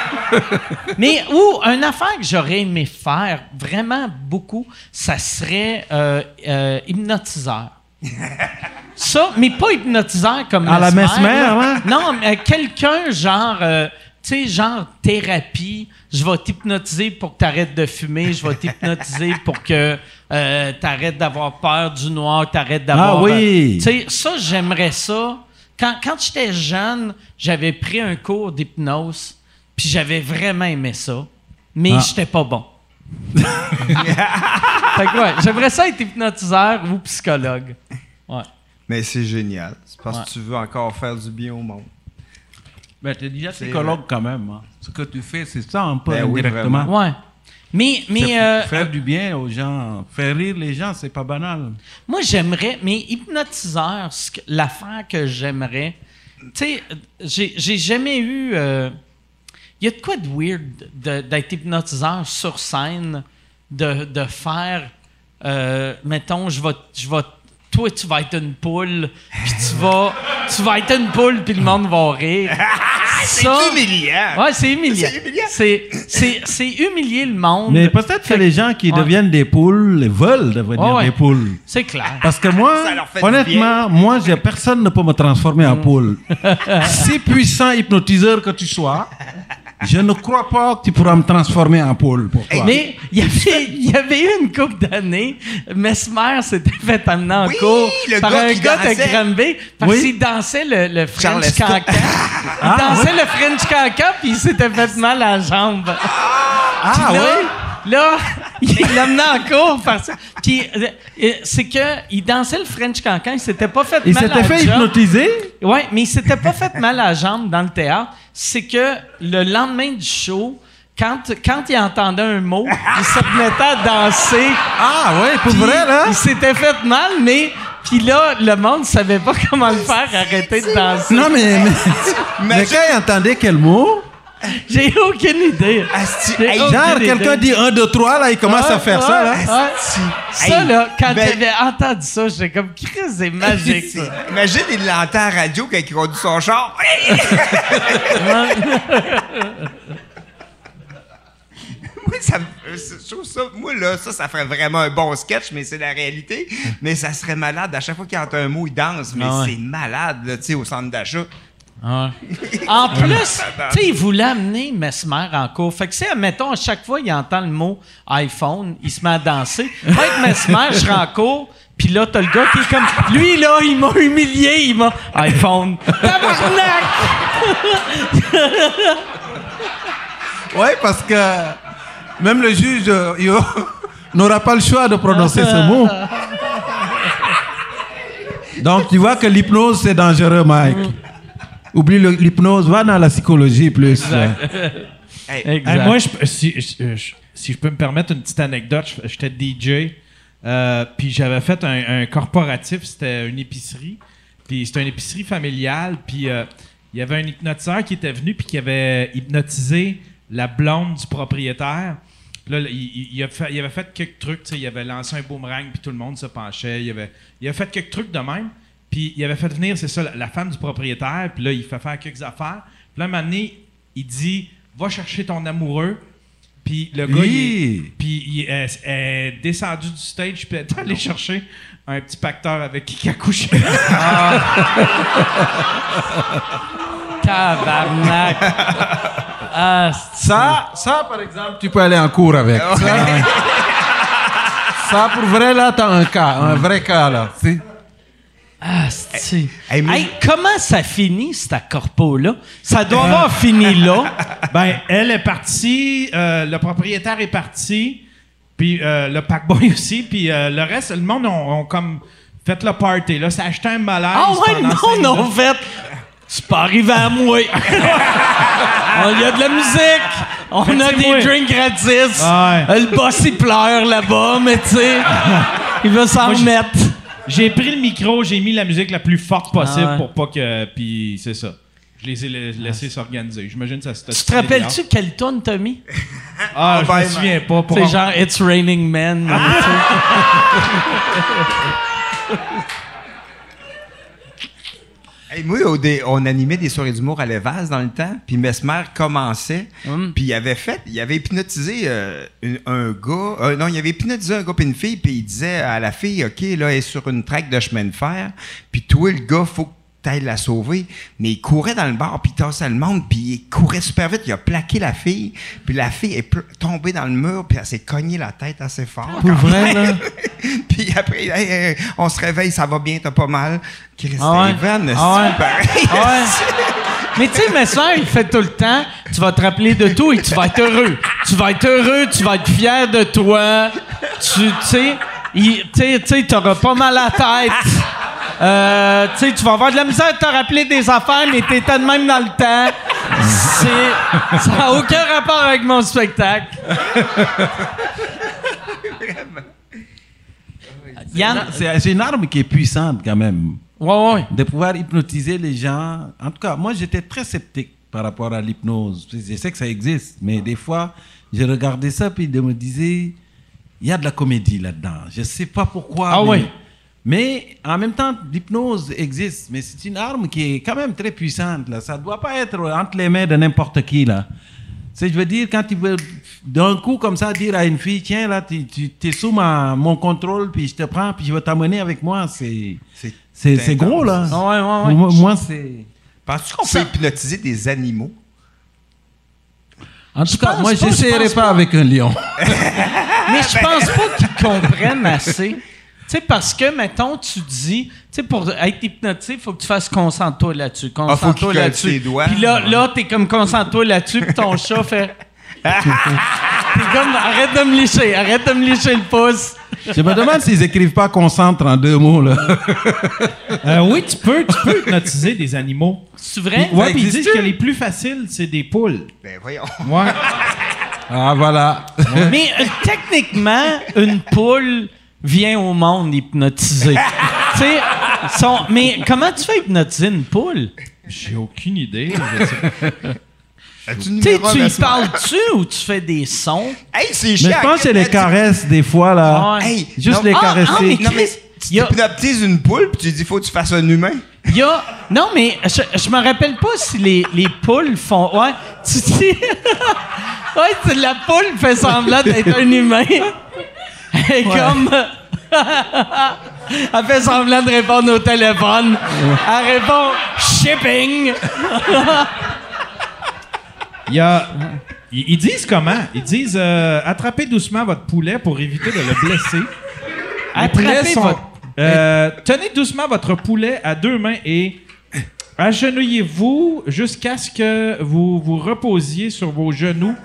Mais ou une affaire que j'aurais aimé faire vraiment beaucoup, ça serait euh, euh, hypnotiseur. Ça, mais pas hypnotiseur comme À la Mesmer, ouais. Non, mais quelqu'un genre, euh, sais, genre thérapie, je vais t'hypnotiser pour que tu arrêtes de fumer, je vais t'hypnotiser pour que euh, tu arrêtes d'avoir peur du noir, tu arrêtes d'avoir... Ah oui. euh, tu sais, ça, j'aimerais ça. Quand, quand j'étais jeune, j'avais pris un cours d'hypnose, puis j'avais vraiment aimé ça, mais Ah. j'étais pas bon. fait que ouais, j'aimerais ça être hypnotiseur ou psychologue. Ouais. Mais c'est génial. C'est parce Ouais. que tu veux encore faire du bien au monde. Ben, tu es déjà C'est psychologue quand même. hein. Ce que tu fais, c'est ça un peu Ben oui, indirectement. Ouais. Mais, mais euh, faire du bien aux gens, faire rire les gens, c'est pas banal. moi, j'aimerais, mais hypnotiseur, l'affaire que j'aimerais, tu sais, j'ai jamais eu. Il y a de quoi de weird d'être hypnotiseur sur scène, de, de faire, euh, mettons, je vais, je vais, toi, tu vas être une poule, puis tu vas, tu vas être une poule, puis le monde va rire. C'est humiliant. Ouais, c'est humiliant. C'est humiliant. C'est, humilier le monde. Mais peut-être que les gens qui Ouais. deviennent des poules veulent devenir ouais. des poules. C'est clair. Parce que moi, honnêtement, moi, j'ai- personne ne peut me transformer Mm. en poule. si puissant hypnotiseur que tu sois, je ne crois pas que tu pourras me transformer en poule pour toi. Mais il y avait, il y avait eu une couple d'années, Mesmer s'était fait amener en Oui, cours le par gars un gars de. Granby parce Oui. qu'il dansait le, le French cancan. Il dansait le French cancan puis il s'était fait mal à la jambe. ah là, oui? Là, il l'amenait en cours parce Puis euh, c'est que il dansait le French cancan, il s'était pas fait Il mal à s'était la fait jambe. hypnotiser? Oui, mais il s'était pas fait mal à la jambe dans le théâtre. C'est que le lendemain du show, quand, quand il entendait un mot, il se remettait à danser. Ah oui, pour vrai, là? Il s'était fait mal, mais... Puis là, le monde savait pas comment le faire, arrêter de danser. Non, mais, mais, mais quand il entendait quel mot, J'ai aucune idée. Asti, hey, aucune genre quelqu'un dit 1, 2, 3, là, il commence à faire ça, là. Ça, Hey, là, quand ben- j'avais entendu ça, j'étais comme, Chris, c'est magique, ça. Imagine, il l'entend à la radio quand il conduit son char. Moi, ça, me- je trouve ça, moi, là, ça, ça ferait vraiment un bon sketch, mais c'est la réalité. Mais ça serait malade. À chaque fois qu'il entend un mot, il danse. Mais Ah ouais. c'est malade, là, tu sais, au centre d'achat. En plus, tu sais, il voulait amener Mesmer en cours. Fait que, si, admettons, à chaque fois il entend le mot iPhone, il se met à danser. Avec Mesmer, je serai en cours, puis là, t'as le gars qui est comme. Lui, là, il m'a humilié, il m'a. iPhone. Tabarnak! Oui, parce que même le juge euh, il n'aura pas le choix de prononcer ce mot. Donc, tu vois que l'hypnose, c'est dangereux, Mike. Oublie l'hypnose, va dans la psychologie plus. Hey, Exact. Hey, moi, je- si, je- je- si je peux me permettre une petite anecdote, je- j'étais DJ, euh, puis j'avais fait un, un corporatif, c'était une épicerie, puis c'était une épicerie familiale, puis euh, il y avait un hypnotiseur qui était venu, puis qui avait hypnotisé la blonde du propriétaire. Là, il, il- il a fait- il avait fait quelques trucs, il avait lancé un boomerang, puis tout le monde se penchait. Il avait, il avait fait quelques trucs de même. Puis il avait fait venir, c'est ça, la, la femme du propriétaire. Puis là, il fait faire quelques affaires. Puis là, un moment donné, il dit Va chercher ton amoureux. Puis le gars, il, puis il est, est descendu du stage, puis est allé chercher un petit pacteur avec qui il a couché. Tabarnak! Ah, c'est- Ça, ça, par exemple, tu peux aller en cours avec. Ça, ça, pour vrai, là, t'as un cas, un vrai cas, là. C'est- Ah, c'est- Hey, Hey, comment ça finit, cette corpo-là? Ça doit avoir fini là. ben, elle est partie, euh, le propriétaire est parti, puis euh, le packboy aussi, puis euh, le reste, le monde ont, ont comme fait le party. Là, ça a acheté un malaise. Ah ouais, pendant non, non, en fait, c'est pas arrivé à moi. Oh, Il y a de la musique, on a des moi. drinks gratis. Ah ouais. Euh, Le boss, il pleure là-bas, mais tu sais, il va s'en remettre. J'ai pris le micro, j'ai mis la musique la plus forte possible Ah ouais. pour pas que. Puis c'est ça. Je les ai la- laissés s'organiser. J'imagine que ça c'était. Tu te rappelles-tu quelle tonne t'as mis? Ah, je ben, me souviens pas. Pour C'est genre It's Raining Men. Hey, moi, on animait des soirées d'humour à Lévas dans le temps, puis Mesmer commençait, Hum. puis il avait fait, il avait hypnotisé euh, un gars, euh, non, il avait hypnotisé un gars puis une fille, puis il disait à la fille, OK, là, elle est sur une traque de chemin de fer, puis toi, le gars, faut que t'ailles la sauver. Mais il courait dans le bar, puis il tassait le monde, puis il courait super vite. Il a plaqué la fille, puis la fille est tombée dans le mur, puis elle s'est cognée la tête assez fort. Pour vrai, là? puis après, Hey, hey, on se réveille, ça va bien, t'as pas mal. Chris Ah ouais? Evan, Ah. Ah. Mais tu sais, ma soeur, il fait tout le temps, tu vas te rappeler de tout et tu vas être heureux. Tu vas être heureux, tu vas être fier de toi. Tu sais, tu sais, tu sais, t'auras pas mal à la tête. Euh, tu sais, tu vas avoir de la misère de te rappeler des affaires, mais t'étais de même dans le temps. C'est, ça n'a aucun rapport avec mon spectacle. Yann? C'est c'est une arme qui est puissante quand même. Ouais, ouais. De pouvoir hypnotiser les gens. En tout cas, moi, j'étais très sceptique par rapport à l'hypnose. Je sais que ça existe, mais des fois, je regardais ça puis je me disais, il y a de la comédie là-dedans. Je sais pas pourquoi. Ah mais, oui. Mais en même temps, l'hypnose existe, mais c'est une arme qui est quand même très puissante. Là. Ça ne doit pas être entre les mains de n'importe qui. Là. C'est, je veux dire, quand tu veux d'un coup comme ça dire à une fille, tiens, là, tu, tu es sous ma, mon contrôle, puis je te prends, puis je vais t'amener avec moi, c'est, C'est c'est, c'est gros, là. Ouais, ouais, ouais. Moi, moi, c'est... Penses-tu qu'on peut hypnotiser des animaux? En tout Je cas, pense moi, je j'essaierai pense pas, pas. avec un lion. Mais je pense pas qu'ils comprennent assez. Tu sais, parce que, mettons, tu dis, tu sais, pour être hypnotisé, il faut que tu fasses concentre-toi là-dessus. Ah, Concentre-toi là-dessus. Puis là, là t'es comme concentre-toi là-dessus, puis ton chat fait. t'es comme, arrête de me licher, arrête de me licher le pouce. je me demande s'ils écrivent pas concentre en deux mots, là. Euh, oui, tu peux, tu peux hypnotiser des animaux. C'est vrai? Ouais, puis ils disent que les plus faciles, c'est des poules. Ben voyons. Ouais. Ah, voilà. Mais euh, techniquement, une poule vient au monde sais, son- mais comment tu fais hypnotiser une poule? J'ai aucune idée. Tu y parles-tu ou tu fais des sons? Hey, c'est Mais chiant. je pense que c'est les caresses, des fois, là. Ouais. Hey, Juste non, les Ah, caresser. ah, mais Non, mais tu hypnotises une poule, puis tu dis, faut que tu fasses un humain. Il y a. Non, mais je, je me rappelle pas si les, les poules font. Ouais, tu dis. ouais, c'est la poule fait semblant d'être un humain. Elle est comme. Elle fait semblant de répondre au téléphone. Elle répond shipping. Il y a. Ils, ils disent comment? Ils disent euh, attrapez doucement votre poulet pour éviter de le blesser. Attrapez sont- votre. Euh, tenez doucement votre poulet à deux mains et agenouillez-vous jusqu'à ce que vous vous reposiez sur vos genoux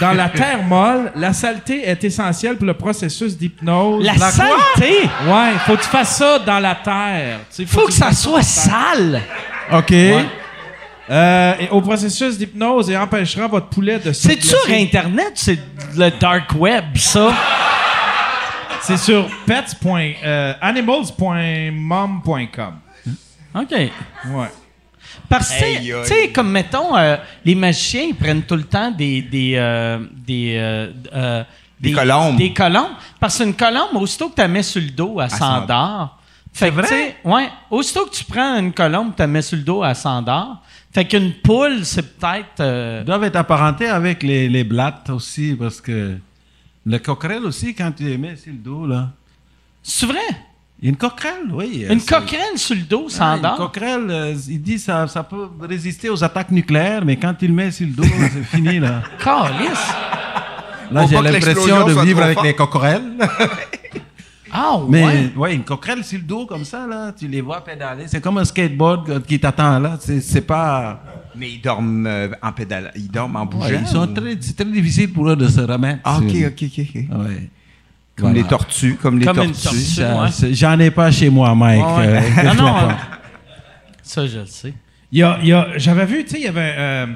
dans la terre molle. La saleté est essentielle pour le processus d'hypnose. La saleté! Ouais, faut que tu fasses ça dans la terre. Tu sais, Faut que ça soit sale. OK. Ouais. Euh, et au processus d'hypnose et empêchera votre poulet de se C'est sur. Internet, c'est le dark web, ça? C'est sur pets. euh. OK. Ouais. Parce que, tu sais, comme mettons, euh, les magiciens, ils prennent tout le temps des. des, euh, des, euh, euh, Des colombes. Des colombes. Parce qu'une colombe, aussitôt que tu la mets sur le dos, elle s'endort. Fait que, tu sais, ouais, aussitôt que tu prends une colombe, tu la mets sur le dos, elle s'endort. Fait qu'une poule, c'est peut-être. euh, Ils doivent être apparentés avec les, les blattes aussi, parce que le coquerel aussi, quand tu les mets sur le dos, là. C'est vrai? Une coquerelle, oui. Une c'est- coquerelle sur le dos Ah, Une coquerelle, euh, il dit ça, ça peut résister aux attaques nucléaires, mais quand tu le mets sur le dos, c'est fini, là. Calice. Là, j'ai l'impression de vivre avec les coquerelles. Ah, Mais ouais. ouais. une coquerelle sur le dos comme ça, là, tu les vois pédaler. C'est comme un skateboard euh, qui t'attend là. C'est pas. Mais ils dorment euh, en pédale. Ils dorment en bougeant. Ouais, ils sont ou- très, c'est très difficile pour eux de se remettre. Ah, ok, ok. ok. Ouais. Comme Voilà. les tortues, comme les Comme tortues. tortue. Ça, ouais. c'est- J'en ai pas chez moi, Mike. Ouais, ouais. Euh, Ah non, pas. euh, ça, je le sais. Il y a, il y a- j'avais vu, tu sais, il y avait, euh,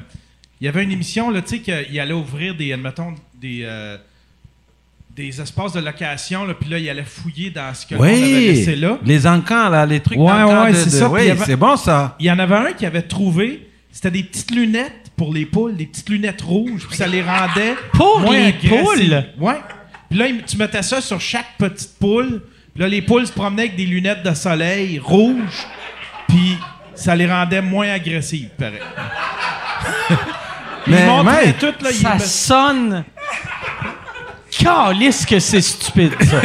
il y avait une émission, là, tu sais, qu'il allait ouvrir des, admettons, des, euh, des espaces de location, là, puis là, il allait fouiller dans ce que l'on avait Oui, laissé là. les encans, là, les trucs Ouais, ouais, de- c'est de- ça. Puis il y Oui, avait- c'est bon ça. Il y en avait un qui avait trouvé, c'était des petites lunettes pour les poules, des petites lunettes rouges, puis ça les rendait Pour moins les agressives. poules? Ouais. Puis là, tu mettais ça sur chaque petite poule. Puis là, les poules se promenaient avec des lunettes de soleil rouges, puis ça les rendait moins agressives, pareil. Mais, Mike, tout, là, Ça sonne. Calisse que c'est stupide, ça.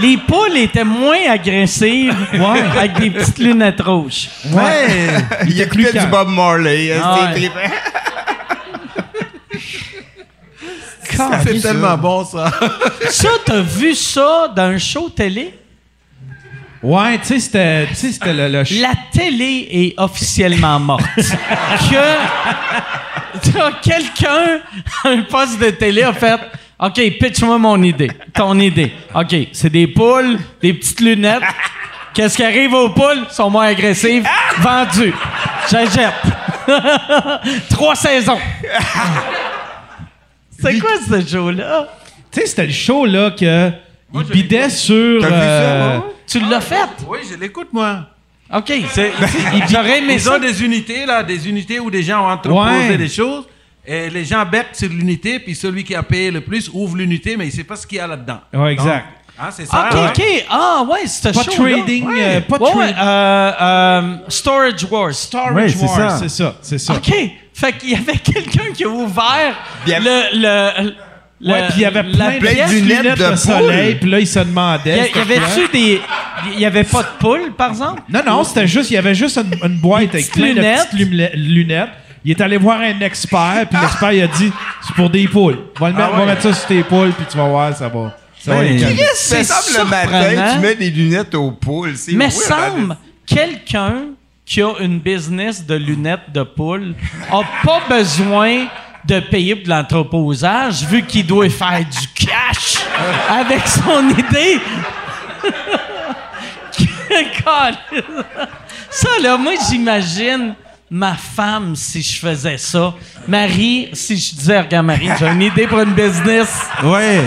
Les poules étaient moins agressives avec des petites lunettes rouges. Ouais. Il y a plus plus du. Bob Marley. hein, Ah ouais. C'est tellement bon, ça. Ça, t'as vu ça dans un show télé? Ouais, tu sais, c'était, c'était le, le ch- La télé est officiellement morte. que t'as quelqu'un un poste de télé a fait OK, pitch-moi mon idée. Ton idée. OK, c'est des poules, des petites lunettes. Qu'est-ce qui arrive aux poules? Ils sont moins agressives. Vendu. J'achète. Trois saisons. C'est quoi ce show-là? Tu sais, c'était le show, là, que. il bidait sur. T'as vu ça, euh, moi? Tu l'as fait? Oui, je l'écoute, moi. OK. c'est- J'aurais aimé Ils ça. ont des unités, là, des unités où des gens ont entreposé Ouais. des choses. Et les gens bêtent sur l'unité, puis celui qui a payé le plus ouvre l'unité, mais il sait pas ce qu'il y a là-dedans. Ouais, exact. Donc, hein, c'est ça. OK, ouais. OK. Ah, ouais, c'est Pas show trading, euh, pas Ouais, ouais, trading. euh, euh, Storage Wars. Storage Ouais, c'est Wars, ça. c'est ça, c'est ça. OK. Fait qu'il y avait quelqu'un qui a ouvert Bien- le, le, le- Ouais, puis il y avait plein, de lunettes lunettes de soleil, puis là, il se Il y, demandait. c'était y avait-tu des... Il y avait pas de poule, par exemple? Non, non, c'était juste, il y avait juste une, une boîte avec plein lunettes. de petites lunettes? Il est allé voir un expert, puis l'expert, il a dit c'est pour des poules. Va, le mettre, va mettre ça sur tes poules, puis tu vas voir, ça va. Ça va C'est semble le matin, tu mets des lunettes aux poules. C'est Mais semble quelqu'un qui a une business de lunettes de poule a pas besoin de payer pour l'entreposage vu qu'il doit faire du cash avec son idée. Ça là, moi j'imagine ma femme si je faisais ça. Marie, si je disais regarde Marie, j'ai une idée pour une business. Ouais.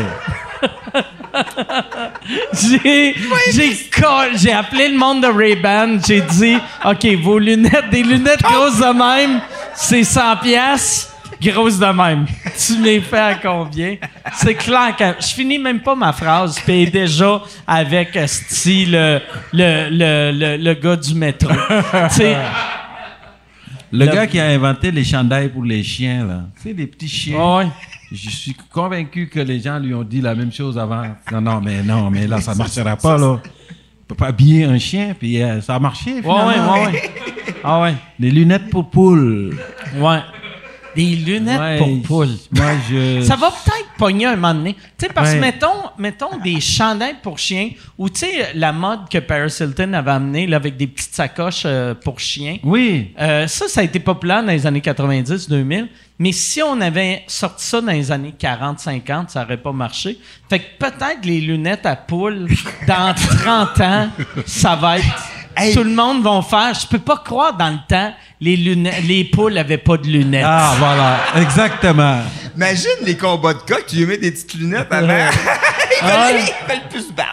J'ai, j'ai, call- j'ai appelé le monde de Ray-Ban. J'ai dit, OK, vos lunettes, des lunettes grosses de même, c'est 100 pièces grosses de même. Tu les fais à combien? C'est clair que je finis même pas ma phrase, puis déjà avec esti, le, le, le, le, gars du métro. tu sais, Le gars qui a inventé les chandails pour les chiens, là. C'est des petits chiens. ouais. Je suis convaincu que les gens lui ont dit la même chose avant. Non, non, mais non, mais là, ça marchera pas, là. On peut pas habiller un chien, puis euh, ça a marché, Ouais, finalement. ouais, ouais, ouais. Ah ouais. Les lunettes pour poules. Ouais. Des lunettes Ouais, pour poules. Moi, je... Ça va peut-être pogner un moment donné. Tu sais, parce que Ouais. mettons, mettons des chandails pour chiens, ou tu sais, la mode que Paris Hilton avait amenée là, avec des petites sacoches euh, pour chiens. Oui. Euh, ça, ça a été populaire dans les années 90-2000. Mais si on avait sorti ça dans les années 40-50, ça aurait pas marché. Fait que peut-être les lunettes à poule, dans 30 ans, ça va être... Hey. Tout le monde va faire... Je peux pas croire dans le temps, les, lunettes, les poules avaient pas de lunettes. Ah, voilà. Exactement. Imagine les combats de coq, tu lui mets des petites lunettes avant. ils, Ah veulent, ouais. ils veulent plus se battre.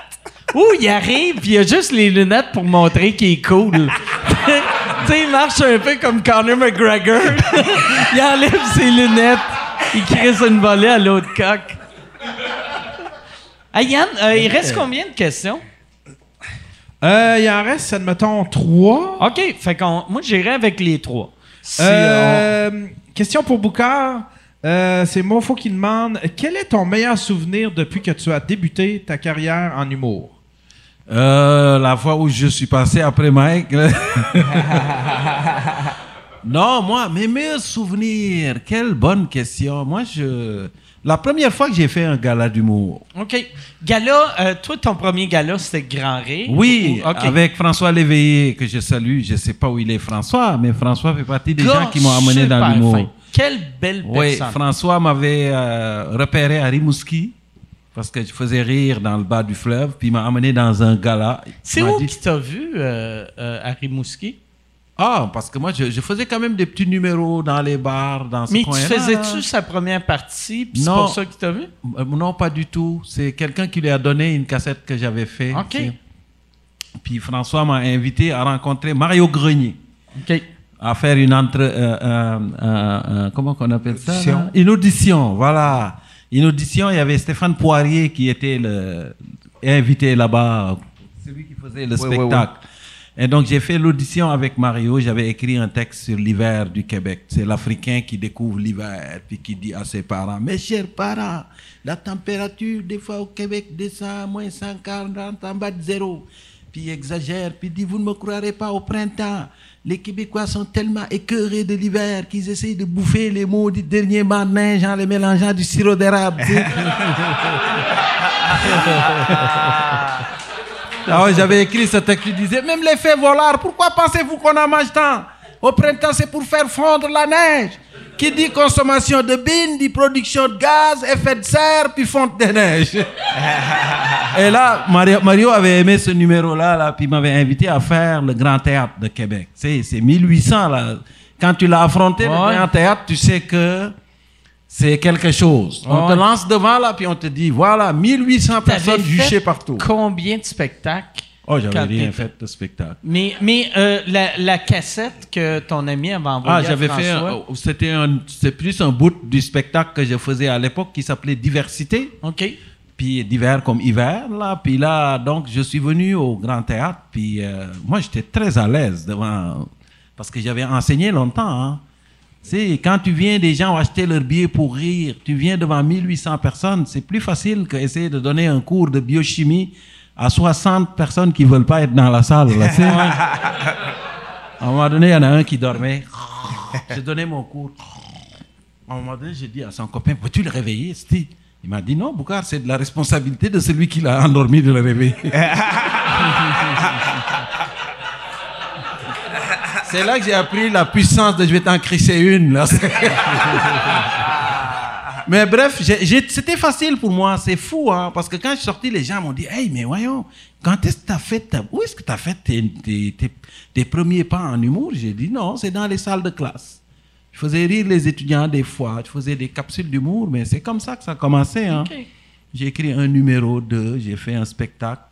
Ou il arrive, puis il a juste les lunettes pour montrer qu'il est cool. tu sais, il marche un peu comme Conor McGregor. il enlève ses lunettes, il crisse une volée à l'autre coq. Hey Yann, euh, il reste combien de questions? Euh, il en reste, admettons, trois. OK, fait qu'on, moi, j'irai avec les trois. Si, euh, Euh, question pour Boucard. Euh, c'est Mofo qui demande Quel est ton meilleur souvenir depuis que tu as débuté ta carrière en humour? Euh, la fois où je suis passé après Mike. non, moi, mes meilleurs souvenirs. Quelle bonne question. Moi, je. La première fois que j'ai fait un gala d'humour. OK. Gala, euh, toi, ton premier gala, c'était Grand Rire? Oui, Ou- avec François Léveillé, que je salue. Je sais pas où il est, François, mais François fait partie des Gars gens qui m'ont amené dans l'humour. fin. Quelle belle Oui, personne. François m'avait euh, repéré à Rimouski parce que je faisais rire dans le bas du fleuve, puis il m'a amené dans un gala. C'est où dit- qui t'a vu, euh, euh, à Rimouski? Ah, parce que moi, je, je faisais quand même des petits numéros dans les bars, dans ce Mais tu faisais-tu sa première partie, puis c'est pour ça qu'il t'a vu? Euh, Non, pas du tout. C'est quelqu'un qui lui a donné une cassette que j'avais fait. OK. Puis François m'a invité à rencontrer Mario Grenier, OK. à faire une entre... euh, euh, euh, comment qu'on appelle ça? Audition. Une audition, voilà. Une audition, il y avait Stéphane Poirier qui était le invité là-bas. C'est lui qui faisait le Oui, oui, spectacle. Et donc j'ai fait l'audition avec Mario. J'avais écrit un texte sur l'hiver du Québec. C'est l'Africain qui découvre l'hiver puis qui dit à ses parents Mes chers parents, la température des fois au Québec descend à moins 140 en bas de zéro. Puis il exagère, puis il dit Vous ne me croirez pas au printemps. Les Québécois sont tellement écœurés de l'hiver qu'ils essayent de bouffer les mots du dernier banc de neige en les mélangeant du sirop d'érable. Ah ouais, j'avais écrit ce texte qui disait Même les fées voleurs, pourquoi pensez-vous qu'on en mange tant? Au printemps, c'est pour faire fondre la neige. Qui dit consommation de bines, dit production de gaz, effet de serre, puis fonte de neige. Et là, Mario, Mario avait aimé ce numéro-là, là, puis m'avait invité à faire le Grand Théâtre de Québec. C'est 1800, là. Quand tu l'as affronté, le. Grand Théâtre, tu sais que c'est quelque chose. On te Ouais. lance devant, là, puis on te dit, voilà, 1800 personnes juchées partout. Combien de spectacles? Oh, j'avais rien fait de spectacle. Mais, mais euh, la, la cassette que ton ami avait envoyée Ah, j'avais fait. C'était c'est plus un bout du spectacle que je faisais à l'époque qui s'appelait Diversité. OK. Puis d'hiver comme hiver, là. Puis là, donc, je suis venu au Grand Théâtre. Puis euh, moi, j'étais très à l'aise devant. Parce que j'avais enseigné longtemps. Hein. Sais, quand tu viens, des gens ont acheté leur billet pour rire. Tu viens devant 1800 personnes. C'est plus facile qu'essayer de donner un cours de biochimie à 60 personnes qui veulent pas être dans la salle. Là, à un moment donné, il y en a un qui dormait. J'ai donné mon cours. À un moment donné, j'ai dit à son copain, peux-tu le réveiller, Steve? Il m'a dit, non, Boucard, c'est de la responsabilité de celui qui l'a endormi de le réveiller. c'est là que j'ai appris la puissance de je vais t'en crisser une. Là. mais bref, c'était facile pour moi. C'est fou, hein, parce que quand je suis sorti, les gens m'ont dit, hey, mais voyons, quand est-ce que tu as fait, ta- où est-ce que tu as fait tes, tes- tes- tes premiers pas en humour? J'ai dit, non, c'est dans les salles de classe. Je faisais rire les étudiants des fois, je faisais des capsules d'humour, mais c'est comme ça que ça a commencé. Hein. J'ai écrit un numéro 2, j'ai fait un spectacle.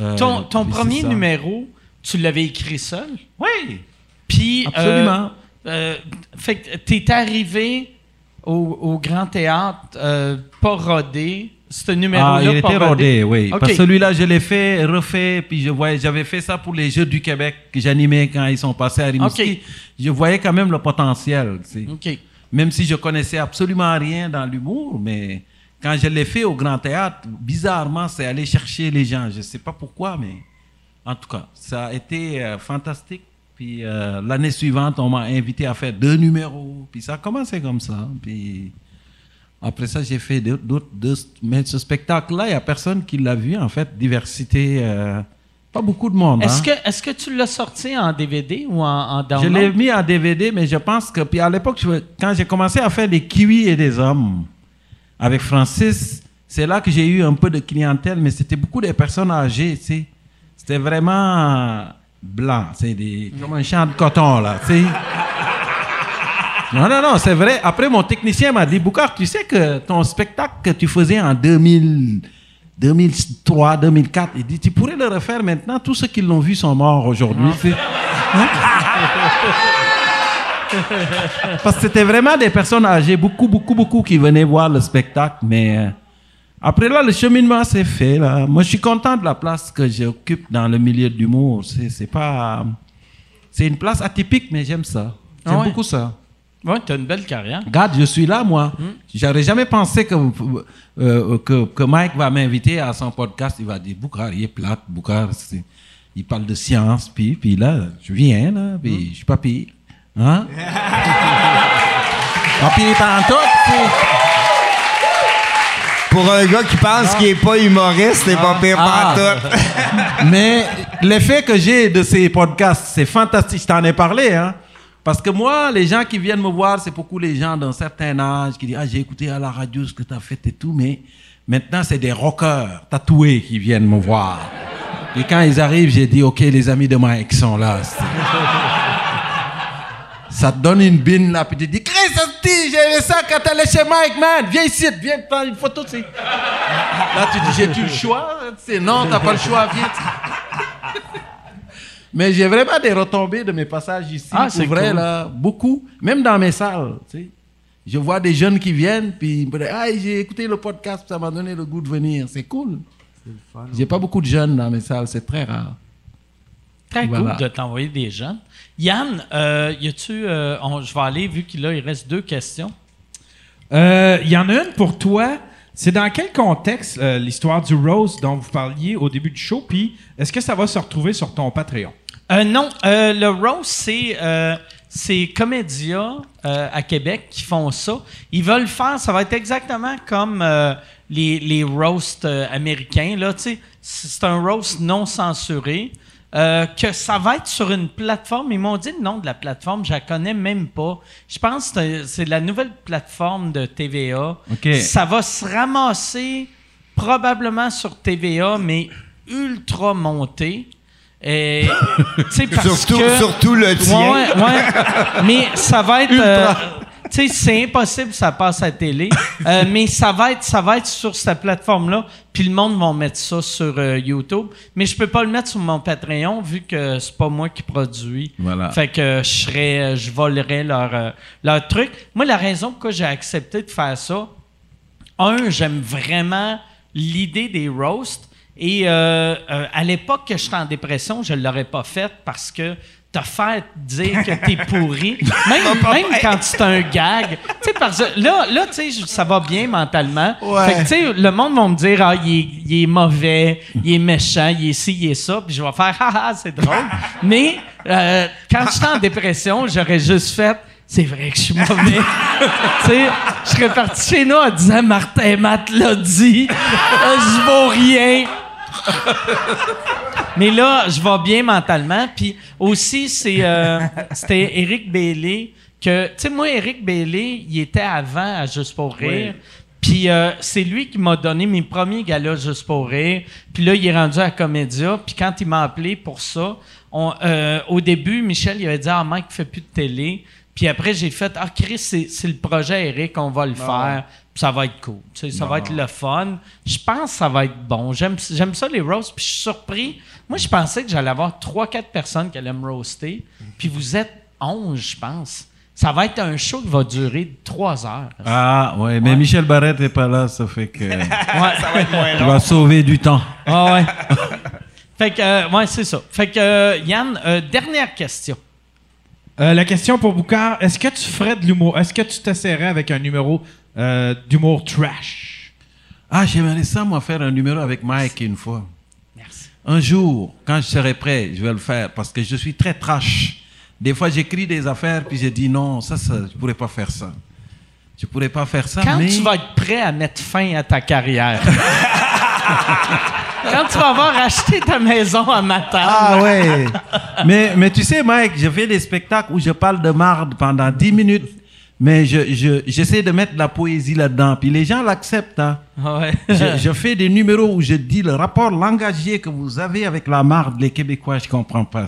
Euh, Ton, premier numéro, tu l'avais écrit seul? Oui, Puis. Absolument. euh, euh, fait que t'es arrivé au, au Grand Théâtre, euh, pas rodé. Ce numéro-là, Ah, il était rodé, oui. Parce que celui-là, je l'ai fait, refait, puis je voyais, j'avais fait ça pour les Jeux du Québec que j'animais quand ils sont passés à Rimouski. Je voyais quand même le potentiel, tu sais. Même si je connaissais absolument rien dans l'humour, mais quand je l'ai fait au Grand Théâtre, bizarrement, c'est aller chercher les gens. Je ne sais pas pourquoi, mais en tout cas, ça a été euh, fantastique. Puis euh, l'année suivante, on m'a invité à faire deux numéros. Puis ça a commencé comme ça. Puis après ça, j'ai fait d'autres- Mais ce spectacle-là, il n'y a personne qui l'a vu, en fait. Diversité, euh, pas beaucoup de monde. Est-ce hein. que, est que tu l'as sorti en DVD ou en, en Je download? l'ai mis en DVD, mais je pense que. Puis à l'époque, je- quand j'ai commencé à faire des kiwis et des hommes avec Francis, c'est là que j'ai eu un peu de clientèle, mais c'était beaucoup des personnes âgées, tu sais. C'était vraiment blanc, c'est des comme un champ de coton, là, tu sais. Non, non, non, c'est vrai. Après, mon technicien m'a dit, Boucard, tu sais que ton spectacle que tu faisais en 2000, 2003, 2004, il dit, tu pourrais le refaire maintenant. Tous ceux qui l'ont vu sont morts aujourd'hui. sais. Parce que c'était vraiment des personnes âgées, beaucoup, beaucoup, beaucoup qui venaient voir le spectacle. Mais euh, après là, le cheminement s'est fait. Là. Moi, je suis content de la place que j'occupe dans le milieu de l'humour. C'est, pas. C'est une place atypique, mais j'aime ça. J'aime Ah ouais. beaucoup ça. Ouais, t'as une belle carrière. Regarde, je suis là, moi. Hmm. J'aurais jamais pensé que, euh, que, que Mike va m'inviter à son podcast. Il va dire Boucard, il est plate. C'est- il parle de science. Puis, puis là, je viens, là, puis Hmm. je suis pas pire. Hein? pas pire pendant tout. Pour un gars qui pense qu'il est pas humoriste, c'est pas pire Ah. pantoute. Mais l'effet que j'ai de ces podcasts, c'est fantastique. Je t'en ai parlé, hein. Parce que moi, les gens qui viennent me voir, c'est beaucoup les gens d'un certain âge qui disent Ah, j'ai écouté à la radio ce que tu as fait et tout, mais maintenant, c'est des rockers tatoués qui viennent me voir. Et quand ils arrivent, j'ai dit Ok, les amis de Mike sont là. Ça te donne une bine là, puis tu dis Chris, j'ai ça quand t'allais chez Mike, man. Viens ici, viens prendre une photo. tu sais. Là, tu dis J'ai-tu le choix? Tu sais, Non, t'as pas le choix, viens. Mais j'ai vraiment des retombées de mes passages ici. Ah, c'est vrai, cool. là. Beaucoup. Même dans mes salles, tu sais. Je vois des jeunes qui viennent, puis ils me disent Ah, j'ai écouté le podcast, ça m'a donné le goût de venir. C'est cool. J'ai pas beaucoup de jeunes dans mes salles, c'est très rare. Très Voilà. cool de t'envoyer des jeunes. Yann, euh, y a-tu. euh, je vais aller, vu qu'il il reste deux questions. Euh, Il y en a une pour toi. C'est dans quel contexte euh, l'histoire du Rose dont vous parliez au début du show? Puis est-ce que ça va se retrouver sur ton Patreon? Euh, non, le roast, c'est c'est Comédia euh, à Québec qui font ça. Ils veulent faire, ça va être exactement comme euh, les, les roasts euh, américains. Là, tu c'est un roast non censuré. Euh, que ça va être sur une plateforme. Ils m'ont dit le nom de la plateforme, je la connais même pas. Je pense que c'est- la nouvelle plateforme de TVA. Ça va se ramasser probablement sur TVA, mais ultra monté. Et, parce Surtout, que, surtout le tien. Ouais. Mais ça va être. euh, tu sais, c'est impossible, ça passe à la télé. Euh, mais ça va être, ça va être sur cette plateforme-là. Puis le monde va mettre ça sur euh, YouTube. Mais je peux pas le mettre sur mon Patreon vu que c'est pas moi qui produis. Voilà. Fait que je serais, je volerais leur, euh, leur truc. Moi, la raison pourquoi j'ai accepté de faire ça, un, j'aime vraiment l'idée des roasts. Et euh, euh, à l'époque que j'étais en dépression, je ne l'aurais pas fait parce que te faire dire que t'es pourri, même, même quand c'est un gag, tu sais, parce que là, là tu sais, ça va bien mentalement. Fait que, tu sais, le monde va me dire, ah, il est, il est mauvais, il est méchant, il est ci, il est ça, puis je vais faire, ah, ah, c'est drôle. Mais euh, quand j'étais en dépression, j'aurais juste fait, c'est vrai que je suis mauvais. tu sais, je serais parti chez nous en disant, Martin Matt l'a dit, je vaux rien. Mais là, je vais bien mentalement. Puis aussi, c'est euh, c'était Eric Bailey que, tu sais, moi, Eric Bailey, il était avant à Juste pour rire. Puis euh, c'est lui qui m'a donné mes premiers galas Juste pour rire. Puis là, il est rendu à Comédia. Puis quand il m'a appelé pour ça, on, euh, au début, Michel, il avait dit « Ah, Mike fait plus de télé. » Puis après, j'ai fait « Ah, Chris, c'est c'est le projet Eric, on va le faire. Ça va être cool. Tu sais, ça va être le fun. Je pense que ça va être bon. J'aime j'aime ça, les roasts. Puis je suis surpris. Moi, je pensais que j'allais avoir 3-4 personnes qui allaient me roaster. Puis vous êtes 11, je pense. Ça va être un show qui va durer 3 heures. Ah, ouais, mais Ouais. Michel Barrette n'est pas là, ça fait que Ouais. tu vas sauver du temps. Ah ouais. fait que, euh, ouais, c'est ça. Fait que, euh, Yann, euh, dernière question. Euh, la question pour Boucard, est-ce que tu ferais de l'humour? Est-ce que tu t'essaierais avec un numéro euh, d'humour trash? Ah, j'aimerais ça, moi, faire un numéro avec Mike une fois. Merci. Un jour, quand je serai prêt, je vais le faire parce que je suis très trash. Des fois, j'écris des affaires puis je dis non, ça, ça je pourrais pas faire ça. Je pourrais pas faire ça, Quand mais tu vas être prêt à mettre fin à ta carrière. Quand tu vas avoir acheté ta maison à Matane. ah ouais. mais mais tu sais, Mike, je fais des spectacles où je parle de marde pendant 10 minutes, mais je je- j'essaie de mettre de la poésie là-dedans, puis les gens l'acceptent. Hein. Ah ouais. je, je fais des numéros où je dis le rapport langagier que vous avez avec la marde, les Québécois, je comprends pas.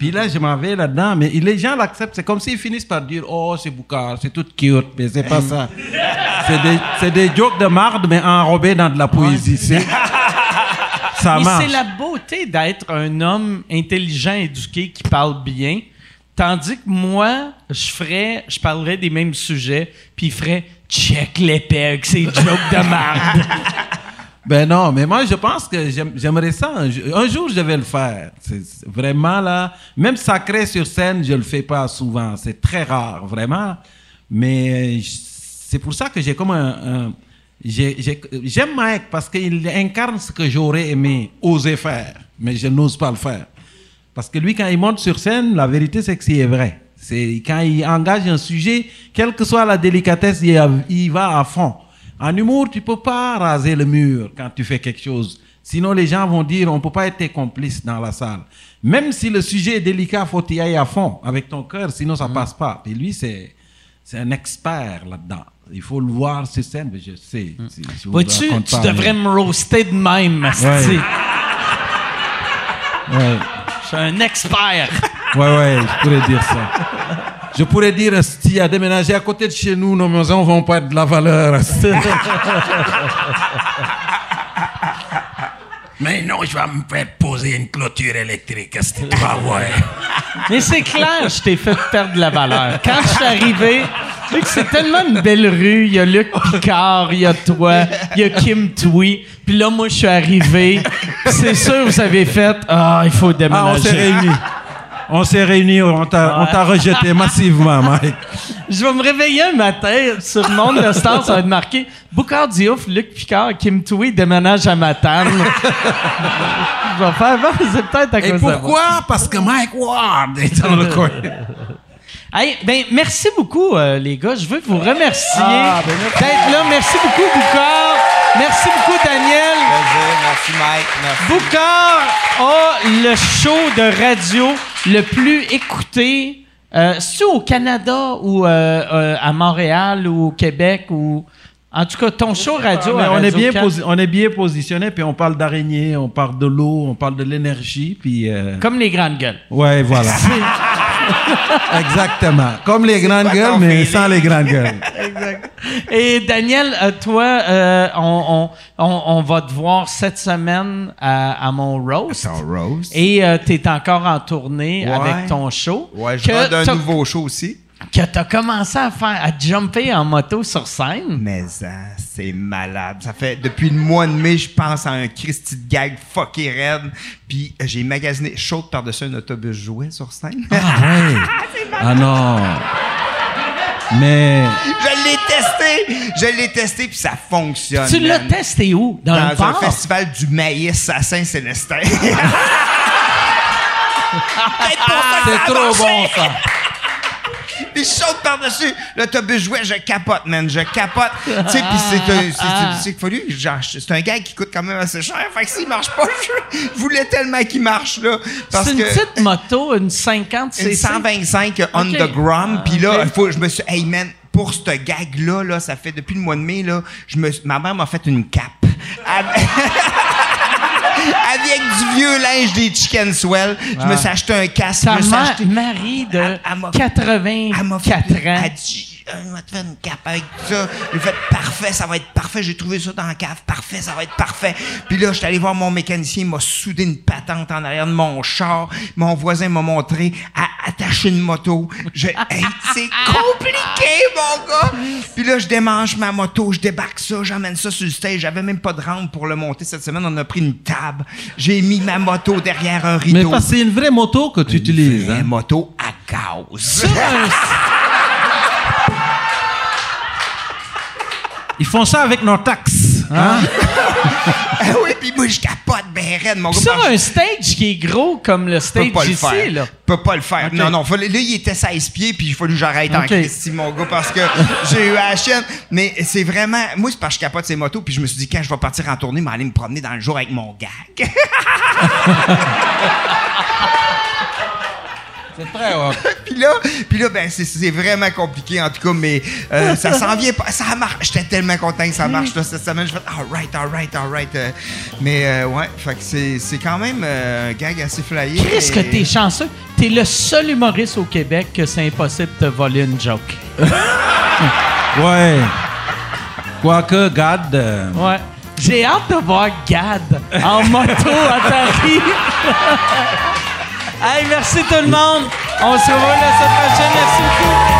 Puis là, je m'en vais là-dedans, mais les gens l'acceptent. C'est comme s'ils finissent par dire Oh, c'est Boucard, c'est tout cute, mais c'est pas ça. C'est des, des jokes de marde, mais enrobés dans de la poésie. Ça marche. c'est la beauté d'être un homme intelligent, éduqué, qui parle bien. Tandis que moi, je ferais, je parlerais des mêmes sujets, puis il ferait check l'épée avec ses jokes de merde. Ben non, mais moi je pense que j'aime- j'aimerais ça. Un, jour- un je vais le faire. C'est c'est vraiment là. Même sacré sur scène, je le fais pas souvent. C'est très rare, vraiment. Mais c'est pour ça que j'ai comme un. un- j'ai- j'ai- J'aime Mike parce qu'il incarne ce que j'aurais aimé oser faire, mais je n'ose pas le faire. Parce que lui, quand il monte sur scène, la vérité, c'est que c'est vrai. C'est quand il engage un sujet, quelle que soit la délicatesse, il, va à fond. En humour, tu peux pas raser le mur quand tu fais quelque chose. Sinon, les gens vont dire, on peut pas être tes complices dans la salle. Même si le sujet est délicat, faut y aller à fond avec ton cœur, sinon ça passe pas. Et lui, c'est c'est un expert là-dedans. Il faut le voir sur scène, mais je sais. si- raconte tu pas, devrais me roaster de même. Ouais. Ouais. Je suis un expert. Ouais, ouais, je pourrais dire ça. Je pourrais dire, si a déménagé à côté de chez nous, nos maisons vont pas être de la valeur. Mais non, je vais me faire poser une clôture électrique. Tu vas voir? Mais c'est clair, je t'ai fait perdre de la valeur. Quand je suis arrivé, vu que c'est tellement une belle rue, il y a Luc Picard, il y a toi, il y a Kim Twee, puis là, moi, je suis arrivé, c'est sûr, vous avez fait Ah, il faut Ah, déménager. on s'est réunis. On s'est réunis, on t'a on t'a rejeté massivement, Mike. Je vais me réveiller un matin sur le monde de Star, ça va être marqué Boucard Diouf, Luc Picard, Kim Tui déménage à Matane. Je vais faire, bon, c'est peut-être à Et cause de ça. pourquoi? Parce que Mike Ward est dans le coin. Hey, ben, merci beaucoup, euh, les gars. Je veux vous remercier Ah, ben, d'être là. Merci beaucoup, Boucard. Merci beaucoup, Daniel. Merci, Mike. Merci. Boucard a le show de radio le plus écouté. Euh, C'est-tu au Canada ou euh, euh, à Montréal ou au Québec ou. En tout cas, ton show radio. Mais on, est bien on est bien positionné, puis on parle d'araignée, on parle de l'eau, on parle de l'énergie, puis... euh, Comme les grandes gueules. Ouais, voilà. Exactement. Comme les grandes gueules, mais feeling? sans les grandes gueules. Et Daniel, euh, toi, euh, on, on, on, on va te voir cette semaine à, à mon roast. Ton Rose. Et tu es encore en tournée Ouais. avec ton show. Ouais, je que vais d'un t'as- nouveau show aussi. Que tu as commencé à faire, à jumper en moto sur scène? Mais hein, c'est malade. Ça fait depuis le mois de mai, je pense à un Christy de gag fucké raide. Puis euh, j'ai magasiné chaud par-dessus un autobus jouet sur scène. Ah ouais. Ah non. Mais je l'ai testé! Je l'ai testé, puis ça fonctionne. Tu l'as testé où? Dans, Dans le un festival du maïs à Saint-Célestin. C'est trop marché. bon, ça. Je saute par-dessus l'autobus jouet, je capote, man, je capote. tu sais, puis c'est un, c'est, c'est, genre, c'est un gag qui coûte quand même assez cher. Fait que s'il marche pas, je, voulais tellement qu'il marche, là. Parce C'est une que. petite moto, une 50 Une cc. 125 on Ok. the gram. Puis là, il faut, je me suis, hey man, pour ce gag-là, là, ça fait depuis le mois de mai, là, je me, ma mère m'a fait une cape. Avec- du vieux linge des Chicken Swell. Je me suis acheté un casque. Ta je me suis acheté- Marie de Elle- elle m'a- 84 elle m'a fait, ans. Elle dit, on va te faire une cape avec ça. J'ai fait parfait, ça va être parfait. J'ai trouvé ça dans la cave. Parfait, ça va être parfait. Puis là, je suis allé voir mon mécanicien. Il m'a soudé une patente en arrière de mon char. Mon voisin m'a montré à attacher une moto. Je, hey, c'est compliqué, mon gars. Puis là, je démange ma moto. Je débarque ça. J'amène ça sur le stage. J'avais même pas de rampe pour le monter cette semaine. On a pris une table. J'ai mis ma moto derrière un Mais rideau. que c'est une vraie moto que tu utilises. Vraie Hein? moto à gaz. Ils font ça avec nos taxes. Hein? Ah oui, puis moi, je capote ben raide, mon gars. Que un stage qui est gros comme le stage pas le ici, faire. là. Je peux pas le faire. Non, non. fallait- là, il était 16 pieds, puis il fallu que j'arrête en Ok. Christie, mon gars, parce que j'ai eu la chaîne. Mais c'est vraiment... Moi, c'est parce que je capote ces motos, puis je me suis dit, quand je vais partir en tournée, m'aller me promener dans le jour avec mon gag. C'est très hot. puis là, puis là ben, c'est, vraiment compliqué, en tout cas, mais euh, ça s'en vient pas. Ça marche. J'étais tellement content que ça marche, là, cette semaine. Je fais, all right, all right, all right. euh, mais, euh, ouais, fait que c'est, c'est quand même euh, un gag assez flyé. Qu'est-ce que t'es chanceux? T'es le seul humoriste au Québec que c'est impossible de te voler une joke. Ouais. Quoique, Gad. euh, Ouais. J'ai hâte de voir Gad en moto à Paris. hey, merci tout le monde. On se revoit la semaine prochaine. Merci beaucoup.